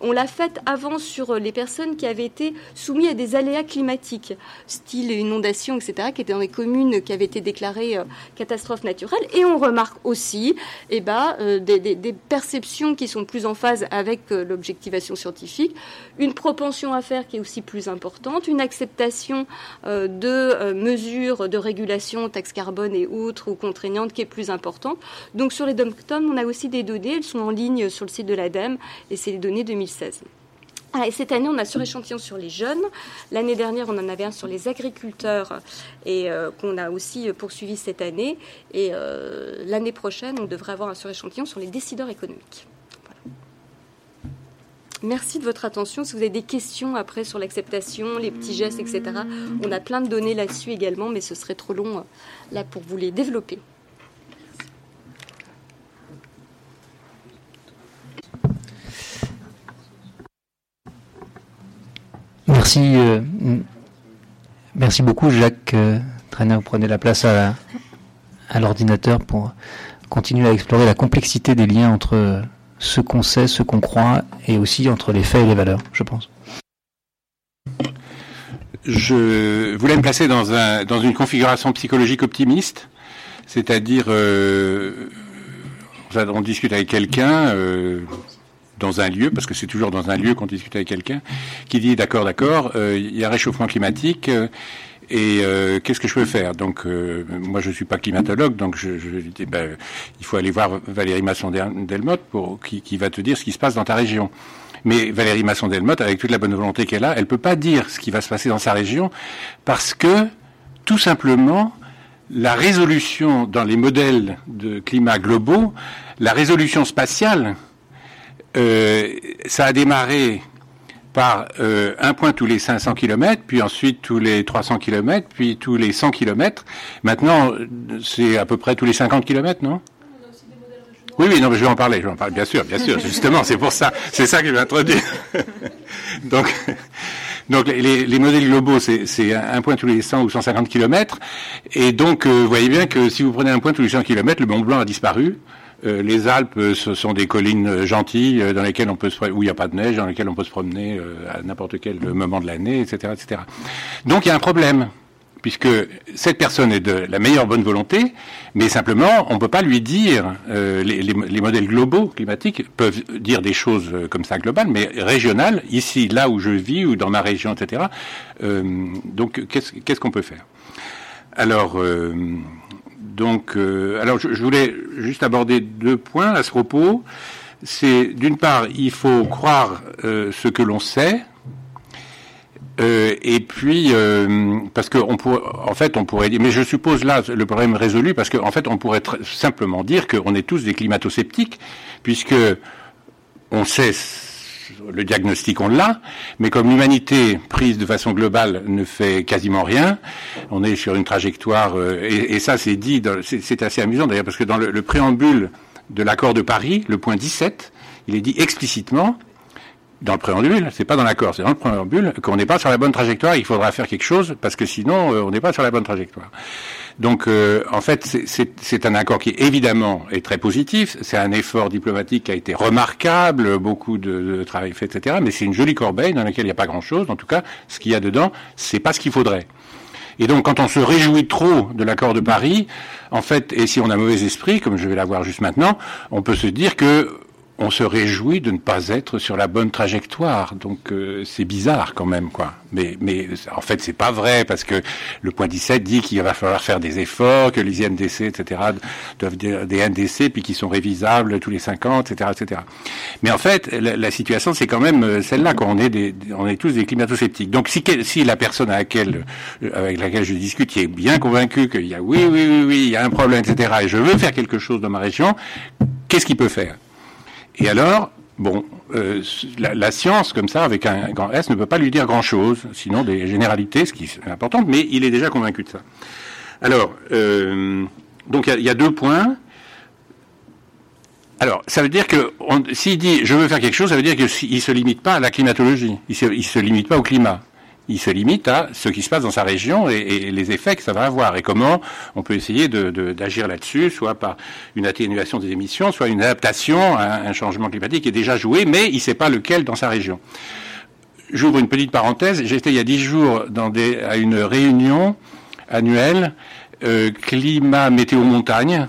On l'a faite avant sur les personnes qui avaient été soumises à des aléas climatiques, style inondation, etc., qui étaient dans les communes qui avaient été déclarées euh, catastrophes naturelles. Et on remarque aussi eh ben, euh, des, perceptions qui sont plus en phase avec euh, l'objectivation scientifique, une propension à faire qui est aussi plus importante, une acceptation de mesures de régulation, taxes carbone et autres, ou contraignantes, qui est plus importante. Donc sur les dom on a aussi des données, elles sont en ligne sur le site de l'ADEME, et c'est les données 2016. Ah, et cette année, on a sur échantillon sur les jeunes. L'année dernière, on en avait un sur les agriculteurs et euh, qu'on a aussi poursuivi cette année. Et euh, l'année prochaine, on devrait avoir un sur échantillon sur les décideurs économiques. Merci de votre attention. Si vous avez des questions après sur l'acceptation, les petits gestes, etc., on a plein de données là-dessus également, mais ce serait trop long euh, là pour vous les développer. Merci, euh, merci beaucoup Jacques euh, Vous prenez la place à, l'ordinateur pour continuer à explorer la complexité des liens entre ce qu'on sait, ce qu'on croit, et aussi entre les faits et les valeurs, je pense. Je voulais me placer dans, un, dans une configuration psychologique optimiste, c'est-à-dire euh, on discute avec quelqu'un, euh, dans un lieu, parce que c'est toujours dans un lieu qu'on discute avec quelqu'un, qui dit d'accord, d'accord, euh, il y a réchauffement climatique. Euh, et euh, qu'est-ce que je peux faire? Donc, moi, je suis pas climatologue, donc je, je dis, ben, il faut aller voir Valérie Masson-Delmotte pour qui, qui, va te dire ce qui se passe dans ta région. Mais Valérie Masson-Delmotte, avec toute la bonne volonté qu'elle a, elle peut pas dire ce qui va se passer dans sa région parce que, tout simplement, la résolution dans les modèles de climat globaux, la résolution spatiale euh, ça a démarré par euh, un point tous les 500 km, puis ensuite tous les 300 km, puis tous les 100 km. Maintenant, c'est à peu près tous les 50 km, non? Oui, oui, non, mais je vais en parler, je vais en parler, bien sûr, bien sûr, justement, c'est pour ça, c'est ça que je vais introduire. donc, donc les, les modèles globaux, c'est un point tous les 100 ou 150 km, et donc euh, vous voyez bien que si vous prenez un point tous les 100 km, le Mont Blanc a disparu, euh, les Alpes, euh, ce sont des collines euh, gentilles dans lesquelles on peut se, où il n'y a pas de neige, dans lesquelles on peut se promener à n'importe quel moment de l'année, etc., etc. Donc il y a un problème puisque cette personne est de la meilleure bonne volonté, mais simplement, on ne peut pas lui dire, les, les, modèles globaux climatiques peuvent dire des choses comme ça globales, mais régionales, ici, là où je vis, ou dans ma région, etc. donc, qu'est-ce qu'on peut faire? Alors, donc, euh, alors je, voulais juste aborder deux points à ce propos. C'est d'une part, il faut croire euh, ce que l'on sait, euh, et puis parce que on pourrait, en fait, on pourrait dire, mais je suppose là le problème résolu parce qu'en en fait, on pourrait simplement dire qu'on est tous des climato-sceptiques, puisque on sait le diagnostic, on l'a, mais comme l'humanité prise de façon globale ne fait quasiment rien, on est sur une trajectoire, euh, et, ça c'est dit, c'est assez amusant d'ailleurs, parce que dans le, préambule de l'accord de Paris, le point 17, il est dit explicitement, dans le préambule, c'est pas dans l'accord, c'est dans le préambule, qu'on n'est pas sur la bonne trajectoire, il faudra faire quelque chose, parce que sinon, euh, on n'est pas sur la bonne trajectoire. Donc, euh, en fait, c'est un accord qui évidemment est très positif. C'est un effort diplomatique qui a été remarquable, beaucoup de, travail fait, etc. Mais c'est une jolie corbeille dans laquelle il n'y a pas grand-chose. En tout cas, ce qu'il y a dedans, c'est pas ce qu'il faudrait. Et donc, quand on se réjouit trop de l'accord de Paris, en fait, et si on a mauvais esprit, comme je vais l'avoir juste maintenant, on peut se dire que on se réjouit de ne pas être sur la bonne trajectoire. Donc euh, c'est bizarre quand même, quoi. Mais, en fait, c'est pas vrai parce que le point 17 dit qu'il va falloir faire des efforts, que les INDC, etc., doivent dire des NDC puis qui sont révisables tous les 50, etc., etc. Mais en fait, la, situation c'est quand même euh, celle-là, quand on est des, on est tous des climato-sceptiques. Donc si, la personne euh, avec laquelle je discute est bien convaincue qu'il y a oui, oui, oui, oui, il y a un problème, etc., et je veux faire quelque chose dans ma région, qu'est-ce qu'il peut faire? Et alors, bon, euh, la, science, comme ça, avec un grand S, ne peut pas lui dire grand-chose, sinon des généralités, ce qui est important, mais il est déjà convaincu de ça. Alors, euh, donc il y, a deux points. Alors, ça veut dire que s'il dit je veux faire quelque chose, ça veut dire qu'il ne se limite pas à la climatologie, il ne se, limite pas au climat. Il se limite à ce qui se passe dans sa région et, les effets que ça va avoir et comment on peut essayer d'agir là-dessus, soit par une atténuation des émissions, soit une adaptation à un changement climatique qui est déjà joué, mais il ne sait pas lequel dans sa région. J'ouvre une petite parenthèse. J'étais il y a dix jours dans des, à une réunion annuelle euh, climat météo montagne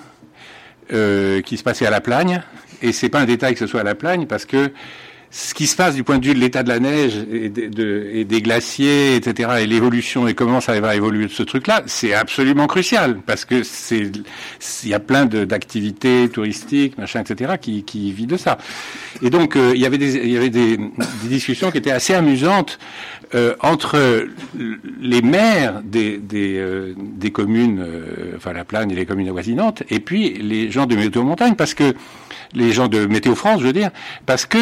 euh, qui se passait à la Plagne. Et c'est pas un détail que ce soit à la Plagne parce que ce qui se passe du point de vue de l'état de la neige et, des glaciers, etc., et l'évolution et comment ça va évoluer de ce truc-là, c'est absolument crucial parce que c'est il y a plein d'activités touristiques, machin, etc., qui, qui vivent de ça. Et donc euh, il y avait des il y avait des, des, discussions qui étaient assez amusantes euh, entre les maires des des, euh, des communes, enfin la Plagne et les communes avoisinantes, et puis les gens de météo montagne, parce que les gens de Météo France, je veux dire, parce que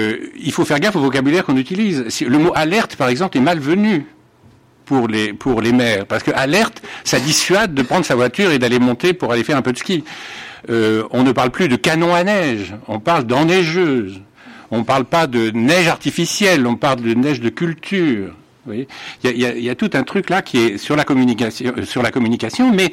euh, il faut faire gaffe au vocabulaire qu'on utilise. Le mot alerte, par exemple, est malvenu pour les pour les maires, parce que alerte, ça dissuade de prendre sa voiture et d'aller monter pour aller faire un peu de ski. Euh, on ne parle plus de canon à neige, on parle d'enneigeuse. On ne parle pas de neige artificielle, on parle de neige de culture. il y, a, tout un truc là qui est sur la communication, euh, sur la communication, mais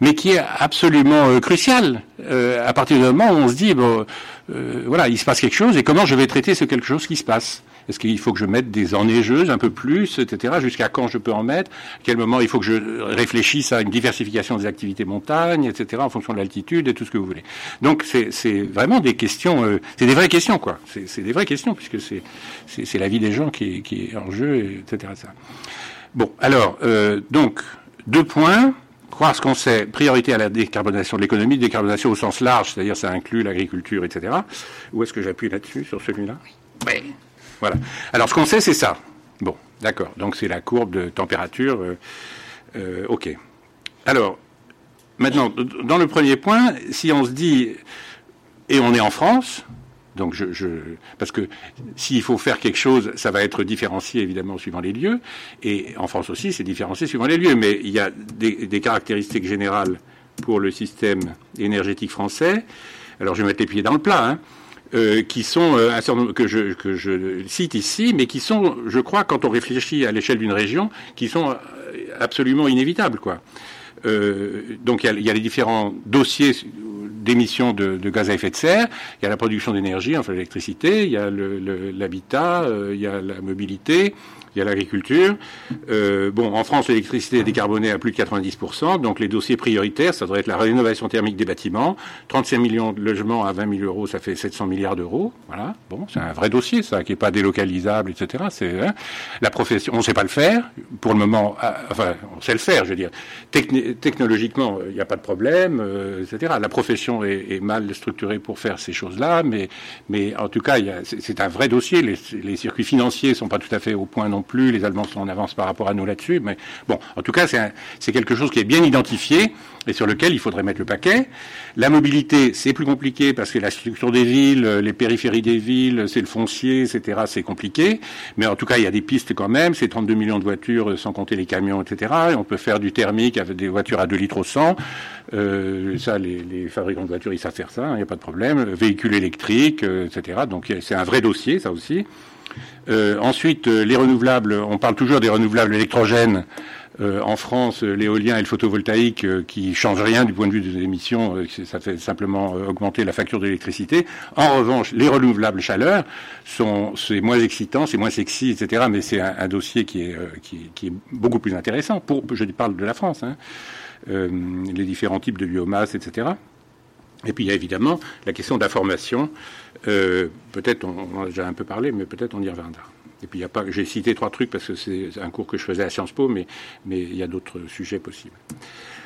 mais qui est absolument crucial à partir du moment où on se dit bon, euh, voilà, il se passe quelque chose et comment je vais traiter ce quelque chose qui se passe? Est-ce qu'il faut que je mette des enneigeuses un peu plus, etc. Jusqu'à quand je peux en mettre? À quel moment il faut que je réfléchisse à une diversification des activités montagne, etc. En fonction de l'altitude et tout ce que vous voulez? Donc c'est vraiment des questions, c'est des vraies questions quoi. C'est des vraies questions puisque c'est la vie des gens qui, qui est en jeu, etc. Bon, alors donc deux points croire ce qu'on sait, priorité à la décarbonation de l'économie, décarbonation au sens large, c'est-à-dire ça inclut l'agriculture, etc. Où est-ce que j'appuie là-dessus, sur celui-là? Oui. Voilà. Alors ce qu'on sait, c'est ça. Bon, d'accord. Donc c'est la courbe de température. Euh, euh, ok. Alors, maintenant, dans le premier point, si on se dit, et on est en France, donc je, je, parce que s'il faut faire quelque chose, ça va être différencié évidemment suivant les lieux, et en France aussi c'est différencié suivant les lieux, mais il y a des, des, caractéristiques générales pour le système énergétique français. Alors je vais mettre les pieds dans le plat, hein, euh, qui sont euh, que je que je cite ici, mais qui sont, je crois, quand on réfléchit à l'échelle d'une région, qui sont euh, absolument inévitables, quoi. Euh, donc il y, y, a les différents dossiers d'émissions de, gaz à effet de serre, il y a la production d'énergie, enfin l'électricité, il y a l'habitat, euh, il y a la mobilité, il y a l'agriculture. Euh, bon, en France, l'électricité est décarbonée à plus de 90%, donc les dossiers prioritaires, ça devrait être la rénovation thermique des bâtiments. 35 millions de logements à 20 000 euros, ça fait 700 milliards d'euros. Voilà, bon, c'est un vrai dossier, ça, qui n'est pas délocalisable, etc. C'est hein. la profession, on ne sait pas le faire. Pour le moment, ah, enfin, on sait le faire, je veux dire. technologiquement, il n'y a pas de problème, euh, etc. La profession est, est, mal structurée pour faire ces choses-là, mais, mais en tout cas, c'est un vrai dossier. Les, circuits financiers sont pas tout à fait au point non plus. Les Allemands sont en avance par rapport à nous là-dessus. Mais bon, en tout cas, c'est quelque chose qui est bien identifié et sur lequel il faudrait mettre le paquet. La mobilité, c'est plus compliqué parce que la structure des villes, les périphéries des villes, c'est le foncier, etc. C'est compliqué. Mais en tout cas, il y a des pistes quand même. C'est 32 millions de voitures sans compter les camions, etc. Et on peut faire du thermique avec des voitures à 2 litres au 100. Euh, ça, les, les, fabricants de voitures, ils savent faire ça, il n'y a pas de problème. Véhicules électriques, euh, etc. Donc c'est un vrai dossier, ça aussi. Euh, ensuite, euh, les renouvelables, on parle toujours des renouvelables électrogènes. Euh, en France, l'éolien et le photovoltaïque qui changent rien du point de vue des émissions, ça fait simplement augmenter la facture d'électricité. En revanche, les renouvelables chaleur sont c'est moins excitant, c'est moins sexy, etc. Mais c'est un, dossier qui est, qui, est beaucoup plus intéressant. Pour, je parle de la France, hein. les différents types de biomasse, etc. Et puis il y a évidemment la question d'information. Euh, peut-être on, en a déjà un peu parlé, mais peut-être on y reviendra. Et puis il y a pas, j'ai cité trois trucs parce que c'est un cours que je faisais à Sciences Po, mais mais il y a d'autres sujets possibles.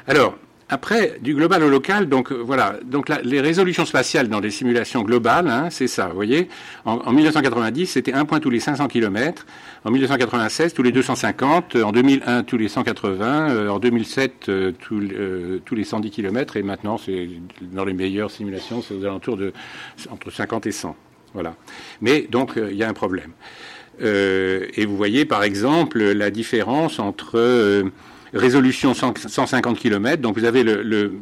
Alors après, du global au local, donc euh, voilà, donc les résolutions spatiales dans les simulations globales, hein, c'est ça, vous voyez. En, 1990, c'était un point tous les 500 km. En 1996, tous les 250. En 2001, tous les 180. Euh, en 2007, euh, tous, tous, les 110 km. Et maintenant, c'est dans les meilleures simulations, c'est aux alentours de entre 50 et 100. Voilà. Mais donc, il y a un problème. Et vous voyez par exemple la différence entre résolution 150 km, donc vous avez le,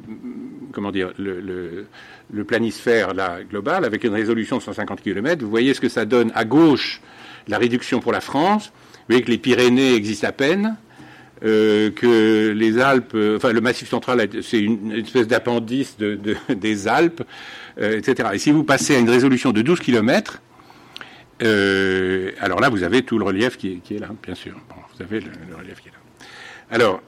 planisphère là, global avec une résolution de 150 km. Vous voyez ce que ça donne à gauche la réduction pour la France. Vous voyez que les Pyrénées existent à peine. Euh, que les Alpes, euh, enfin le Massif central, c'est une, espèce d'appendice de, des Alpes, euh, etc. Et si vous passez à une résolution de 12 km, alors là, vous avez tout le relief qui est, là, bien sûr. vous avez le, relief qui est là. Alors,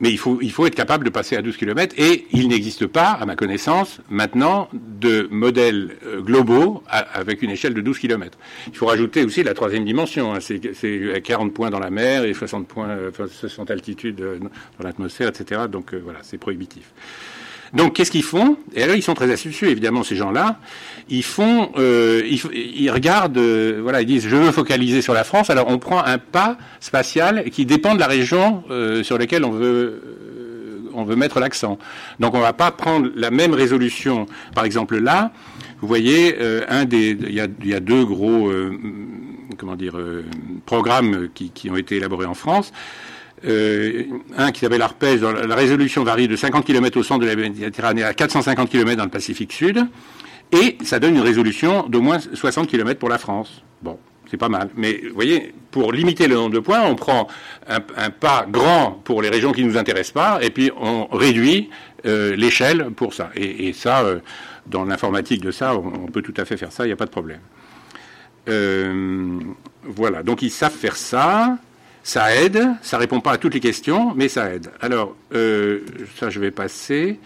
mais il faut, il faut être capable de passer à 12 km et il n'existe pas, à ma connaissance, maintenant, de modèles euh, globaux avec une échelle de 12 km. Il faut rajouter aussi la troisième dimension. Hein, c'est 40 points dans la mer et 60 points, 60 euh, altitudes euh, dans l'atmosphère, etc. Donc voilà, c'est prohibitif. Donc, qu'est-ce qu'ils font? Et alors, ils sont très astucieux, évidemment, ces gens-là. Ils font, euh, ils, regardent, euh, voilà, ils disent, je veux focaliser sur la France. Alors, on prend un pas spatial qui dépend de la région euh, sur laquelle on veut, on veut mettre l'accent. Donc, on va pas prendre la même résolution. Par exemple, là, vous voyez, un des, il y a, deux gros, comment dire, programmes qui ont été élaborés en France. Euh, un qui s'appelle l'Arpège, la résolution varie de 50 km au centre de la Méditerranée à 450 km dans le Pacifique Sud, et ça donne une résolution d'au moins 60 km pour la France. Bon, c'est pas mal. Mais vous voyez, pour limiter le nombre de points, on prend un, pas grand pour les régions qui ne nous intéressent pas, et puis on réduit euh, l'échelle pour ça. Et, ça, euh, dans l'informatique de ça, on, peut tout à fait faire ça, il n'y a pas de problème. voilà, donc ils savent faire ça. Ça aide, ça répond pas à toutes les questions, mais ça aide. Alors, euh, ça, je vais passer.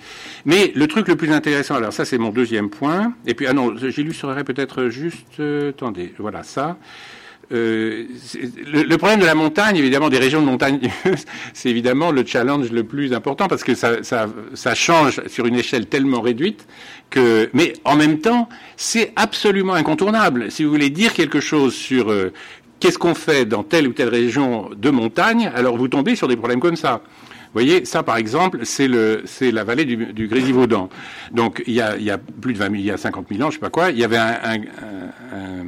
Mais le truc le plus intéressant, alors ça, c'est mon deuxième point. Et puis, ah non, j'illustrerai peut-être juste, euh, attendez, voilà ça. Euh, le, problème de la montagne, évidemment, des régions de montagne, c'est évidemment le challenge le plus important parce que ça, ça, change sur une échelle tellement réduite que, mais en même temps, c'est absolument incontournable. Si vous voulez dire quelque chose sur euh, qu'est-ce qu'on fait dans telle ou telle région de montagne Alors vous tombez sur des problèmes comme ça. Vous voyez, ça par exemple, c'est le, c'est la vallée du, Grésivaudan. Donc il y, a, il y a plus de 20 000, il y a 50 000 ans, je sais pas quoi, il y avait un, un,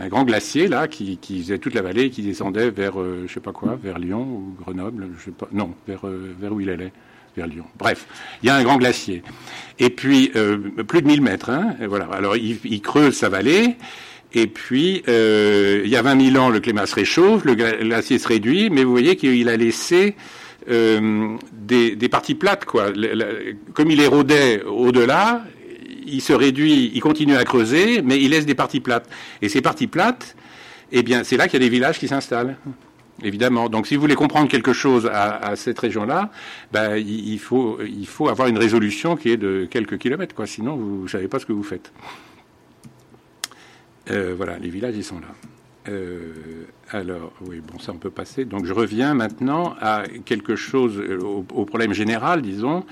un, grand glacier là qui, qui, faisait toute la vallée, qui descendait vers, euh, je sais pas quoi, vers Lyon ou Grenoble, je sais pas, non, vers, euh, vers où il allait vers Lyon. Bref, il y a un grand glacier. Et puis, euh, plus de 1000 mètres. Hein, et voilà. Alors, il, il creuse sa vallée. Et puis, euh, il y a 20 000 ans, le climat se réchauffe, le glacier se réduit, mais vous voyez qu'il a laissé euh, des, parties plates, quoi. comme il érodait au-delà, il se réduit, il continue à creuser, mais il laisse des parties plates. Et ces parties plates, eh bien, c'est là qu'il y a des villages qui s'installent. Évidemment. Donc, si vous voulez comprendre quelque chose à, cette région-là, ben, il, faut, il faut avoir une résolution qui est de quelques kilomètres, quoi. Sinon, vous ne savez pas ce que vous faites. Euh, voilà, les villages, ils sont là. Euh, alors, oui, bon, ça on peut passer. Donc, je reviens maintenant à quelque chose, euh, au, problème général, disons,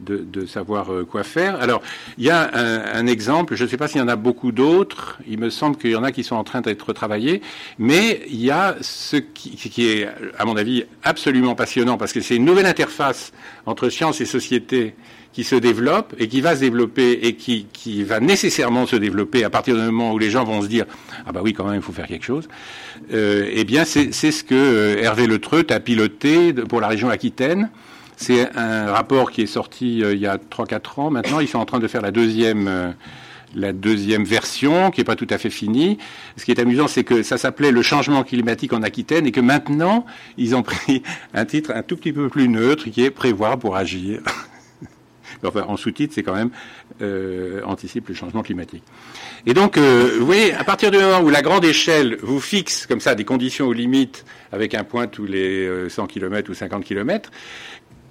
de, savoir quoi faire. Alors, il y a un, exemple, je ne sais pas s'il y en a beaucoup d'autres, il me semble qu'il y en a qui sont en train d'être travaillés, mais il y a ce qui, qui, est, à mon avis, absolument passionnant, parce que c'est une nouvelle interface entre science et société qui se développe et qui va se développer et qui, qui va nécessairement se développer à partir du moment où les gens vont se dire ah bah oui quand même il faut faire quelque chose. Euh, eh bien c'est ce que euh, Hervé Le Treut a piloté pour la région Aquitaine. C'est un rapport qui est sorti euh, il y a 3-4 ans. Maintenant ils sont en train de faire la deuxième. Euh, la deuxième version, qui n'est pas tout à fait finie. Ce qui est amusant, c'est que ça s'appelait le changement climatique en Aquitaine et que maintenant, ils ont pris un titre un tout petit peu plus neutre qui est prévoir pour agir. Enfin, en sous-titre, c'est quand même euh, anticipe le changement climatique. Et donc, euh, vous voyez, à partir du moment où la grande échelle vous fixe comme ça des conditions aux limites avec un point tous les 100 euh, km ou 50 km,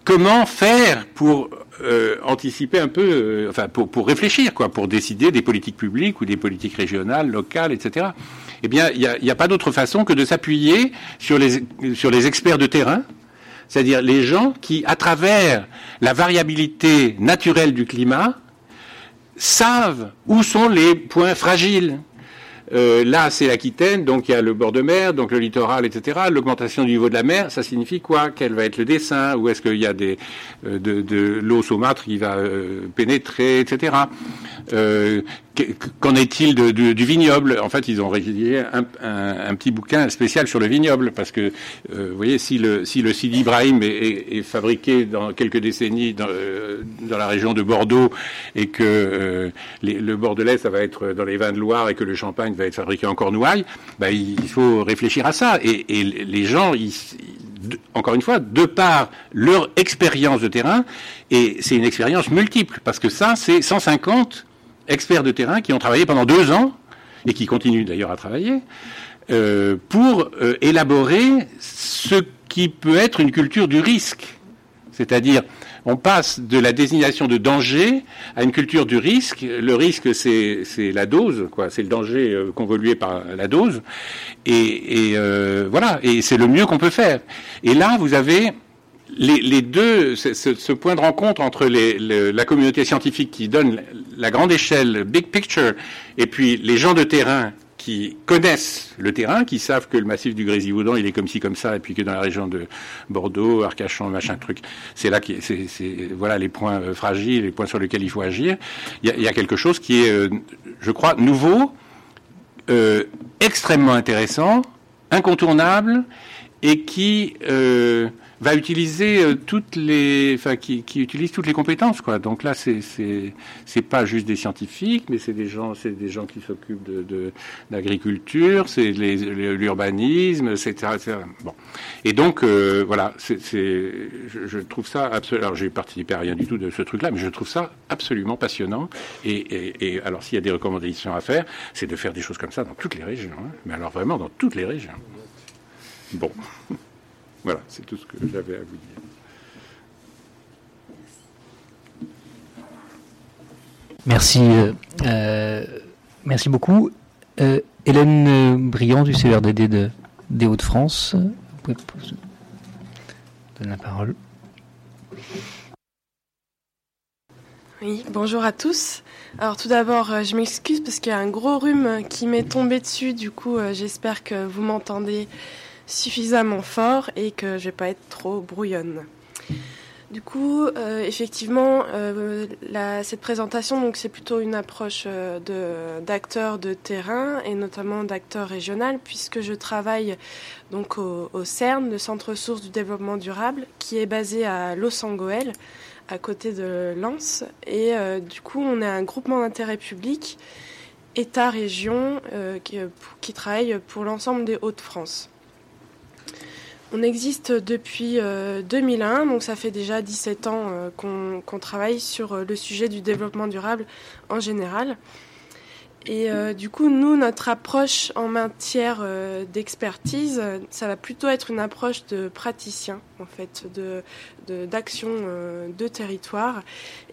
comment faire pour euh, anticiper un peu, euh, enfin pour, pour, réfléchir, quoi, pour décider des politiques publiques ou des politiques régionales, locales, etc. Eh bien, il n'y a, a, pas d'autre façon que de s'appuyer sur les, sur les experts de terrain, c'est-à-dire les gens qui, à travers la variabilité naturelle du climat, savent où sont les points fragiles. Euh, là, c'est l'Aquitaine, donc il y a le bord de mer, donc le littoral, etc. L'augmentation du niveau de la mer, ça signifie quoi? Quel va être le dessin? Ou est-ce qu'il y a euh, de, de l'eau saumâtre qui va euh, pénétrer, etc. Qu'en est-il de, du vignoble? En fait, ils ont rédigé un, petit bouquin spécial sur le vignoble, parce que, euh, vous voyez, si le, si le Sidi Ibrahim est, est, fabriqué dans quelques décennies dans, euh, dans, la région de Bordeaux, et que euh, le Bordelais, ça va être dans les vins de Loire, et que le champagne va être fabriqué en Cornouailles, bah, il faut réfléchir à ça. Et, et les gens, ils, encore une fois, de par leur expérience de terrain, et c'est une expérience multiple, parce que ça, c'est 150 experts de terrain qui ont travaillé pendant deux ans, et qui continuent d'ailleurs à travailler, euh, pour euh, élaborer ce qui peut être une culture du risque. C'est-à-dire, on passe de la désignation de danger à une culture du risque. Le risque, c'est la dose, quoi. C'est le danger euh, convolué par la dose. Et, voilà. Et c'est le mieux qu'on peut faire. Et là, vous avez les, deux, ce, point de rencontre entre la communauté scientifique qui donne la grande échelle, big picture, et puis les gens de terrain qui connaissent le terrain, qui savent que le massif du Grésivaudan, il est comme ci, comme ça, et puis que dans la région de Bordeaux, Arcachon, machin truc, c'est là qui, c'est, voilà les points euh, fragiles, les points sur lesquels il faut agir. Il y a, quelque chose qui est, euh, je crois, nouveau, euh, extrêmement intéressant, incontournable, et qui va utiliser euh, toutes les, enfin, qui, qui utilise toutes les compétences, quoi. Donc là, c'est c'est c'est pas juste des scientifiques, mais c'est des gens, c'est des gens qui s'occupent de d'agriculture, c'est l'urbanisme, etc., etc., Bon, et donc euh, voilà, c'est je, je, trouve ça absolument. Alors j'ai participé à rien du tout de ce truc-là, mais je trouve ça absolument passionnant. Et, et, et alors s'il y a des recommandations à faire, c'est de faire des choses comme ça dans toutes les régions, hein. mais alors vraiment dans toutes les régions. Bon. Voilà, c'est tout ce que j'avais à vous dire. Merci, euh, euh, merci beaucoup. Euh, Hélène Briand du CRDD de, des Hauts-de-France. Vous pouvez donner la parole. Oui, bonjour à tous. Alors tout d'abord, je m'excuse parce qu'il y a un gros rhume qui m'est tombé dessus. Du coup, j'espère que vous m'entendez suffisamment fort et que je vais pas être trop brouillonne. Du coup, euh, effectivement, euh, cette présentation, donc c'est plutôt une approche euh, d'acteurs de, terrain et notamment d'acteurs régionaux, puisque je travaille donc au, CERN, le Centre Ressources du Développement Durable, qui est basé à Los à côté de Lens. Et du coup, on est un groupement d'intérêt public, État-région, qui, qui travaille pour l'ensemble des Hauts-de-France. On existe depuis 2001, euh, donc ça fait déjà 17 ans euh, qu'on travaille sur euh, le sujet du développement durable en général. Et euh, du coup, nous, notre approche en matière euh, d'expertise, ça va plutôt être une approche de praticien, en fait, de d'action euh, de, territoire.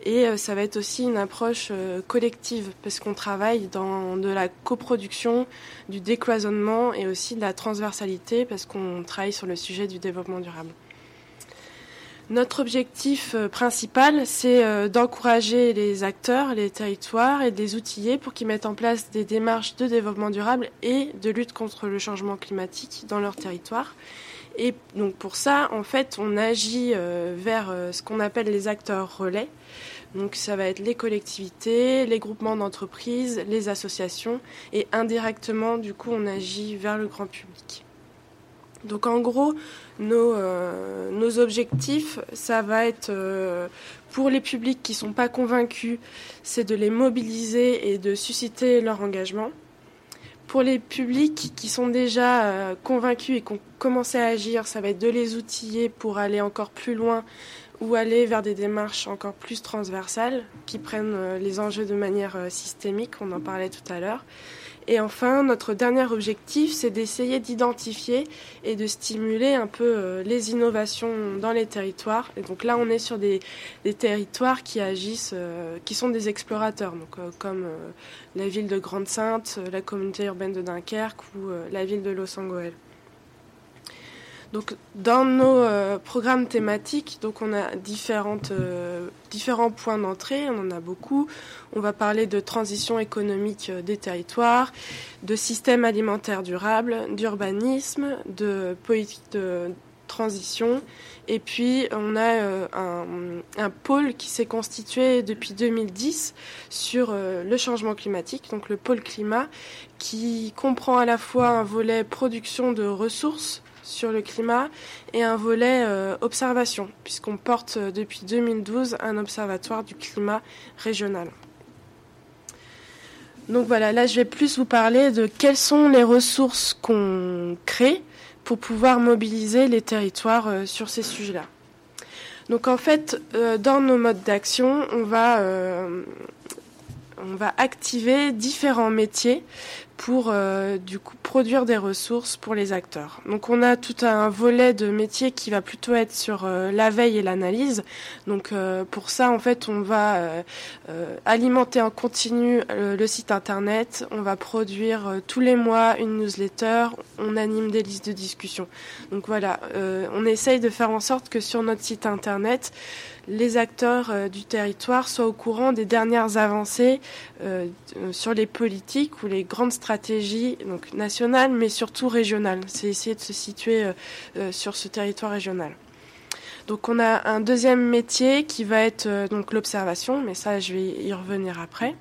Et ça va être aussi une approche collective, parce qu'on travaille dans de la coproduction, du décloisonnement et aussi de la transversalité, parce qu'on travaille sur le sujet du développement durable. Notre objectif euh, principal, c'est euh, d'encourager les acteurs, les territoires et de les outiller pour qu'ils mettent en place des démarches de développement durable et de lutte contre le changement climatique dans leur territoire. Et donc pour ça, en fait, on agit euh, vers ce qu'on appelle les acteurs relais. Donc ça va être les collectivités, les groupements d'entreprises, les associations et indirectement, du coup, on agit vers le grand public. Donc en gros, nos, euh, nos objectifs, ça va être euh, pour les publics qui ne sont pas convaincus, c'est de les mobiliser et de susciter leur engagement. Pour les publics qui sont déjà euh, convaincus et qui ont commencé à agir, ça va être de les outiller pour aller encore plus loin ou aller vers des démarches encore plus transversales qui prennent les enjeux de manière systémique, on en parlait tout à l'heure. Et enfin, notre dernier objectif, c'est d'essayer d'identifier et de stimuler un peu euh, les innovations dans les territoires. Et donc là, on est sur des, territoires qui agissent, euh, qui sont des explorateurs, euh, comme la ville de Grande-Sainte, la communauté urbaine de Dunkerque ou la ville de Los Angeles. Donc, dans nos euh, programmes thématiques, donc on a différentes, euh, différents points d'entrée, on en a beaucoup. On va parler de transition économique euh, des territoires, de système alimentaire durable, d'urbanisme, de politique de transition. Et puis, on a un, un, pôle qui s'est constitué depuis 2010 sur le changement climatique, donc le pôle climat, qui comprend à la fois un volet production de ressources sur le climat et un volet euh, observation, puisqu'on porte euh, depuis 2012 un observatoire du climat régional. Donc voilà, là je vais plus vous parler de quelles sont les ressources qu'on crée pour pouvoir mobiliser les territoires euh, sur ces sujets-là. Donc en fait, dans nos modes d'action, on va on va activer différents métiers pour euh, du coup produire des ressources pour les acteurs. Donc on a tout un volet de métier qui va plutôt être sur euh, la veille et l'analyse. Donc euh, pour ça en fait on va alimenter en continu le site internet, on va produire tous les mois une newsletter, on anime des listes de discussion. Donc voilà, on essaye de faire en sorte que sur notre site internet les acteurs euh, du territoire soient au courant des dernières avancées euh, sur les politiques ou les grandes stratégies nationales, mais surtout régionales. C'est essayer de se situer euh, sur ce territoire régional. Donc on a un deuxième métier qui va être l'observation, mais ça je vais y revenir après.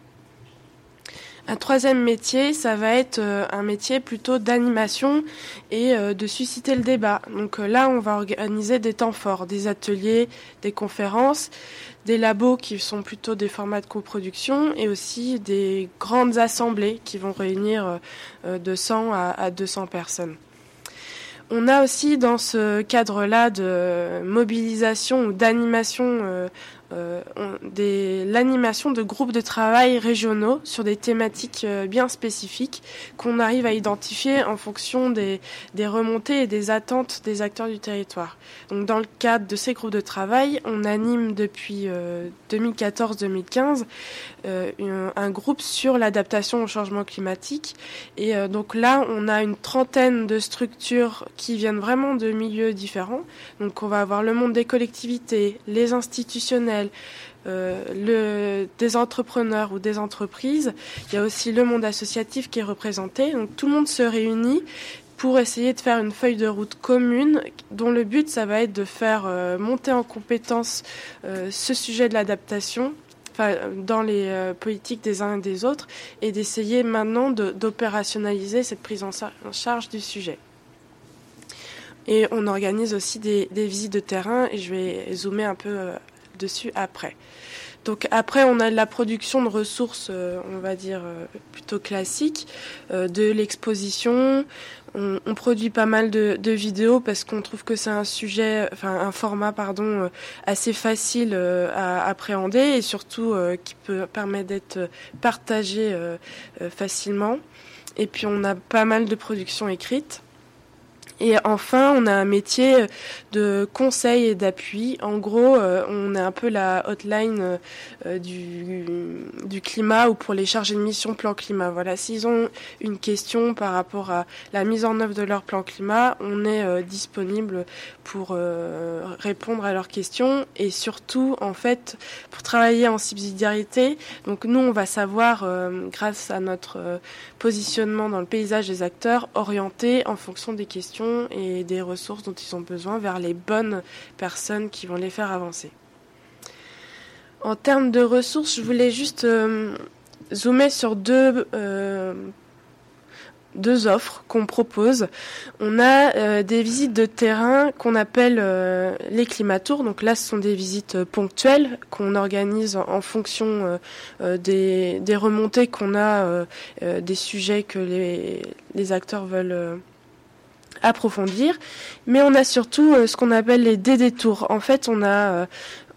Un troisième métier, ça va être euh, un métier plutôt d'animation et euh, de susciter le débat. Donc euh, là, on va organiser des temps forts, des ateliers, des conférences, des labos qui sont plutôt des formats de coproduction et aussi des grandes assemblées qui vont réunir de 100 à 200 personnes. On a aussi dans ce cadre-là de mobilisation ou d'animation l'animation de groupes de travail régionaux sur des thématiques euh, bien spécifiques qu'on arrive à identifier en fonction des, des, remontées et des attentes des acteurs du territoire. Donc dans le cadre de ces groupes de travail, on anime depuis 2014-2015 euh, un, groupe sur l'adaptation au changement climatique. Et donc là, on a une trentaine de structures qui viennent vraiment de milieux différents. Donc on va avoir le monde des collectivités, les institutionnels, euh, des entrepreneurs ou des entreprises. Il y a aussi le monde associatif qui est représenté. Donc tout le monde se réunit pour essayer de faire une feuille de route commune dont le but ça va être de faire euh, monter en compétence euh, ce sujet de l'adaptation dans les politiques des uns et des autres et d'essayer maintenant d'opérationnaliser cette prise en, charge du sujet. Et on organise aussi des, des, visites de terrain et je vais zoomer un peu dessus après. Donc après, on a la production de ressources, euh, on va dire euh, plutôt classiques, euh, de l'exposition. On, produit pas mal de, vidéos parce qu'on trouve que c'est un sujet, enfin un format, pardon, assez facile à appréhender et surtout qui peut permettre d'être partagé facilement. Et puis on a pas mal de productions écrites. Et enfin, on a un métier de conseil et d'appui. En gros, euh, on est un peu la hotline euh, du, du, climat ou pour les chargés de mission plan climat. Voilà, s'ils ont une question par rapport à la mise en œuvre de leur plan climat, on est euh, disponible pour répondre à leurs questions et surtout, en fait, pour travailler en subsidiarité. Donc nous, on va savoir, grâce à notre positionnement dans le paysage des acteurs, orienter en fonction des questions et des ressources dont ils ont besoin vers les bonnes personnes qui vont les faire avancer. En termes de ressources, je voulais juste euh, zoomer sur deux, euh, deux offres qu'on propose. On a euh, des visites de terrain qu'on appelle les climatours. Donc là, ce sont des visites ponctuelles qu'on organise en, fonction des, des, remontées qu'on a, des sujets que les, les acteurs veulent approfondir. Mais on a surtout euh, ce qu'on appelle les dédétours. En fait, on a euh,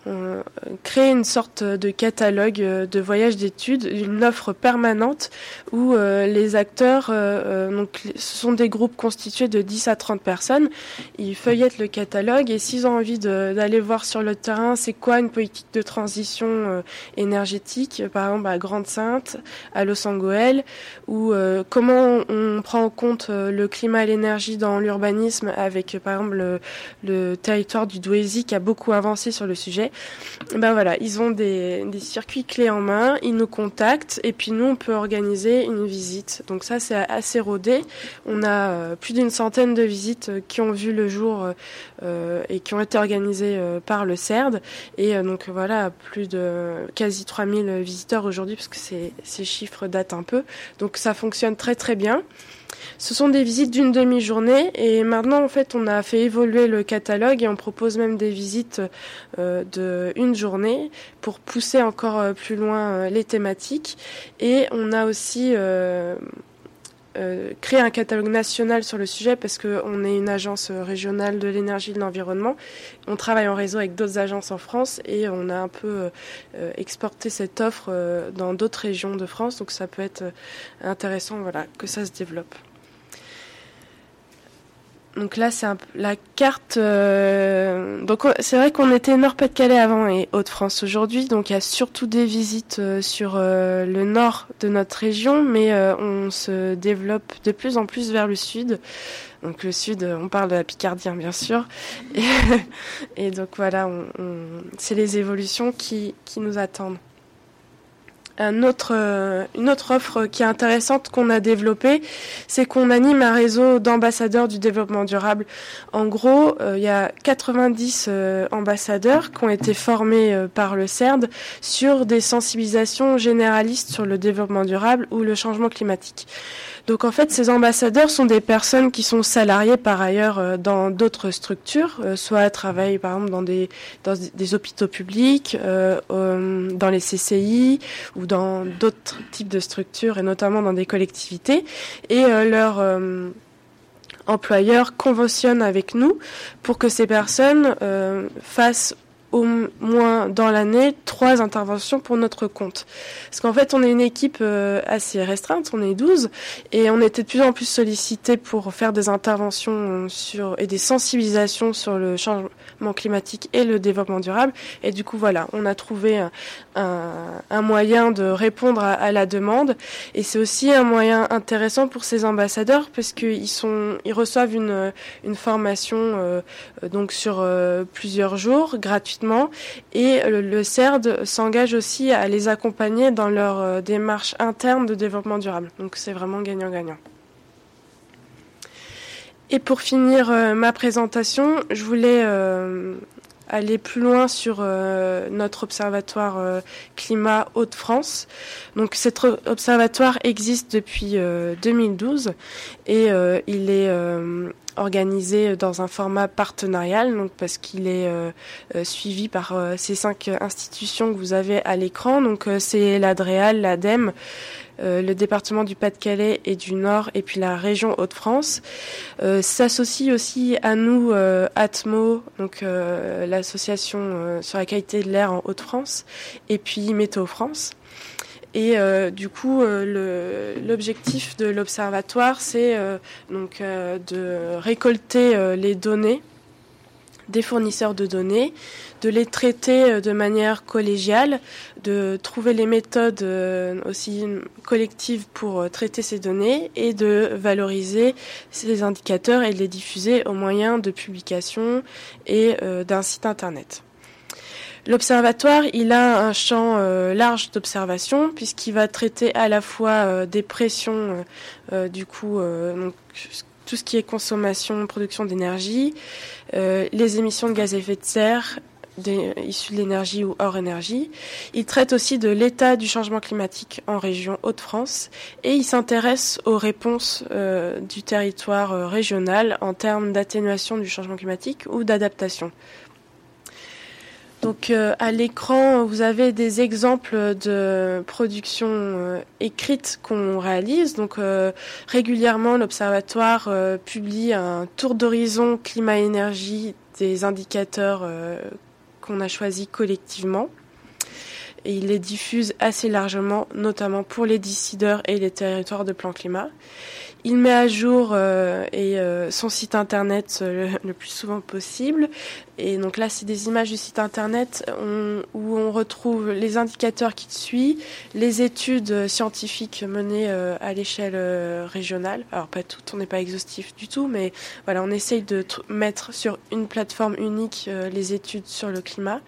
on crée une sorte de catalogue euh, de voyages d'études, une offre permanente où euh, les acteurs, euh, donc ce sont des groupes constitués de 10 à 30 personnes, ils feuillettent le catalogue et s'ils ont envie d'aller voir sur le terrain c'est quoi une politique de transition énergétique, par exemple à Grande-Sainte, à Los Angeles, ou comment on prend en compte le climat et l'énergie dans l'urbanisme avec par exemple le, le territoire du Douaisis qui a beaucoup avancé sur le sujet, Ben voilà, ils ont des, circuits clés en main, ils nous contactent et puis nous on peut organiser une visite. Donc ça c'est assez rodé. On a euh, plus d'une centaine de visites qui ont vu le jour euh, et qui ont été organisées par le CERD. Et donc voilà, plus de quasi 3000 visiteurs aujourd'hui parce que ces, chiffres datent un peu. Donc ça fonctionne très très bien. Ce sont des visites d'une demi-journée et maintenant en fait on a fait évoluer le catalogue et on propose même des visites euh, de une journée pour pousser encore euh, plus loin euh, les thématiques et on a aussi créé un catalogue national sur le sujet parce qu'on est une agence régionale de l'énergie et de l'environnement. On travaille en réseau avec d'autres agences en France et on a un peu exporté cette offre dans d'autres régions de France. Donc ça peut être intéressant voilà, que ça se développe. Donc là, c'est la carte. Euh, donc c'est vrai qu'on était Nord-Pas-de-Calais avant et Hauts-de-France aujourd'hui. Donc il y a surtout des visites euh, sur euh, le nord de notre région, mais on se développe de plus en plus vers le sud. Donc le sud, on parle de la Picardie hein, bien sûr. Et, donc voilà, c'est les évolutions qui nous attendent autre, euh, une autre offre qui est intéressante qu'on a développée, c'est qu'on anime un réseau d'ambassadeurs du développement durable. En gros, euh, il y a 90 euh, ambassadeurs qui ont été formés par le CERD sur des sensibilisations généralistes sur le développement durable ou le changement climatique. Donc en fait, ces ambassadeurs sont des personnes qui sont salariées par ailleurs dans d'autres structures, soit travaillent par exemple dans des, dans des hôpitaux publics, dans les CCI ou dans d'autres types de structures et notamment dans des collectivités. Et leur employeur conventionne avec nous pour que ces personnes fassent au moins dans l'année trois interventions pour notre compte. Parce qu'en fait, on est une équipe euh, assez restreinte, on est 12, et on était de plus en plus sollicité pour faire des interventions sur et des sensibilisations sur le climatique et le développement durable. Et du coup, voilà, on a trouvé un, moyen de répondre à, la demande. Et c'est aussi un moyen intéressant pour ces ambassadeurs parce qu'ils sont, ils reçoivent une, formation euh, sur euh, plusieurs jours gratuitement et le CERD s'engage aussi à les accompagner dans leur euh, démarche interne de développement durable. Donc c'est vraiment gagnant-gagnant. Et pour finir euh, ma présentation, je voulais euh, aller plus loin sur notre observatoire climat Hauts-de-France. Donc cet observatoire existe depuis 2012 et il est organisé dans un format partenarial, donc parce qu'il est euh, euh, suivi par euh, ces cinq institutions que vous avez à l'écran. Donc c'est l'Adréal, l'ADEME, le département du Pas-de-Calais et du Nord, et puis la région Hauts-de-France. S'associe aussi à nous Atmo, donc l'association sur la qualité de l'air en Hauts-de-France, et puis Météo France. Et euh, du coup, euh, l'objectif de l'observatoire, c'est euh, donc de récolter les données des fournisseurs de données, de les traiter de manière collégiale, de trouver les méthodes aussi collectives pour traiter ces données et de valoriser ces indicateurs et de les diffuser au moyen de publications et d'un site internet. L'observatoire, il a un champ euh, large d'observation puisqu'il va traiter à la fois euh, des pressions, euh, du coup, donc, tout ce qui est consommation, production d'énergie, les émissions de gaz à effet de serre issues de l'énergie ou hors énergie. Il traite aussi de l'état du changement climatique en région Hauts-de-France et il s'intéresse aux réponses du territoire régional en termes d'atténuation du changement climatique ou d'adaptation donc euh, à l'écran, vous avez des exemples de productions euh, écrites qu'on réalise. Donc euh, régulièrement, l'Observatoire publie un tour d'horizon climat-énergie des indicateurs qu'on a choisis collectivement. Et il les diffuse assez largement, notamment pour les décideurs et les territoires de plan climat. Il met à jour euh, et, euh, son site internet euh, le, plus souvent possible. Et donc là, c'est des images du site internet où on retrouve les indicateurs qui suivent, les études scientifiques menées à l'échelle régionale. Alors pas toutes, on n'est pas exhaustif du tout, mais voilà, on essaye de mettre sur une plateforme unique les études sur le climat.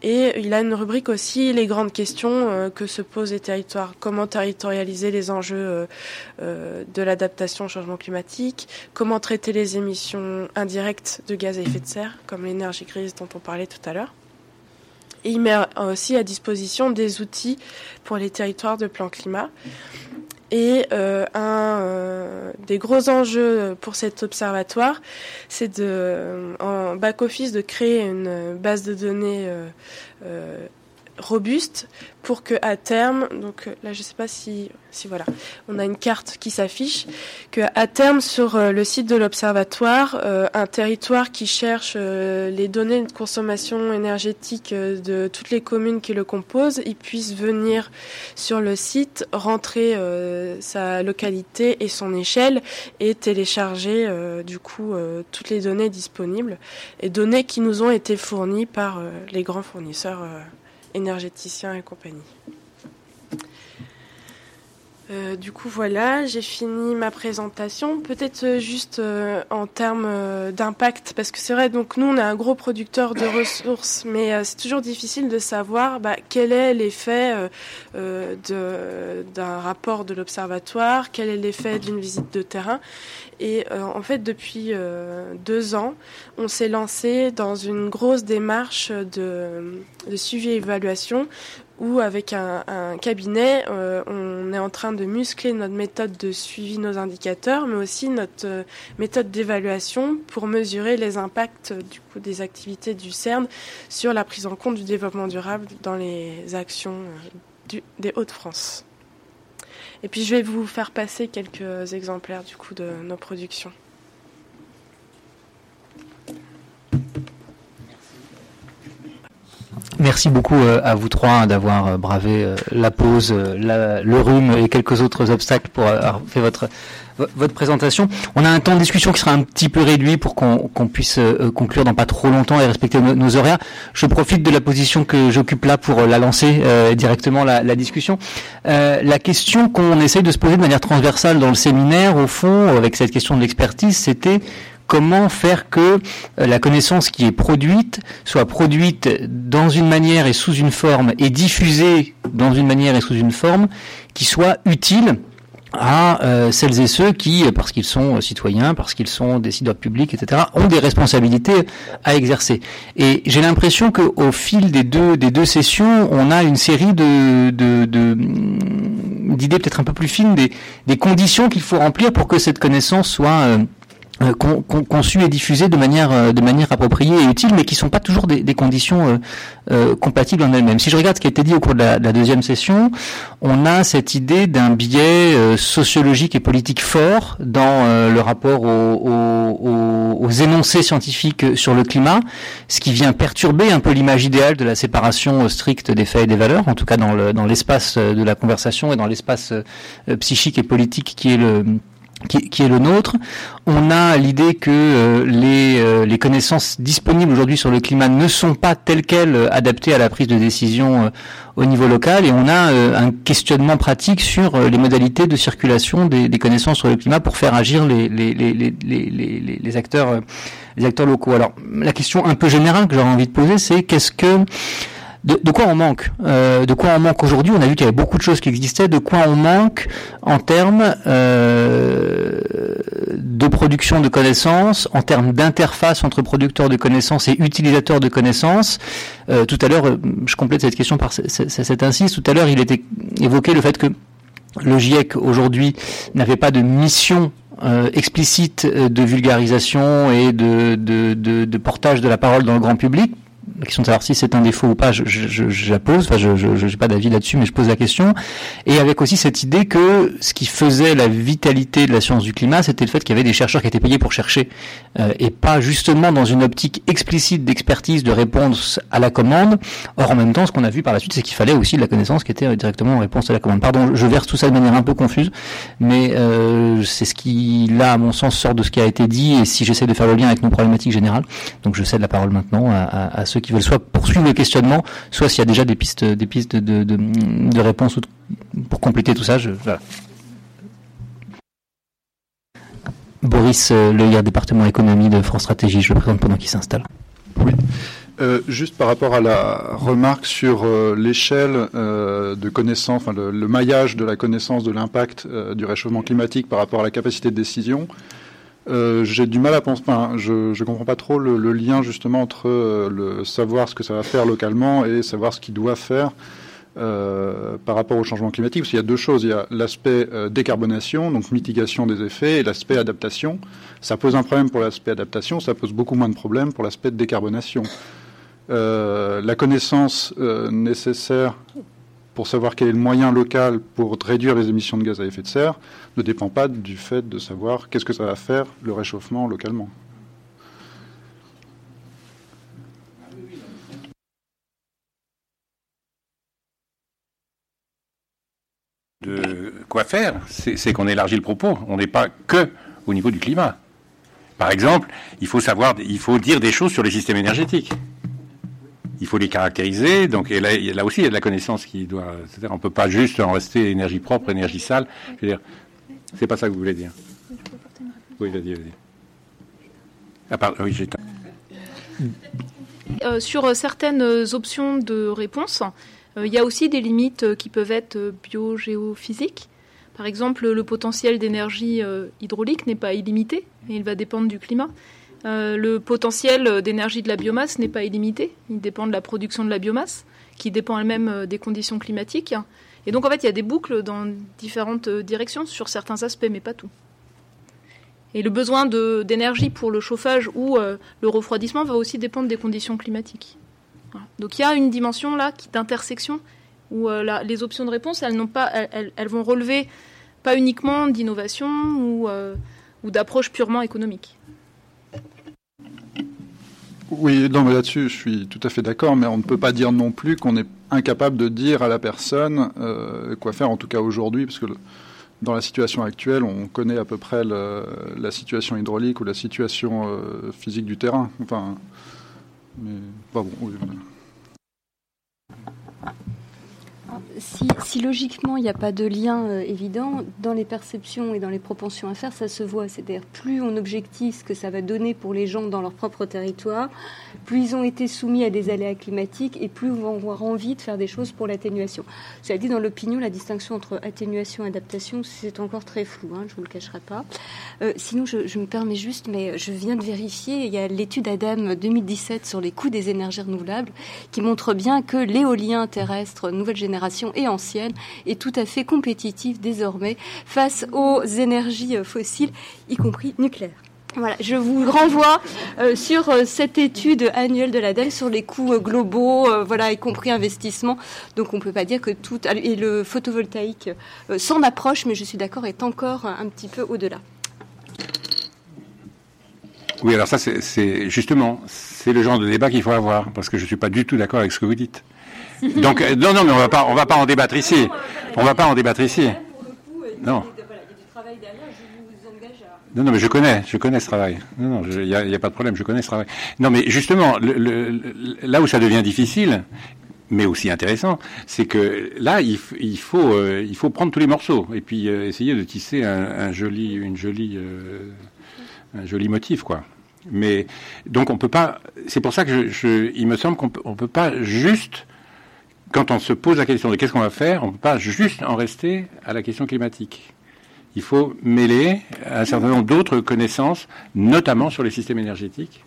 Et il a une rubrique aussi les grandes questions que se posent les territoires. Comment territorialiser les enjeux de l'adaptation au changement climatique? Comment traiter les émissions indirectes de gaz à effet de serre, comme l'énergie grise dont on parlait tout à l'heure? Et il met aussi à disposition des outils pour les territoires de plan climat. Et euh, un euh, des gros enjeux pour cet observatoire, c'est de, en back-office, de créer une base de données euh, robuste pour que à terme, donc euh, là je sais pas si, si voilà, on a une carte qui s'affiche, que à terme sur euh, le site de l'observatoire, euh, un territoire qui cherche les données de consommation énergétique de toutes les communes qui le composent, il puisse venir sur le site, rentrer sa localité et son échelle et télécharger du coup toutes les données disponibles. Et données qui nous ont été fournies par les grands fournisseurs énergéticiens et compagnie. Euh, du coup, voilà, j'ai fini ma présentation. Peut-être euh, juste euh, en termes d'impact, parce que c'est vrai, donc nous, on est un gros producteur de ressources, mais c'est toujours difficile de savoir bah, quel est l'effet d'un rapport de l'observatoire, quel est l'effet d'une visite de terrain. Et en fait, depuis deux ans, on s'est lancé dans une grosse démarche de, de suivi et évaluation où avec un, cabinet, euh, on est en train de muscler notre méthode de suivi nos indicateurs, mais aussi notre euh, méthode d'évaluation pour mesurer les impacts du coup des activités du CERN sur la prise en compte du développement durable dans les actions euh, des Hauts-de-France. Et puis je vais vous faire passer quelques exemplaires du coup de nos productions. Merci beaucoup euh, à vous trois d'avoir euh, bravé euh, la pause, le rhume et quelques autres obstacles pour avoir fait votre votre présentation. On a un temps de discussion qui sera un petit peu réduit pour qu'on puisse conclure dans pas trop longtemps et respecter nos, horaires. Je profite de la position que j'occupe là pour la lancer directement la discussion. la question qu'on essaye de se poser de manière transversale dans le séminaire, au fond, avec cette question de l'expertise, c'était comment faire que euh, la connaissance qui est produite soit produite dans une manière et sous une forme et diffusée dans une manière et sous une forme qui soit utile à euh, celles et ceux qui, parce qu'ils sont citoyens, parce qu'ils sont décideurs publics, etc., ont des responsabilités à exercer. Et j'ai l'impression qu'au fil des deux des deux sessions, on a une série de d'idées peut-être un peu plus fines des, des conditions qu'il faut remplir pour que cette connaissance soit euh, euh, conçus et diffusés de manière euh, de manière appropriée et utile, mais qui sont pas toujours des, conditions euh, compatibles en elles-mêmes. Si je regarde ce qui a été dit au cours de la, deuxième session, on a cette idée d'un biais sociologique et politique fort dans le rapport aux, énoncés scientifiques sur le climat, ce qui vient perturber un peu l'image idéale de la séparation stricte des faits et des valeurs, en tout cas dans l'espace de la conversation et dans l'espace psychique et politique qui est le qui, qui, est le nôtre. On a l'idée que euh, les, euh, les, connaissances disponibles aujourd'hui sur le climat ne sont pas telles quelles euh, adaptées à la prise de décision au niveau local et on a un questionnement pratique sur les modalités de circulation des, des, connaissances sur le climat pour faire agir les, les, les acteurs, les acteurs locaux. Alors la question un peu générale que j'aurais envie de poser, c'est qu'est-ce que de, quoi on manque euh, De quoi on manque aujourd'hui? On a vu qu'il y avait beaucoup de choses qui existaient. De quoi on manque en termes euh, de production de connaissances, en termes d'interface entre producteurs de connaissances et utilisateurs de connaissances? Euh, Tout à l'heure, je complète cette question par cette insiste. Tout à l'heure, il était évoqué le fait que le GIEC aujourd'hui n'avait pas de mission explicite de vulgarisation et de, portage de la parole dans le grand public la question de savoir si c'est un défaut ou pas, je, la pose. Enfin, je n'ai pas d'avis là-dessus, mais je pose la question. Et avec aussi cette idée que ce qui faisait la vitalité de la science du climat, c'était le fait qu'il y avait des chercheurs qui étaient payés pour chercher, euh, et pas justement dans une optique explicite d'expertise, de réponse à la commande. Or, en même temps, ce qu'on a vu par la suite, c'est qu'il fallait aussi de la connaissance qui était directement en réponse à la commande. Pardon, je verse tout ça de manière un peu confuse, mais euh, c'est ce qui, là, à mon sens, sort de ce qui a été dit. Et si j'essaie de faire le lien avec nos problématiques générales, donc je cède la parole maintenant à, à, à ceux qui veulent soit poursuivre le questionnement, soit s'il y a déjà des pistes, des pistes de, de, réponse pour compléter tout ça. Boris euh, Le département économie de France Stratégie, je le présente pendant qu'il s'installe. Euh, juste par rapport à la remarque sur euh, l'échelle de connaissance, enfin, le, maillage de la connaissance de l'impact du réchauffement climatique par rapport à la capacité de décision, euh, j'ai du mal à penser, je ne comprends pas trop le, lien justement entre le savoir ce que ça va faire localement et savoir ce qu'il doit faire. Euh, par rapport au changement climatique, parce qu'il y a deux choses. Il y a l'aspect euh, décarbonation, donc mitigation des effets, et l'aspect adaptation. Ça pose un problème pour l'aspect adaptation, ça pose beaucoup moins de problèmes pour l'aspect décarbonation. Euh, la connaissance euh, nécessaire pour savoir quel est le moyen local pour réduire les émissions de gaz à effet de serre ne dépend pas du fait de savoir qu'est-ce que ça va faire le réchauffement localement. de quoi faire, c'est qu'on élargit le propos. On n'est pas que au niveau du climat. Par exemple, il faut savoir, il faut dire des choses sur les systèmes énergétiques. Il faut les caractériser. Donc, là, aussi, il y a de la connaissance qui doit. C'est-à-dire, on peut pas juste en rester énergie propre, énergie sale. Je veux c'est pas ça que vous voulez dire. Oui, vas-y, vas-y. Ah, oui. Euh, sur certaines options de réponse, euh, il y a aussi des limites euh, qui peuvent être euh, biogéophysiques. Par exemple, le potentiel d'énergie hydraulique n'est pas illimité il va dépendre du climat. Le potentiel d'énergie de la biomasse n'est pas illimité, il dépend de la production de la biomasse, qui dépend elle-même des conditions climatiques. Et donc en fait, il y a des boucles dans différentes directions sur certains aspects, mais pas tout. Et le besoin d'énergie pour le chauffage ou le refroidissement va aussi dépendre des conditions climatiques. Donc il y a une dimension là d'intersection où euh, les options de réponse, elles, pas, elles, vont relever pas uniquement d'innovation ou, euh, ou d'approche purement économique. Oui, non, mais là-dessus, je suis tout à fait d'accord, mais on ne peut pas dire non plus qu'on est incapable de dire à la personne euh, quoi faire, en tout cas aujourd'hui, parce que le, dans la situation actuelle, on connaît à peu près le, la situation hydraulique ou la situation euh, physique du terrain. Enfin, mais pas bon, oui. Si, logiquement il n'y a pas de lien euh, évident, dans les perceptions et dans les propensions à faire, ça se voit. C'est-à-dire plus on objective ce que ça va donner pour les gens dans leur propre territoire, plus ils ont été soumis à des aléas climatiques et plus on va avoir envie de faire des choses pour l'atténuation. Cela dit, dans l'opinion, la distinction entre atténuation et adaptation, c'est encore très flou, hein, je ne vous le cacherai pas. Euh, sinon, je, me permets juste, mais je viens de vérifier, il y a l'étude ADAM 2017 sur les coûts des énergies renouvelables qui montre bien que l'éolien terrestre nouvelle génération et ancienne est tout à fait compétitif désormais face aux énergies fossiles, y compris nucléaires. Voilà, je vous renvoie euh, sur euh, cette étude annuelle de l'ADEME sur les coûts euh, globaux, euh, voilà, y compris investissement. Donc on ne peut pas dire que tout et le photovoltaïque euh, s'en approche, mais je suis d'accord est encore un petit peu au-delà. Oui, alors ça, c'est justement, c'est le genre de débat qu'il faut avoir, parce que je ne suis pas du tout d'accord avec ce que vous dites. Donc, non, non, mais on va pas, on va pas en débattre ici. On va pas en débattre ici. Non. Non, non, mais je connais, je connais ce travail. Non, non, il n'y a, a, pas de problème, je connais ce travail. Non, mais justement, le, le, là où ça devient difficile, mais aussi intéressant, c'est que là, il, il faut, euh, il faut prendre tous les morceaux et puis euh, essayer de tisser un, un joli, une jolie, euh, un joli motif, quoi. Mais donc on peut pas. C'est pour ça que je, je, il me semble qu'on peut, on peut pas juste quand on se pose la question de qu'est-ce qu'on va faire, on ne peut pas juste en rester à la question climatique. Il faut mêler un certain nombre d'autres connaissances, notamment sur les systèmes énergétiques,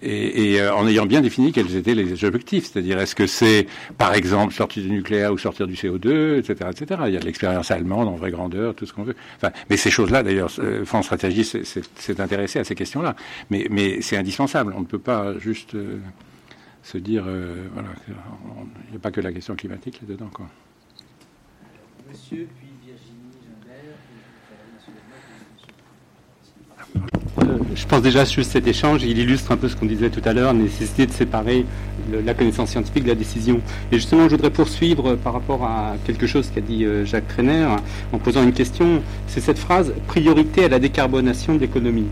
et, euh, en ayant bien défini quels étaient les objectifs. C'est-à-dire, est-ce que c'est, par exemple, sortir du nucléaire ou sortir du CO2, etc., etc. Il y a de l'expérience allemande en vraie grandeur, tout ce qu'on veut. Enfin, mais ces choses-là, d'ailleurs, euh, France Stratégie s'est intéressé à ces questions-là. Mais, mais c'est indispensable. On ne peut pas juste... Euh, se dire, euh, voilà, il n'y a pas que la question climatique là-dedans. Quoi. Monsieur, puis Virginie, euh, je pense déjà sur cet échange, il illustre un peu ce qu'on disait tout à l'heure, la nécessité de séparer le, la connaissance scientifique de la décision. Et justement, je voudrais poursuivre par rapport à quelque chose qu'a dit euh, Jacques Trener en posant une question. C'est cette phrase priorité à la décarbonation de l'économie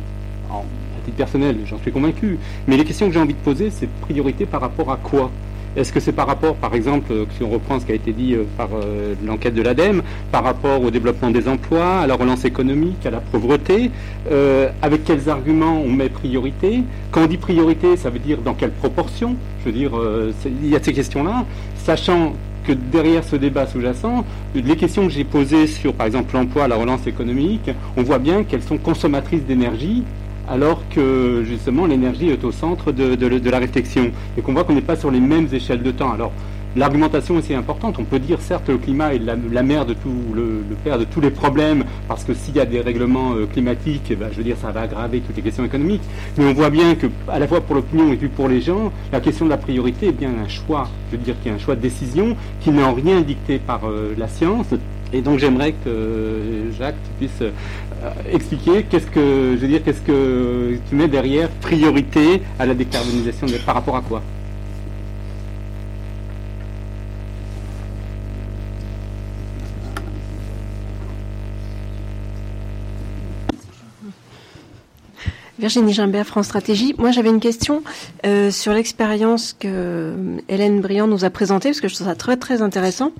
personnel, j'en suis convaincu. Mais les questions que j'ai envie de poser, c'est priorité par rapport à quoi? Est-ce que c'est par rapport, par exemple, si on reprend ce qui a été dit par l'enquête de l'ADEME, par rapport au développement des emplois, à la relance économique, à la pauvreté Avec quels arguments on met priorité? Quand on dit priorité, ça veut dire dans quelle proportion? Je veux dire, il y a ces questions-là, sachant que derrière ce débat sous-jacent, les questions que j'ai posées sur, par exemple, l'emploi, la relance économique, on voit bien qu'elles sont consommatrices d'énergie, alors que justement l'énergie est au centre de, la réflexion. Et qu'on voit qu'on n'est pas sur les mêmes échelles de temps. Alors, L'argumentation est importante. On peut dire certes le climat est la, mère de tout, le, père de tous les problèmes, parce que s'il y a des règlements euh, climatiques, eh ben, je veux dire, ça va aggraver toutes les questions économiques. Mais on voit bien que, à la fois pour l'opinion et puis pour les gens, la question de la priorité est bien un choix. Je veux dire qu'il y a un choix de décision qui n'est en rien dicté par euh, la science. Et donc j'aimerais que euh, Jacques tu puisses expliquer qu'est-ce que je veux dire qu'est-ce que tu mets derrière priorité à la décarbonisation par rapport à quoi? Virginie Gimbert, France Stratégie. Moi, j'avais une question euh, sur l'expérience que euh, Hélène Briand nous a présentée, parce que je trouve ça très, très intéressant.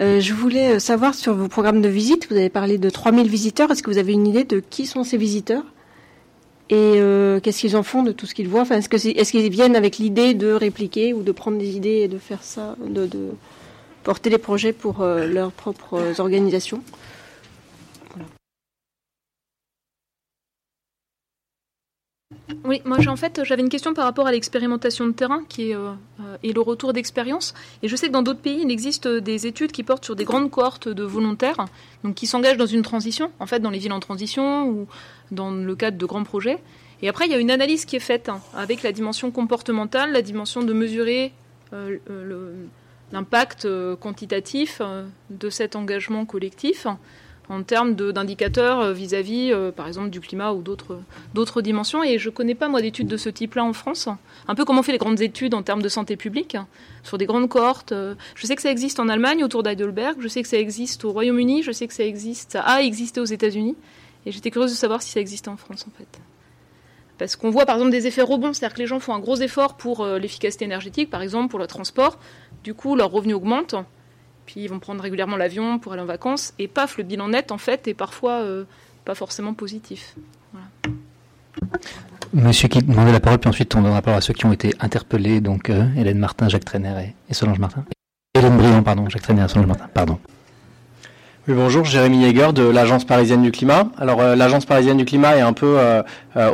Euh, je voulais savoir sur vos programmes de visite, vous avez parlé de 3000 visiteurs. Est-ce que vous avez une idée de qui sont ces visiteurs? Et qu'est-ce qu'ils en font de tout ce qu'ils voient? Enfin, Est-ce qu'ils viennent avec l'idée de répliquer ou de prendre des idées et de faire ça, de porter des projets pour leurs propres organisations? Oui, moi en fait j'avais une question par rapport à l'expérimentation de terrain qui est, euh, euh, et le retour d'expérience. Et je sais que dans d'autres pays il existe des études qui portent sur des grandes cohortes de volontaires, donc qui s'engagent dans une transition, en fait dans les villes en transition ou dans le cadre de grands projets. Et après il y a une analyse qui est faite hein, avec la dimension comportementale, la dimension de mesurer euh, l'impact quantitatif de cet engagement collectif en termes d'indicateurs euh, vis-à-vis, euh, par exemple, du climat ou d'autres dimensions. Et je ne connais pas, moi, d'études de ce type-là en France. Un peu comment on fait les grandes études en termes de santé publique, sur des grandes cohortes. Euh, je sais que ça existe en Allemagne, autour d'Heidelberg. Je sais que ça existe au Royaume-Uni. Je sais que ça existe, a existé aux États-Unis. Et j'étais curieuse de savoir si ça existe en France, en fait. Parce qu'on voit par exemple des effets rebonds, c'est-à-dire que les gens font un gros effort pour l'efficacité énergétique, par exemple pour le transport, du coup leur revenu augmente, puis ils vont prendre régulièrement l'avion pour aller en vacances, et paf, le bilan net, en fait, est parfois euh, pas forcément positif. Monsieur qui demandait la parole, puis ensuite on donnera la parole à ceux qui ont été interpellés, donc euh, Hélène Martin, Jacques Trainer et, Solange Martin. Hélène Briand, pardon, Jacques Trainer et Solange Martin, pardon. Oui, bonjour, Jérémy Yeager de l'Agence parisienne du climat. Alors, euh, l'Agence parisienne du climat est un peu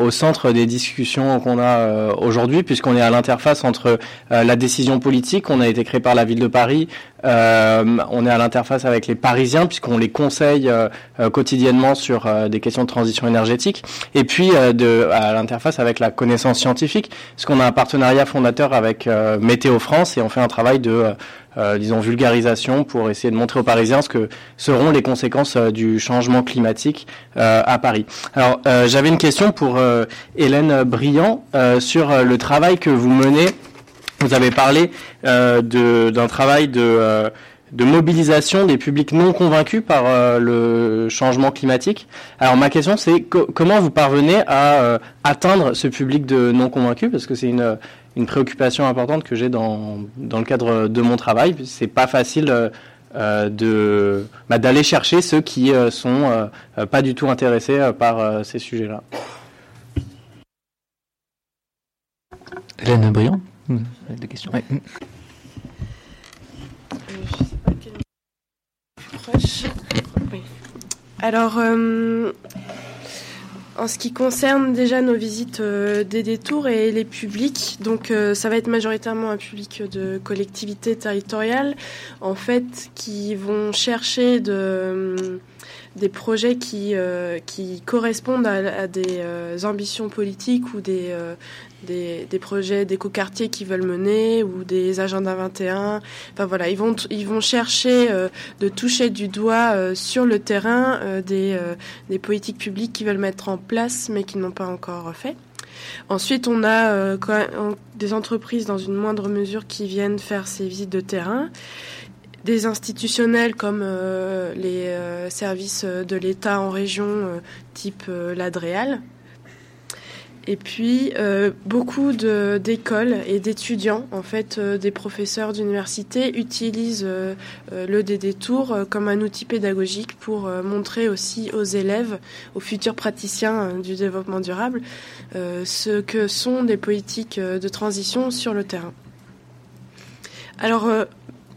au centre des discussions qu'on a aujourd'hui, puisqu'on est à l'interface entre la décision politique, on a été créé par la ville de Paris, euh, on est à l'interface avec les Parisiens puisqu'on les conseille euh, euh, quotidiennement sur des questions de transition énergétique. Et puis de, à l'interface avec la connaissance scientifique, puisqu'on a un partenariat fondateur avec Météo France et on fait un travail de disons vulgarisation pour essayer de montrer aux Parisiens ce que seront les conséquences du changement climatique à Paris. Alors j'avais une question pour Hélène Briand sur le travail que vous menez vous avez parlé euh, d'un travail de, euh, de, mobilisation des publics non convaincus par euh, le changement climatique. Alors ma question c'est comment vous parvenez à atteindre ce public de non convaincus? Parce que c'est une, préoccupation importante que j'ai dans, dans le cadre de mon travail. C'est pas facile de bah, d'aller chercher ceux qui sont pas du tout intéressés par ces sujets-là. Hélène Briand? Des questions. Alors, euh, en ce qui concerne déjà nos visites euh, des détours et les publics, donc euh, ça va être majoritairement un public de collectivités territoriales, en fait, qui vont chercher de des projets qui, euh, qui correspondent à, des euh, ambitions politiques ou des, euh, des, projets d'écoquartiers qu'ils veulent mener ou des agendas 21. Enfin voilà, ils vont, ils vont chercher de toucher du doigt sur le terrain des, des politiques publiques qu'ils veulent mettre en place mais qui n'ont pas encore fait. Ensuite, on a des entreprises dans une moindre mesure qui viennent faire ces visites de terrain des institutionnels comme euh, les euh, services de l'État en région, euh, type l'Adréal. Et puis euh, beaucoup d'écoles et d'étudiants, en fait, euh, des professeurs d'université utilisent euh, le DD Tour comme un outil pédagogique pour montrer aussi aux élèves, aux futurs praticiens du développement durable, ce que sont des politiques de transition sur le terrain. Alors,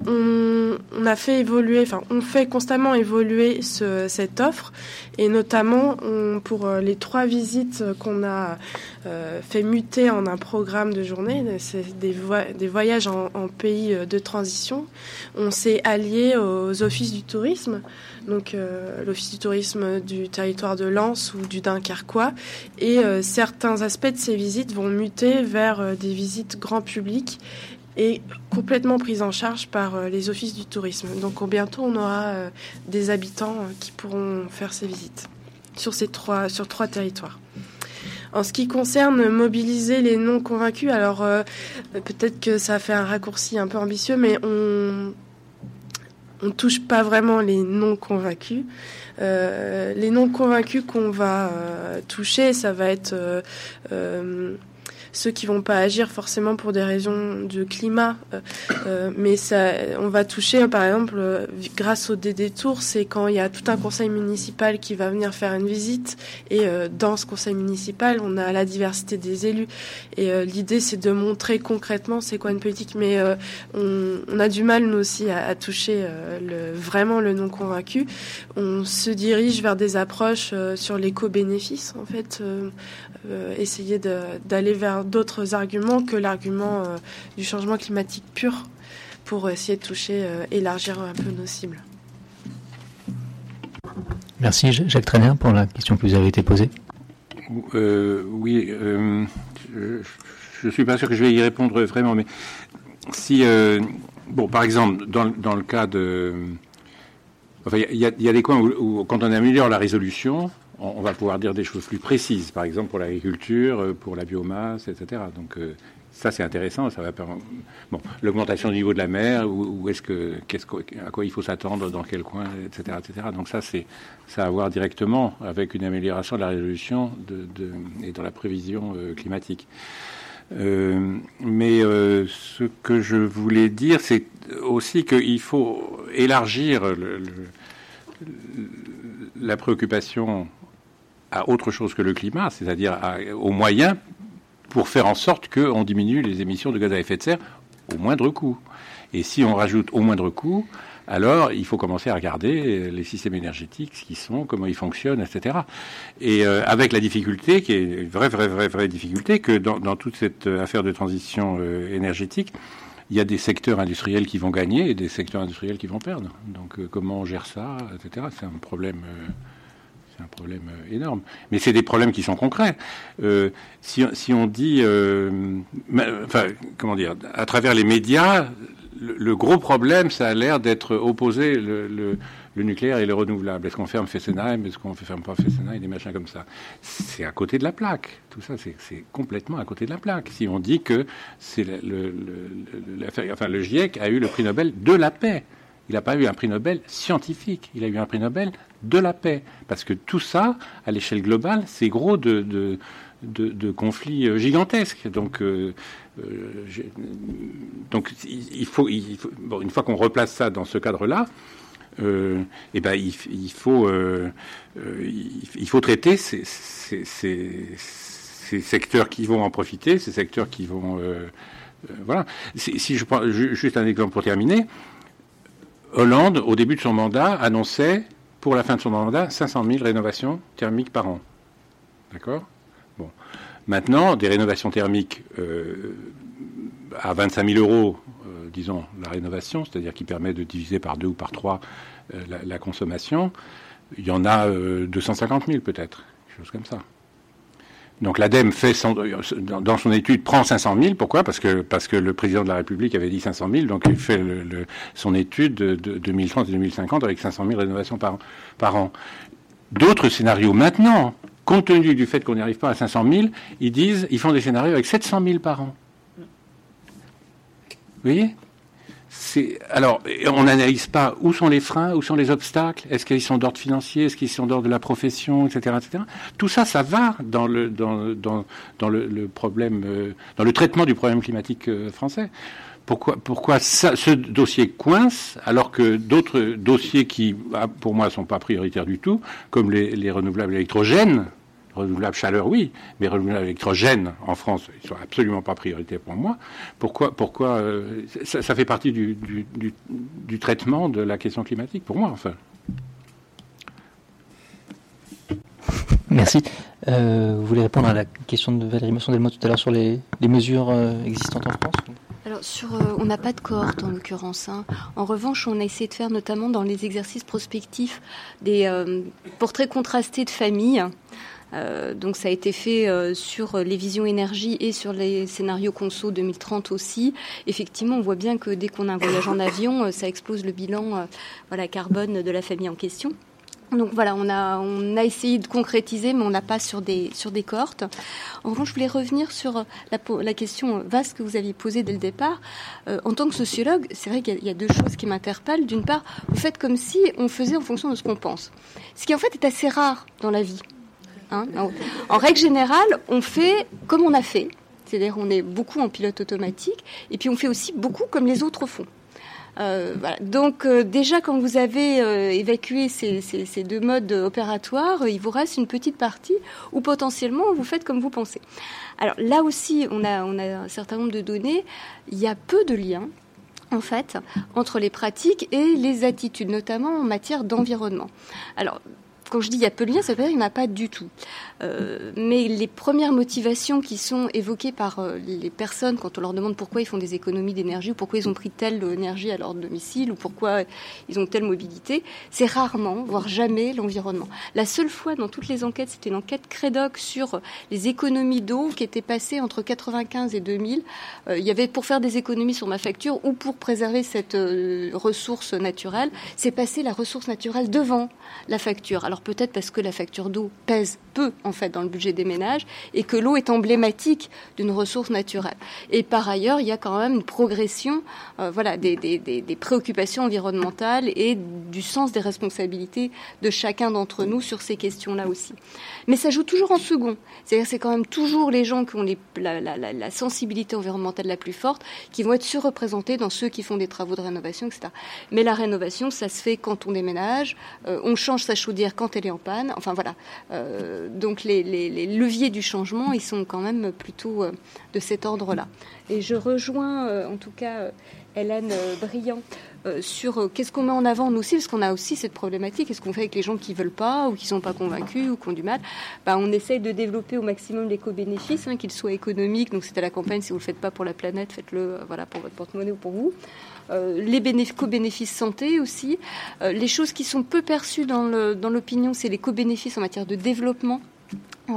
on, a fait évoluer, enfin, on fait constamment évoluer cette offre, et notamment pour euh, les trois visites qu'on a euh, fait muter en un programme de journée, des, voyages en, pays euh, de transition. On s'est allié aux offices du tourisme, donc l'office du tourisme du territoire de Lens ou du Dunkerquois, et certains aspects de ces visites vont muter vers des visites grand public complètement prise en charge par euh, les offices du tourisme. Donc bientôt, on aura euh, des habitants euh, qui pourront faire ces visites sur ces trois, sur trois territoires. En ce qui concerne mobiliser les non convaincus, alors peut-être que ça fait un raccourci un peu ambitieux, mais on on touche pas vraiment les non convaincus. les non convaincus qu'on va toucher, ça va être ceux qui vont pas agir forcément pour des raisons de climat, euh, euh, mais ça, on va toucher, par exemple, euh, grâce au DD Tour, c'est quand il y a tout un conseil municipal qui va venir faire une visite, et dans ce conseil municipal, on a la diversité des élus, et l'idée c'est de montrer concrètement c'est quoi une politique, mais on, a du mal nous aussi à, toucher vraiment le non convaincu. On se dirige vers des approches sur l'éco-bénéfice, en fait, essayer d'aller vers d'autres arguments que l'argument euh, du changement climatique pur pour essayer de toucher, euh, élargir un peu nos cibles. Merci Jacques Trainer pour la question que vous avez été posée. Euh, oui, je ne suis pas sûr que je vais y répondre vraiment, mais si, bon, par exemple, dans, dans le cas de... Enfin, il y, y, a des coins où, quand on améliore la résolution, on, va pouvoir dire des choses plus précises, par exemple pour l'agriculture, euh, pour la biomasse, etc. Donc euh, ça c'est intéressant, ça va bon l'augmentation du niveau de la mer, ou, est-ce que à quoi il faut s'attendre, dans quel coin, etc., etc. Donc ça c'est ça a à voir directement avec une amélioration de la résolution de, et dans la prévision euh, climatique. mais ce que je voulais dire, c'est aussi qu'il faut élargir la préoccupation à autre chose que le climat, c'est-à-dire aux moyens pour faire en sorte qu'on diminue les émissions de gaz à effet de serre au moindre coût. Et si on rajoute au moindre coût, alors il faut commencer à regarder les systèmes énergétiques, ce qu'ils sont, comment ils fonctionnent, etc. Et euh, avec la difficulté, qui est une vraie, vraie, vraie, vraie difficulté, que dans, toute cette affaire de transition euh, énergétique, il y a des secteurs industriels qui vont gagner et des secteurs industriels qui vont perdre. Donc euh, comment on gère ça, etc. C'est un problème c'est un problème euh, énorme. Mais c'est des problèmes qui sont concrets. Euh, si, on dit, euh, enfin, comment dire, à travers les médias, le, gros problème, ça a l'air d'être opposé le, nucléaire et le renouvelable. Est-ce qu'on ferme Fessenheim? Est-ce qu'on ne ferme pas Fessenheim Des machins comme ça? C'est à côté de la plaque. Tout ça, c'est complètement à côté de la plaque. Si on dit que c'est le, enfin, le GIEC a eu le prix Nobel de la paix. Il n'a pas eu un prix Nobel scientifique, il a eu un prix Nobel de la paix. Parce que tout ça, à l'échelle globale, c'est gros de, de, conflits euh, gigantesques. Donc, euh, euh, il faut, une fois qu'on replace ça dans ce cadre-là, eh ben, il, faut, il, faut traiter ces, secteurs qui vont en profiter, ces secteurs qui vont... voilà. Si, je prends juste un exemple pour terminer, Hollande, au début de son mandat, annonçait pour la fin de son mandat 500 000 rénovations thermiques par an. D'accord? Bon. Maintenant, des rénovations thermiques euh, à 25 000 euros, euh, disons, la rénovation, c'est-à-dire qui permet de diviser par deux ou par trois euh, la, consommation, il y en a 250 000 peut-être, quelque chose comme ça. Donc l'ADEME fait dans son étude prend 500 000. Pourquoi? Parce que parce que le président de la République avait dit 500 000. Donc il fait son étude de, 2030 et 2050 avec 500 000 rénovations par, par an. D'autres scénarios maintenant, compte tenu du fait qu'on n'y arrive pas à 500 000, ils disent ils font des scénarios avec 700 000 par an. Vous voyez? Alors, on n'analyse pas où sont les freins, où sont les obstacles, est-ce qu'ils sont d'ordre financier, est-ce qu'ils sont d'ordre de la profession, etc., etc. Tout ça, ça va dans le, dans, dans, dans le, problème, euh, dans le traitement du problème climatique euh, français. Pourquoi, pourquoi ça, ce dossier coince alors que d'autres dossiers qui, ah, pour moi, sont pas prioritaires du tout, comme les, les renouvelables électrogènes, renouvelables chaleur, oui, mais renouvelables électrogènes en France, ils sont absolument pas prioritaires pour moi. Pourquoi, pourquoi euh, ça, fait partie du, du, traitement de la question climatique pour moi, enfin. Merci. Euh, vous voulez répondre à la question de Valérie Masson-Delmo tout à l'heure sur les, les mesures euh, existantes en France? Alors, sur, on n'a pas de cohorte en l'occurrence. Hein. En revanche, on a essayé de faire notamment dans les exercices prospectifs des portraits contrastés de familles. Euh, donc ça a été fait euh, sur les visions énergie et sur les scénarios conso 2030 aussi. Effectivement, on voit bien que dès qu'on a un voyage en avion, euh, ça explose le bilan carbone de la famille en question. Donc voilà, on a, on a essayé de concrétiser, mais on n'a pas sur des, sur des cohortes. En revanche, je voulais revenir sur la, la question vaste que vous aviez posée dès le départ. en tant que sociologue, c'est vrai qu'il y, a deux choses qui m'interpellent. D'une part, vous faites comme si on faisait en fonction de ce qu'on pense. Ce qui en fait est assez rare dans la vie. Hein. en règle générale, on fait comme on a fait. C'est-à-dire on est beaucoup en pilote automatique et puis on fait aussi beaucoup comme les autres font. Euh, Donc euh, déjà quand vous avez euh, évacué ces, deux modes opératoires, il vous reste une petite partie où potentiellement vous faites comme vous pensez. Alors là aussi, on a, on a un certain nombre de données. Il y a peu de liens en fait, entre les pratiques et les attitudes, notamment en matière d'environnement. Alors, quand je dis il y a peu de liens, ça veut dire qu'il n'y en a pas du tout. Euh, mais les premières motivations qui sont évoquées par euh, les personnes quand on leur demande pourquoi ils font des économies d'énergie ou pourquoi ils ont pris telle énergie à leur domicile ou pourquoi ils ont telle mobilité, c'est rarement, voire jamais l'environnement. La seule fois dans toutes les enquêtes, c'était une enquête Crédoc sur les économies d'eau qui était passée entre 95 et 2000. Euh, il y avait pour faire des économies sur ma facture ou pour préserver cette ressource naturelle, c'est passer la ressource naturelle devant la facture. Alors peut-être parce que la facture d'eau pèse en fait dans le budget des ménages et que l'eau est emblématique d'une ressource naturelle. Et par ailleurs, il y a quand même une progression euh, voilà, des, préoccupations environnementales et du sens des responsabilités de chacun d'entre nous sur ces questions-là aussi. Mais ça joue toujours en second. C'est-à-dire c'est quand même toujours les gens qui ont la, sensibilité environnementale la plus forte qui vont être surreprésentés dans ceux qui font des travaux de rénovation, etc. Mais la rénovation, ça se fait quand on déménage, euh, on change sa chaudière quand elle est en panne. Enfin voilà. Euh, donc les, leviers du changement, ils sont quand même plutôt euh, de cet ordre-là. Et je rejoins euh, en tout cas euh, Hélène Briand sur qu'est-ce qu'on met en avant nous aussi, parce qu'on a aussi cette problématique, qu'est-ce qu'on fait avec les gens qui veulent pas ou qui sont pas convaincus ou qui ont du mal? Bah, on essaye de développer au maximum l'éco-bénéfice, hein, qu'ils soient économiques. Donc c'est à la campagne, si vous le faites pas pour la planète, faites-le voilà pour votre porte-monnaie ou pour vous. Les co-bénéfices santé aussi. les choses qui sont peu perçues dans l'opinion, c'est les co-bénéfices en matière de développement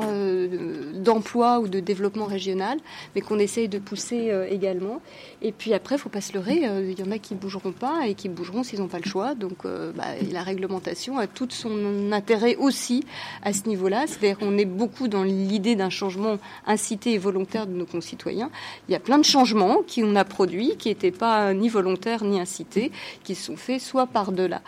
euh, d'emploi ou de développement régional, mais qu'on essaye de pousser euh, également. Et puis après, il faut pas se leurrer, euh, il y en a qui bougeront pas et qui bougeront s'ils n'ont pas le choix. Donc bah, la réglementation a tout son intérêt aussi à ce niveau-là. C'est-à-dire qu'on est beaucoup dans l'idée d'un changement incité et volontaire de nos concitoyens. Il y a plein de changements qui on a produits, qui n'étaient pas ni volontaires ni incités, qui sont faits soit par de la,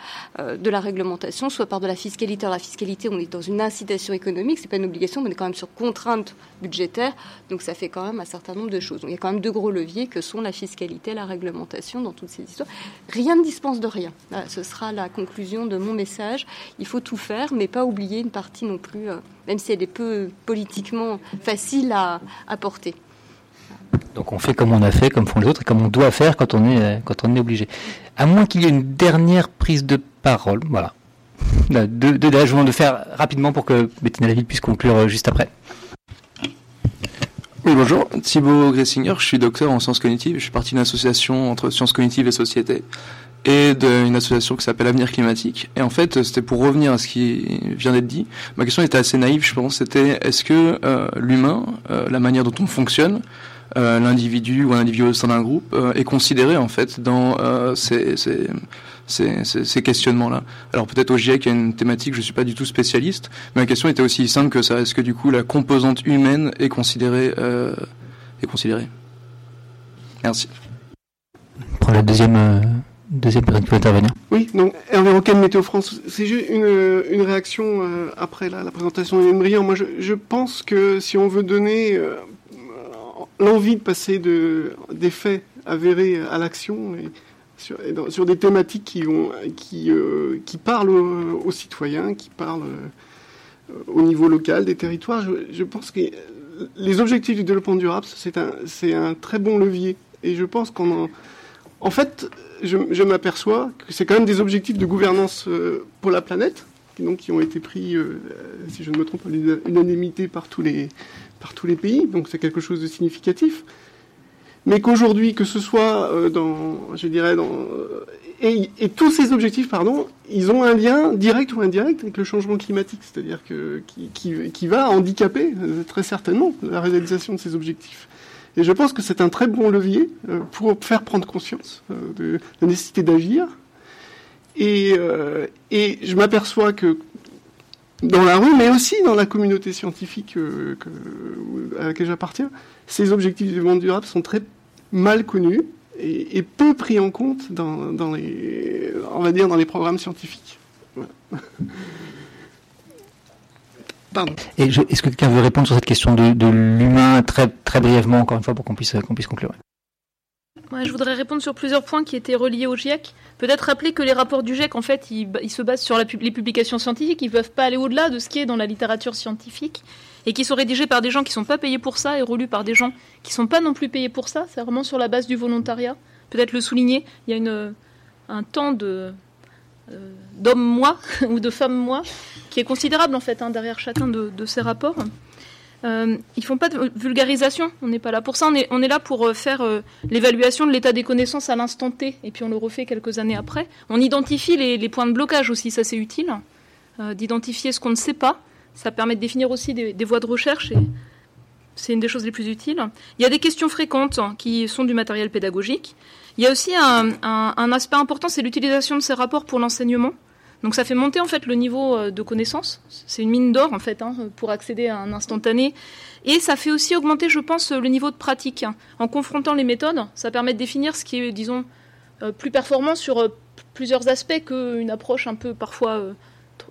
de la réglementation, soit par de la fiscalité. Alors la fiscalité, on est dans une incitation économique, c'est pas une obligation mais on est quand même sur contrainte budgétaire, donc ça fait quand même un certain nombre de choses. il y a quand même deux gros leviers que sont la fiscalité, la réglementation dans toutes ces histoires. Rien ne dispense de rien. ce sera la conclusion de mon message. Il faut tout faire, mais pas oublier une partie non plus, euh, même si elle est peu politiquement facile à, porter. Donc on fait comme on a fait, comme font les autres, et comme on doit faire quand on est, quand on est obligé. À moins qu'il y ait une dernière prise de parole. Voilà. Deux, deux je vous de faire rapidement pour que Bettina Laville puisse conclure euh, juste après. Oui, bonjour. Thibaut Gressinger, je suis docteur en sciences cognitives. Je suis partie d'une association entre sciences cognitives et société et d'une association qui s'appelle Avenir Climatique. Et en fait, c'était pour revenir à ce qui vient d'être dit. Ma question était assez naïve, je pense. C'était est-ce que euh, l'humain, euh, la manière dont on fonctionne, l'individu ou un individu au sein d'un groupe, est considéré en fait dans ces ces, ces, questionnements-là. Alors peut-être au GIEC, il y a une thématique, je ne suis pas du tout spécialiste, mais la question était aussi simple que ça. Est-ce que du coup la composante humaine est considérée, euh, est considérée? Merci. pour la deuxième, deuxième personne qui peut intervenir. Oui, donc Hervé Roquet de Météo France. C'est juste une, une réaction après la, la présentation d'Hélène Briand. Moi, je, je, pense que si on veut donner l'envie de passer de, des faits avérés à l'action, et sur, des thématiques qui, ont, qui, euh, qui parlent aux, citoyens, qui parlent euh, au niveau local des territoires. Je, pense que les objectifs du développement durable, c'est un, c'est un très bon levier. Et je pense qu'on en, fait, je, m'aperçois que c'est quand même des objectifs de gouvernance euh, pour la planète, qui, donc, qui ont été pris, si je ne me trompe pas, l'unanimité par tous les, par tous les pays. Donc c'est quelque chose de significatif mais qu'aujourd'hui, que ce soit euh, dans, je dirais, dans, euh, et, tous ces objectifs, pardon, ils ont un lien direct ou indirect avec le changement climatique, c'est-à-dire que qui, va handicaper euh, très certainement la réalisation de ces objectifs. Et je pense que c'est un très bon levier pour faire prendre conscience de la nécessité d'agir. Et, je m'aperçois que dans la rue, mais aussi dans la communauté scientifique que, à laquelle j'appartiens, ces objectifs du développement durable sont très mal connus et, et peu pris en compte dans, dans, les, on va dire, dans les programmes scientifiques. Voilà. Est-ce que quelqu'un veut répondre sur cette question de, de l'humain très, très brièvement, encore une fois, pour qu'on puisse, qu'on puisse conclure? Ouais, je voudrais répondre sur plusieurs points qui étaient reliés au GIEC. Peut-être rappeler que les rapports du GIEC, en fait, ils, ils se basent sur la, les publications scientifiques. Ils ne peuvent pas aller au-delà de ce qui est dans la littérature scientifique et qui sont rédigés par des gens qui ne sont pas payés pour ça et relus par des gens qui ne sont pas non plus payés pour ça. C'est vraiment sur la base du volontariat. Peut-être le souligner. Il y a une, un temps de euh, d'hommes-moi ou de femmes-moi qui est considérable en fait hein, derrière chacun de, ces rapports. Euh, ils font pas de vulgarisation, on n'est pas là pour ça, on est, on est là pour euh, faire euh, l'évaluation de l'état des connaissances à l'instant T, et puis on le refait quelques années après. On identifie les, les points de blocage aussi, ça c'est utile, euh, d'identifier ce qu'on ne sait pas, ça permet de définir aussi des, voies de recherche, et c'est une des choses les plus utiles. Il y a des questions fréquentes qui sont du matériel pédagogique. Il y a aussi un, aspect important, c'est l'utilisation de ces rapports pour l'enseignement. Donc ça fait monter en fait le niveau de connaissance. C'est une mine d'or en fait hein, pour accéder à un instantané. Et ça fait aussi augmenter, je pense, le niveau de pratique. En confrontant les méthodes, ça permet de définir ce qui est, disons, plus performant sur plusieurs aspects qu'une approche un peu parfois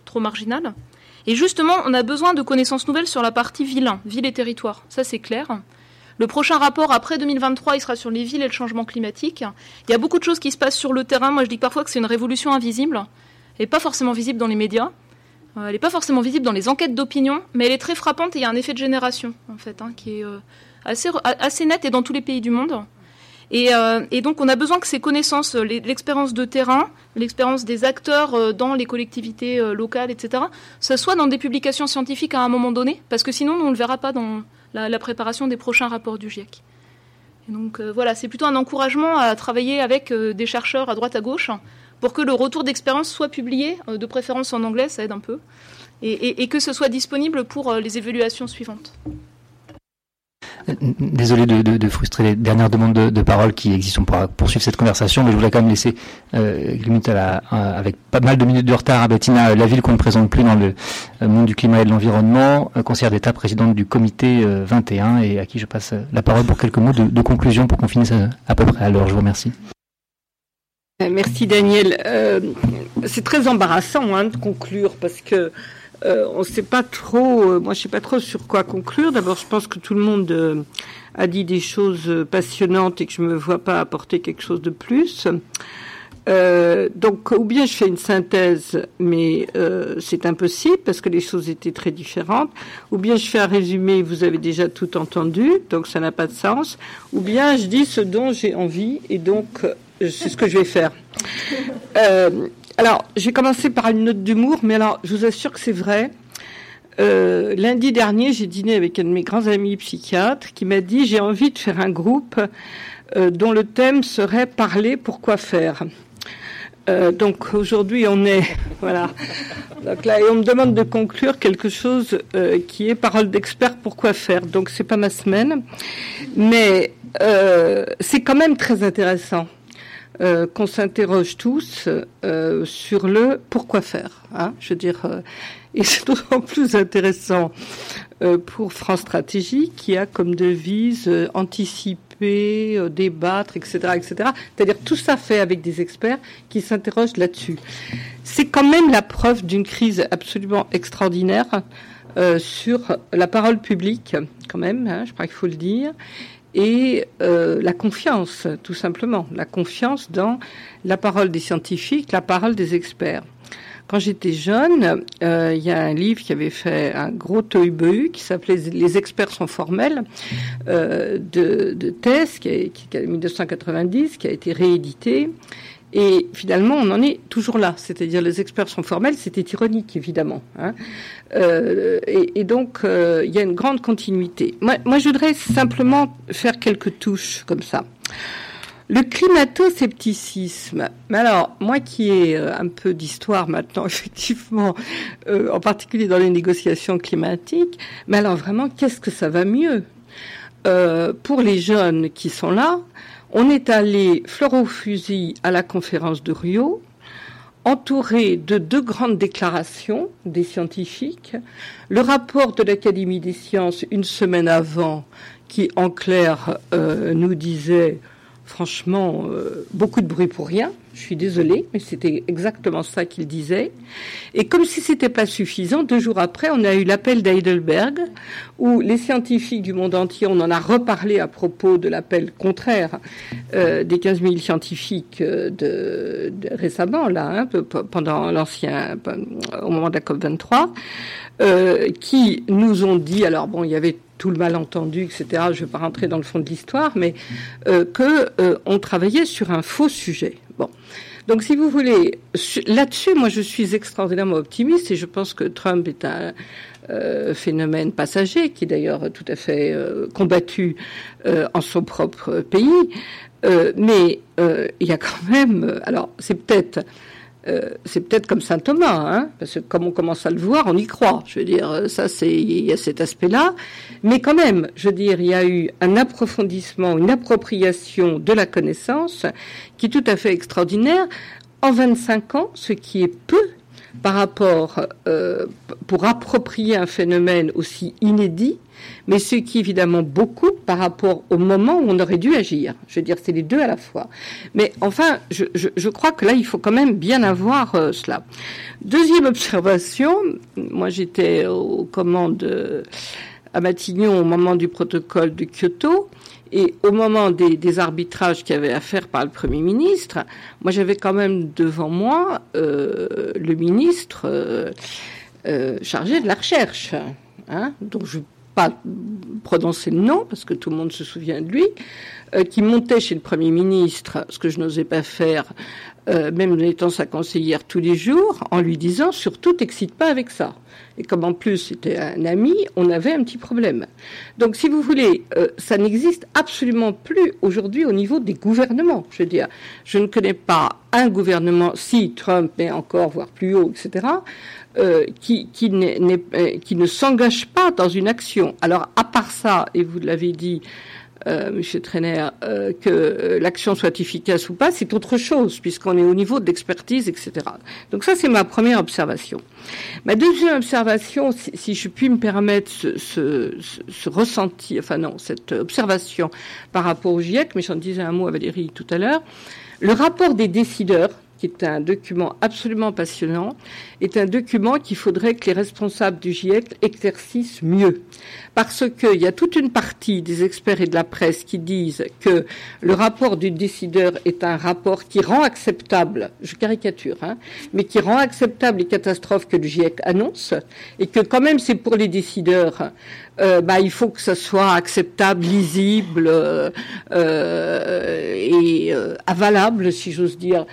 trop marginale. Et justement, on a besoin de connaissances nouvelles sur la partie ville, ville et territoire. Ça c'est clair. Le prochain rapport après 2023, il sera sur les villes et le changement climatique. Il y a beaucoup de choses qui se passent sur le terrain. Moi, je dis parfois que c'est une révolution invisible n'est pas forcément visible dans les médias, euh, elle n'est pas forcément visible dans les enquêtes d'opinion, mais elle est très frappante et il y a un effet de génération, en fait, hein, qui est euh, assez, assez net et dans tous les pays du monde. Et, euh, et donc, on a besoin que ces connaissances, l'expérience de terrain, l'expérience des acteurs dans les collectivités locales, etc., ce soit dans des publications scientifiques à un moment donné, parce que sinon, on ne le verra pas dans la, préparation des prochains rapports du GIEC. Et donc, voilà, c'est plutôt un encouragement à travailler avec des chercheurs à droite à gauche pour que le retour d'expérience soit publié, euh, de préférence en anglais, ça aide un peu, et, que ce soit disponible pour euh, les évaluations suivantes. Désolé de, frustrer les dernières demandes de, parole qui existent. On pourra poursuivre cette conversation, mais je voulais quand même laisser, euh, limite avec pas mal de minutes de retard, à Bettina la ville qu'on ne présente plus dans le monde du climat et de l'environnement, conseillère d'État, présidente du comité 21, et à qui je passe la parole pour quelques mots de, conclusion pour qu'on finisse à, peu près à l'heure. Je vous remercie. Merci Daniel. Euh, c'est très embarrassant hein, de conclure parce que euh, on ne sait pas trop. Euh, moi, je sais pas trop sur quoi conclure. D'abord, je pense que tout le monde euh, a dit des choses passionnantes et que je me vois pas apporter quelque chose de plus. Donc, ou bien je fais une synthèse, mais c'est impossible parce que les choses étaient très différentes. Ou bien je fais un résumé, vous avez déjà tout entendu, donc ça n'a pas de sens. Ou bien je dis ce dont j'ai envie et donc c'est ce que je vais faire. Alors, je vais commencer par une note d'humour, mais alors, je vous assure que c'est vrai. Euh, lundi dernier, j'ai dîné avec un de mes grands amis psychiatres qui m'a dit j'ai envie de faire un groupe euh, dont le thème serait parler pourquoi faire. Euh, donc aujourd'hui on est voilà donc là et on me demande de conclure quelque chose euh, qui est parole d'expert pourquoi faire donc c'est pas ma semaine mais euh, c'est quand même très intéressant euh, qu'on s'interroge tous euh, sur le pourquoi faire. Hein, je veux dire, euh, et c'est d'autant plus intéressant euh, pour France Stratégie qui a comme devise euh, anticiper, euh, débattre, etc., etc. C'est-à-dire tout ça fait avec des experts qui s'interrogent là-dessus. C'est quand même la preuve d'une crise absolument extraordinaire sur la parole publique, quand même. Hein, je crois qu'il faut le dire et euh, la confiance, tout simplement, la confiance dans la parole des scientifiques, la parole des experts. Quand j'étais jeune, euh, il y a un livre qui avait fait un gros tohu qui s'appelait Les experts sont formels euh, de, de qui est qui, est 1990, qui a été réédité. Et finalement, on en est toujours là. C'est-à-dire, les experts sont formels, c'était ironique, évidemment. Hein. Euh, et, donc, euh, il y a une grande continuité. Moi, je voudrais simplement faire quelques touches comme ça. Le climato-scepticisme. Mais alors, moi qui ai euh, un peu d'histoire maintenant, effectivement, en particulier dans les négociations climatiques, mais alors vraiment, qu'est-ce que ça va mieux Pour les jeunes qui sont là, on est allé fleur au fusil à la conférence de Rio, entouré de deux grandes déclarations des scientifiques, le rapport de l'Académie des sciences une semaine avant, qui en clair euh, nous disait franchement euh, beaucoup de bruit pour rien. Je suis désolée, mais c'était exactement ça qu'il disait. Et comme si c'était pas suffisant, deux jours après, on a eu l'appel d'Heidelberg, où les scientifiques du monde entier, on en a reparlé à propos de l'appel contraire euh, des 15 000 scientifiques euh, récemment, là, hein, pendant l'ancien, au moment de la COP 23, euh, qui nous ont dit, alors bon, il y avait tout le malentendu, etc. Je ne vais pas rentrer dans le fond de l'histoire, mais euh, que euh, on travaillait sur un faux sujet. Bon. Donc, si vous voulez, là-dessus, moi, je suis extraordinairement optimiste et je pense que Trump est un euh, phénomène passager, qui est d'ailleurs tout à fait euh, combattu en son propre pays. mais il y a quand même, alors, c'est peut-être euh, c'est peut-être comme saint Thomas, hein, parce que comme on commence à le voir, on y croit. Je veux dire, ça, c'est il y a cet aspect-là, mais quand même, je veux dire, il y a eu un approfondissement, une appropriation de la connaissance qui est tout à fait extraordinaire en 25 ans, ce qui est peu par rapport euh, pour approprier un phénomène aussi inédit mais ce qui évidemment beaucoup par rapport au moment où on aurait dû agir. Je veux dire, c'est les deux à la fois. Mais enfin, je, je, je crois que là, il faut quand même bien avoir euh, cela. Deuxième observation, moi j'étais aux commandes à Matignon au moment du protocole de Kyoto. Et au moment des, arbitrages qu'il y avait à faire par le Premier ministre, moi j'avais quand même devant moi euh, le ministre euh, euh, chargé de la recherche, hein, dont je pas prononcer le nom, parce que tout le monde se souvient de lui, qui montait chez le Premier ministre, ce que je n'osais pas faire, euh, même étant sa conseillère tous les jours, en lui disant surtout t'excite pas avec ça. Et comme en plus c'était un ami, on avait un petit problème. Donc si vous voulez, euh, ça n'existe absolument plus aujourd'hui au niveau des gouvernements. Je veux dire, je ne connais pas un gouvernement, si Trump est encore, voire plus haut, etc., euh, qui, qui, euh, qui, ne s'engage pas dans une action. Alors, à part ça, et vous l'avez dit, euh, Monsieur Trainer, euh, que l'action soit efficace ou pas, c'est autre chose, puisqu'on est au niveau de l'expertise, etc. Donc ça, c'est ma première observation. Ma deuxième observation, si, je puis me permettre ce, ressenti, enfin non, cette observation par rapport au GIEC, mais j'en disais un mot à Valérie tout à l'heure, le rapport des décideurs qui est un document absolument passionnant, est un document qu'il faudrait que les responsables du GIEC exercissent mieux. Parce qu'il y a toute une partie des experts et de la presse qui disent que le rapport du décideur est un rapport qui rend acceptable, je caricature, hein, mais qui rend acceptable les catastrophes que le GIEC annonce, et que quand même c'est pour les décideurs euh, bah, il faut que ça soit acceptable, lisible euh, euh, et avalable, si j'ose dire,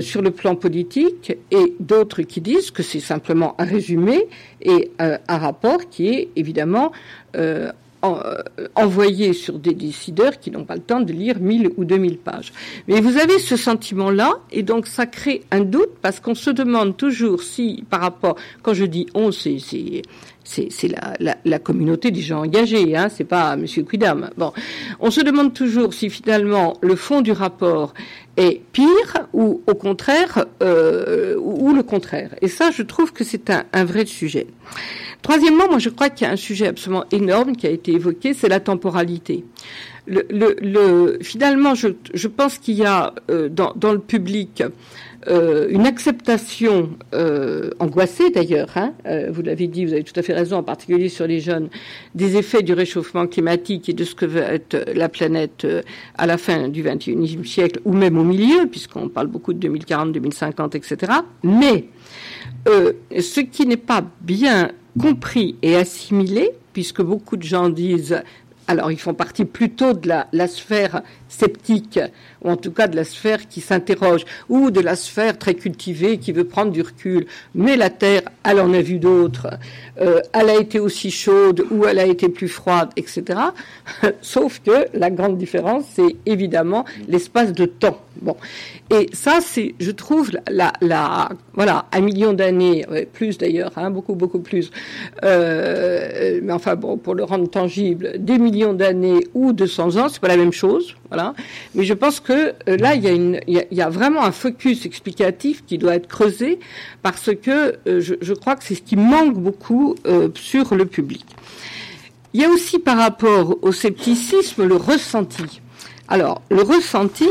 sur le plan politique, et d'autres qui disent que c'est simplement un résumé et un rapport qui est évidemment en, envoyé sur des décideurs qui n'ont pas le temps de lire 1000 ou 2000 pages. Mais vous avez ce sentiment-là, et donc ça crée un doute parce qu'on se demande toujours si, par rapport, quand je dis on, c'est c'est la, la, communauté des gens engagés, hein, c'est pas Monsieur Quidam. Bon, on se demande toujours si finalement le fond du rapport est pire ou au contraire euh, ou, le contraire. Et ça, je trouve que c'est un, un, vrai sujet. Troisièmement, moi, je crois qu'il y a un sujet absolument énorme qui a été évoqué, c'est la temporalité. Le, le, le, finalement, je, pense qu'il y a euh, dans, le public euh, une acceptation euh, angoissée d'ailleurs, hein, vous l'avez dit, vous avez tout à fait raison, en particulier sur les jeunes, des effets du réchauffement climatique et de ce que va être la planète à la fin du XXIe siècle ou même au milieu, puisqu'on parle beaucoup de 2040, 2050, etc. Mais ce qui n'est pas bien compris et assimilé, puisque beaucoup de gens disent alors ils font partie plutôt de la, sphère sceptique, ou en tout cas de la sphère qui s'interroge, ou de la sphère très cultivée qui veut prendre du recul. Mais la Terre, elle en a vu d'autres. Euh, elle a été aussi chaude ou elle a été plus froide, etc. Sauf que la grande différence, c'est évidemment l'espace de temps. Et ça, c'est, je trouve, la, voilà, un million d'années, plus d'ailleurs, hein, beaucoup, beaucoup plus. Euh, mais enfin bon, pour le rendre tangible, des millions d'années ou 200 ans, c'est pas la même chose, voilà. Mais je pense que euh, là, il y a vraiment un focus explicatif qui doit être creusé parce que euh, je, je, crois que c'est ce qui manque beaucoup euh, sur le public. Il y a aussi par rapport au scepticisme le ressenti. Alors, le ressenti,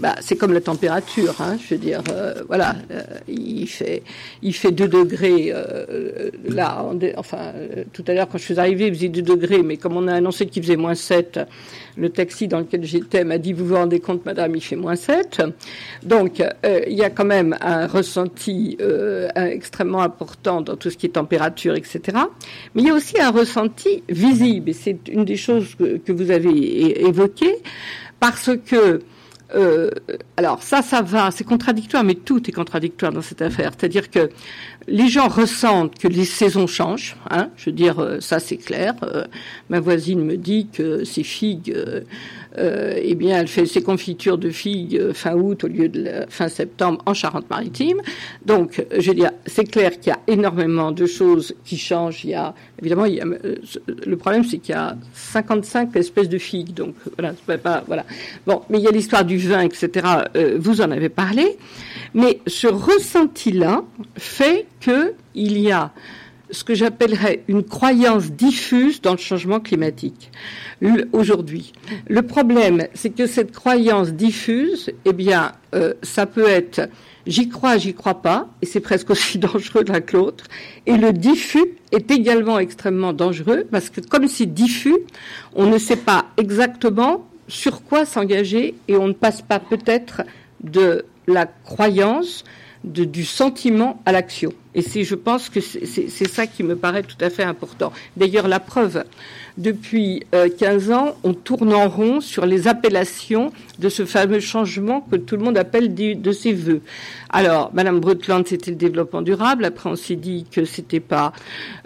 bah, c'est comme la température, hein, je veux dire, euh, voilà, euh, il fait, il fait 2 degrés, euh, là, enfin, tout à l'heure quand je suis arrivée, il faisait 2 degrés, mais comme on a annoncé qu'il faisait moins 7, le taxi dans lequel j'étais m'a dit, vous vous rendez compte, madame, il fait moins 7. Donc, il y a quand même un ressenti extrêmement important dans tout ce qui est température, etc. Mais il y a aussi un ressenti visible, et c'est une des choses que, que vous avez évoquées, parce que euh, alors ça, ça va, c'est contradictoire, mais tout est contradictoire dans cette affaire. C'est-à-dire que les gens ressentent que les saisons changent. Hein, je veux dire, euh, ça c'est clair. Euh, ma voisine me dit que ses figues euh, eh bien, elle fait ses confitures de figues euh, fin août au lieu de fin septembre en Charente-Maritime. Donc, je veux dire, c'est clair qu'il y a énormément de choses qui changent. Il y a, évidemment, il y a, euh, le problème, c'est qu'il y a 55 espèces de figues. Donc, voilà, pas, voilà. Bon, mais il y a l'histoire du vin, etc. vous en avez parlé. Mais ce ressenti-là fait qu'il y a ce que j'appellerais une croyance diffuse dans le changement climatique aujourd'hui. Le problème, c'est que cette croyance diffuse, eh bien, euh, ça peut être j'y crois, j'y crois pas, et c'est presque aussi dangereux l'un que l'autre. Et le diffus est également extrêmement dangereux parce que comme c'est diffus, on ne sait pas exactement sur quoi s'engager et on ne passe pas peut-être de la croyance du sentiment à l'action. Et c'est, je pense que c'est ça qui me paraît tout à fait important. D'ailleurs, la preuve, depuis 15 euh, ans, on tourne en rond sur les appellations de ce fameux changement que tout le monde appelle de, ses voeux. Alors, Madame Brutland, c'était le développement durable. Après, on s'est dit que c'était pas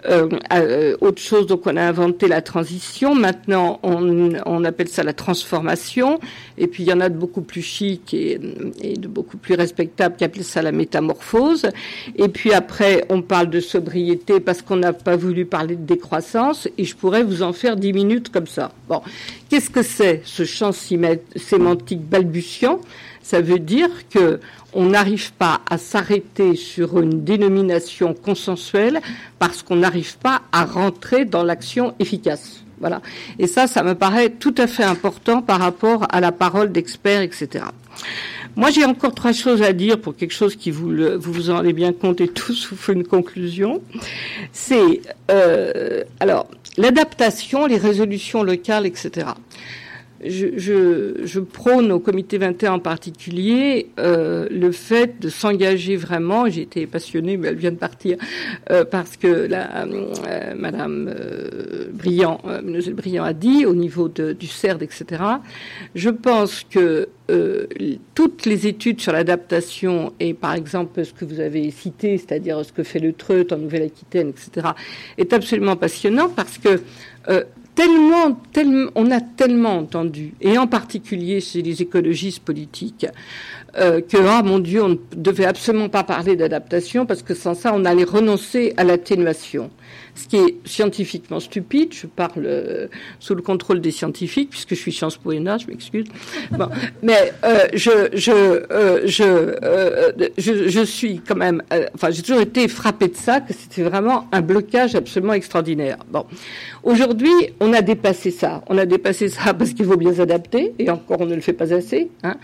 euh, euh, autre chose, donc on a inventé la transition. Maintenant, on, appelle ça la transformation. Et puis, il y en a de beaucoup plus chic et, de beaucoup plus respectables qui appellent ça la métamorphose. Et puis après, on parle de sobriété parce qu'on n'a pas voulu parler de décroissance. Et je pourrais vous en faire dix minutes comme ça. Bon, qu'est-ce que c'est ce champ sémantique balbutiant Ça veut dire que on n'arrive pas à s'arrêter sur une dénomination consensuelle parce qu'on n'arrive pas à rentrer dans l'action efficace. Voilà. Et ça, ça me paraît tout à fait important par rapport à la parole d'experts, etc. Moi, j'ai encore trois choses à dire pour quelque chose qui vous vous en rendez bien compte et tous vous fait une conclusion. C'est euh, alors l'adaptation, les résolutions locales, etc je, prône au comité 21 en particulier euh, le fait de s'engager vraiment. J'ai été passionnée, mais elle vient de partir euh, parce que la, euh, Madame Briand, Briand a dit au niveau du CERD, etc. Je pense que toutes les études sur l'adaptation et par exemple ce que vous avez cité, c'est-à-dire ce que fait le Treut en Nouvelle-Aquitaine, etc., est absolument passionnant parce que tellement, tellement, on a tellement entendu, et en particulier chez les écologistes politiques, euh, que ah mon Dieu, on ne devait absolument pas parler d'adaptation parce que sans ça, on allait renoncer à l'atténuation ce qui est scientifiquement stupide. Je parle euh, sous le contrôle des scientifiques, puisque je suis Sciences Po je m'excuse. Bon, mais euh, je, je, euh, je, euh, je, je, suis quand même. Euh, enfin, j'ai toujours été frappé de ça, que c'était vraiment un blocage absolument extraordinaire. Bon, aujourd'hui, on a dépassé ça. On a dépassé ça parce qu'il faut bien s'adapter, et encore, on ne le fait pas assez. Hein.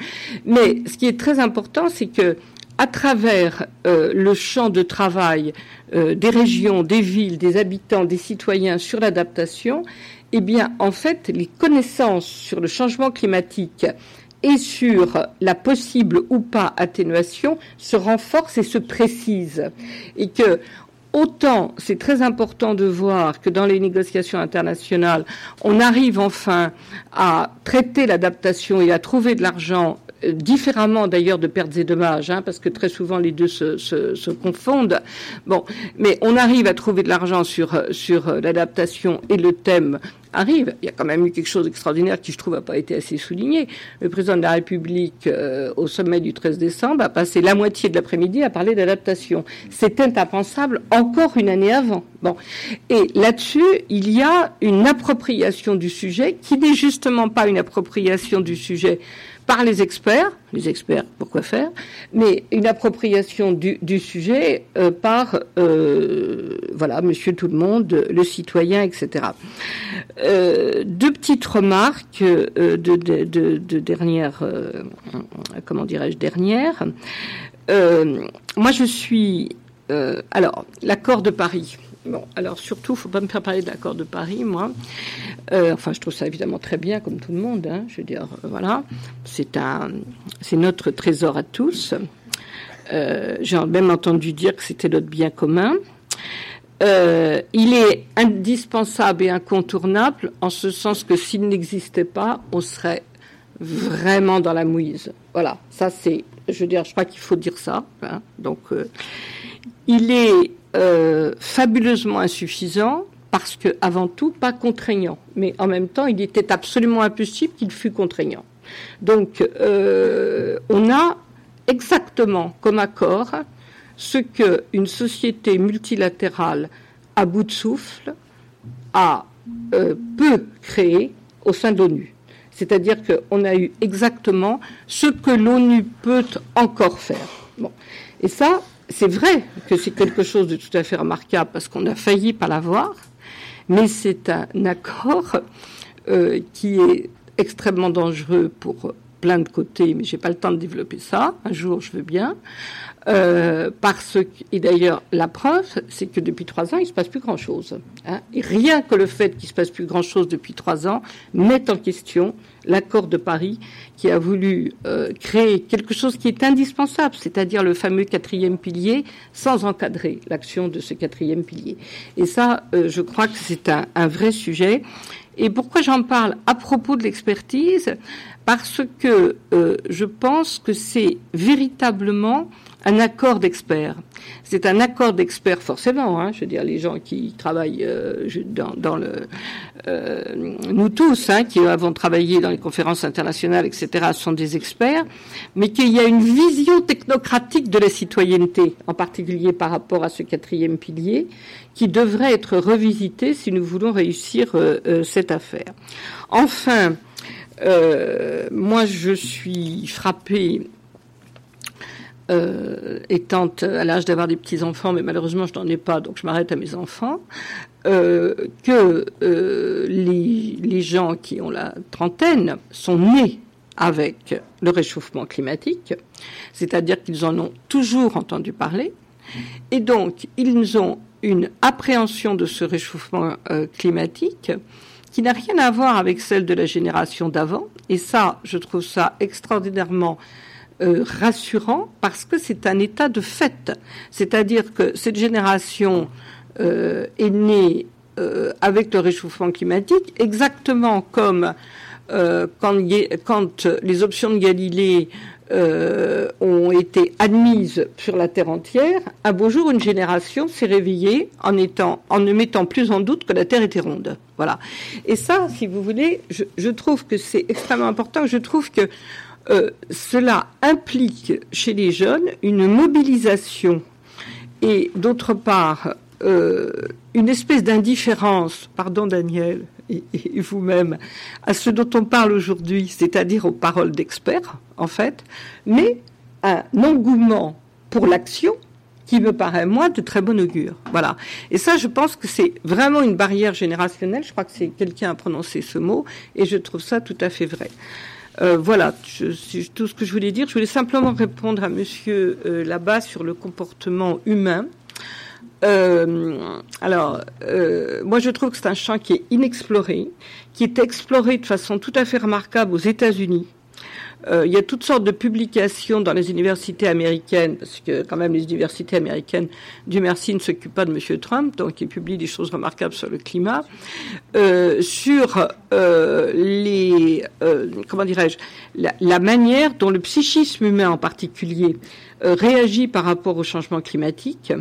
Mais ce qui est très important, c'est que à travers euh, le champ de travail euh, des régions, des villes, des habitants, des citoyens sur l'adaptation, eh bien, en fait, les connaissances sur le changement climatique et sur la possible ou pas atténuation se renforcent et se précisent. Et que, autant c'est très important de voir que dans les négociations internationales, on arrive enfin à traiter l'adaptation et à trouver de l'argent différemment d'ailleurs de pertes et dommages, hein, parce que très souvent les deux se, se, confondent. Bon, mais on arrive à trouver de l'argent sur sur l'adaptation et le thème arrive. Il y a quand même eu quelque chose d'extraordinaire qui, je trouve, n'a pas été assez souligné. Le président de la République, euh, au sommet du 13 décembre, a passé la moitié de l'après-midi à parler d'adaptation. C'était impensable encore une année avant. Bon. Et là-dessus, il y a une appropriation du sujet qui n'est justement pas une appropriation du sujet par les experts, les experts pourquoi faire, mais une appropriation du, sujet euh, par euh, voilà Monsieur tout le monde, le citoyen, etc. Euh, deux petites remarques de, de, de, de, dernière, comment dirais-je, dernière. moi, je suis alors l'accord de Paris. Bon, alors surtout, faut pas me faire parler de l'accord de Paris, moi. Euh, enfin, je trouve ça évidemment très bien, comme tout le monde. Hein, je veux dire, euh, voilà, c'est un, c'est notre trésor à tous. Euh, J'ai même entendu dire que c'était notre bien commun. Il est indispensable et incontournable en ce sens que s'il n'existait pas, on serait vraiment dans la mouise. Voilà, ça c'est, je veux dire, je crois qu'il faut dire ça. Hein, donc, il est euh, fabuleusement insuffisant parce que, avant tout, pas contraignant. Mais en même temps, il était absolument impossible qu'il fût contraignant. Donc, euh, on a exactement comme accord ce qu'une société multilatérale à bout de souffle a, euh, peut au sein de l'ONU. C'est-à-dire qu'on a eu exactement ce que l'ONU peut encore faire. Et ça, c'est vrai que c'est quelque chose de tout à fait remarquable parce qu'on a failli pas l'avoir, mais c'est un accord euh, qui est extrêmement dangereux pour plein de côtés, mais j'ai pas le temps de développer ça. Un jour, je veux bien. Euh, parce que, et d'ailleurs, la preuve, c'est que depuis trois ans, il se passe plus grand-chose. Hein. Et rien que le fait qu'il se passe plus grand-chose depuis trois ans met en question l'accord de Paris qui a voulu euh, créer quelque chose qui est indispensable, c'est-à-dire le fameux quatrième pilier, sans encadrer l'action de ce quatrième pilier. Et ça, euh, je crois que c'est un, un vrai sujet. Et pourquoi j'en parle à propos de l'expertise? Parce que euh, je pense que c'est véritablement un accord d'experts. C'est un accord d'experts forcément. Hein, je veux dire, les gens qui travaillent euh, dans, dans, le, euh, nous tous, hein, qui avons travaillé dans les conférences internationales, etc., sont des experts, mais qu'il y a une vision technocratique de la citoyenneté, en particulier par rapport à ce quatrième pilier, qui devrait être revisité si nous voulons réussir euh, euh cette affaire. Enfin, euh, moi, je suis frappée euh, étant à l'âge d'avoir des petits-enfants, mais malheureusement je n'en ai pas, donc je m'arrête à mes enfants, euh, que euh, les, les gens qui ont la trentaine sont nés avec le réchauffement climatique, c'est-à-dire qu'ils en ont toujours entendu parler, et donc ils ont une appréhension de ce réchauffement euh, climatique qui n'a rien à voir avec celle de la génération d'avant, et ça, je trouve ça extraordinairement euh, rassurant parce que c'est un état de fait. C'est-à-dire que cette génération euh, est née euh, avec le réchauffement climatique exactement comme quand, les options de Galilée ont été admises sur la Terre entière, un beau jour, une génération s'est réveillée en ne mettant plus en doute que la Terre était ronde. Voilà. Et ça, si vous voulez, je, je trouve que c'est extrêmement important. Je trouve que euh, cela implique chez les jeunes une mobilisation et d'autre part euh, une espèce d'indifférence, pardon Daniel et, vous-même, à ce dont on parle aujourd'hui, c'est-à-dire aux paroles d'experts, en fait, mais un engouement pour l'action qui me paraît, moi, de très bon augure. Voilà. Et ça, je pense que c'est vraiment une barrière générationnelle. Je crois que c'est quelqu'un a prononcé ce mot, et je trouve ça tout à fait vrai. Euh, voilà, tout ce que je voulais dire. Je voulais simplement répondre à Monsieur euh, là-bas sur le comportement humain. Euh, alors, moi je trouve que c'est un champ qui est inexploré, qui est exploré de façon tout à fait remarquable aux États-Unis. Euh, il y a toutes sortes de publications dans les universités américaines, parce que quand même les universités américaines, du merci, ne s'occupent pas de M. Trump, donc ils publient des choses remarquables sur le climat, euh, sur euh, les, comment dirais-je, la, manière dont le psychisme humain en particulier réagit par rapport au changement climatique.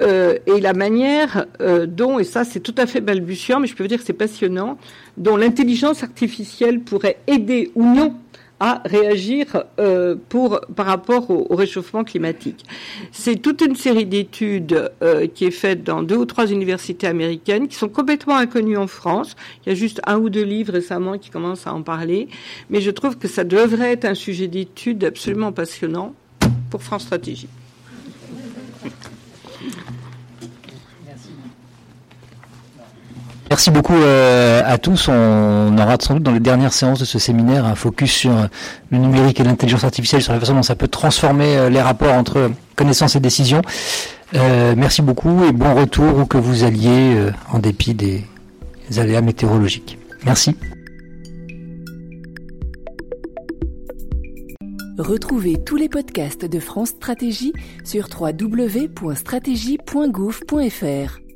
et la manière dont, et ça c'est tout à fait balbutiant, mais je peux vous dire que c'est passionnant, dont l'intelligence artificielle pourrait aider ou non à réagir euh, pour, par rapport au, réchauffement climatique. C'est toute une série d'études euh, qui est faite dans deux ou trois universités américaines qui sont complètement inconnues en France. Il y a juste un ou deux livres récemment qui commencent à en parler, mais je trouve que ça devrait être un sujet d'étude absolument passionnant pour France Stratégie. Merci beaucoup euh, à tous. On aura sans doute dans les dernières séances de ce séminaire un focus sur euh, le numérique et l'intelligence artificielle, sur la façon dont ça peut transformer euh, les rapports entre connaissances et décisions. merci beaucoup et bon retour où que vous alliez en dépit des aléas météorologiques. Merci. Retrouvez tous les podcasts de France Stratégie sur www.stratégie.gouv.fr.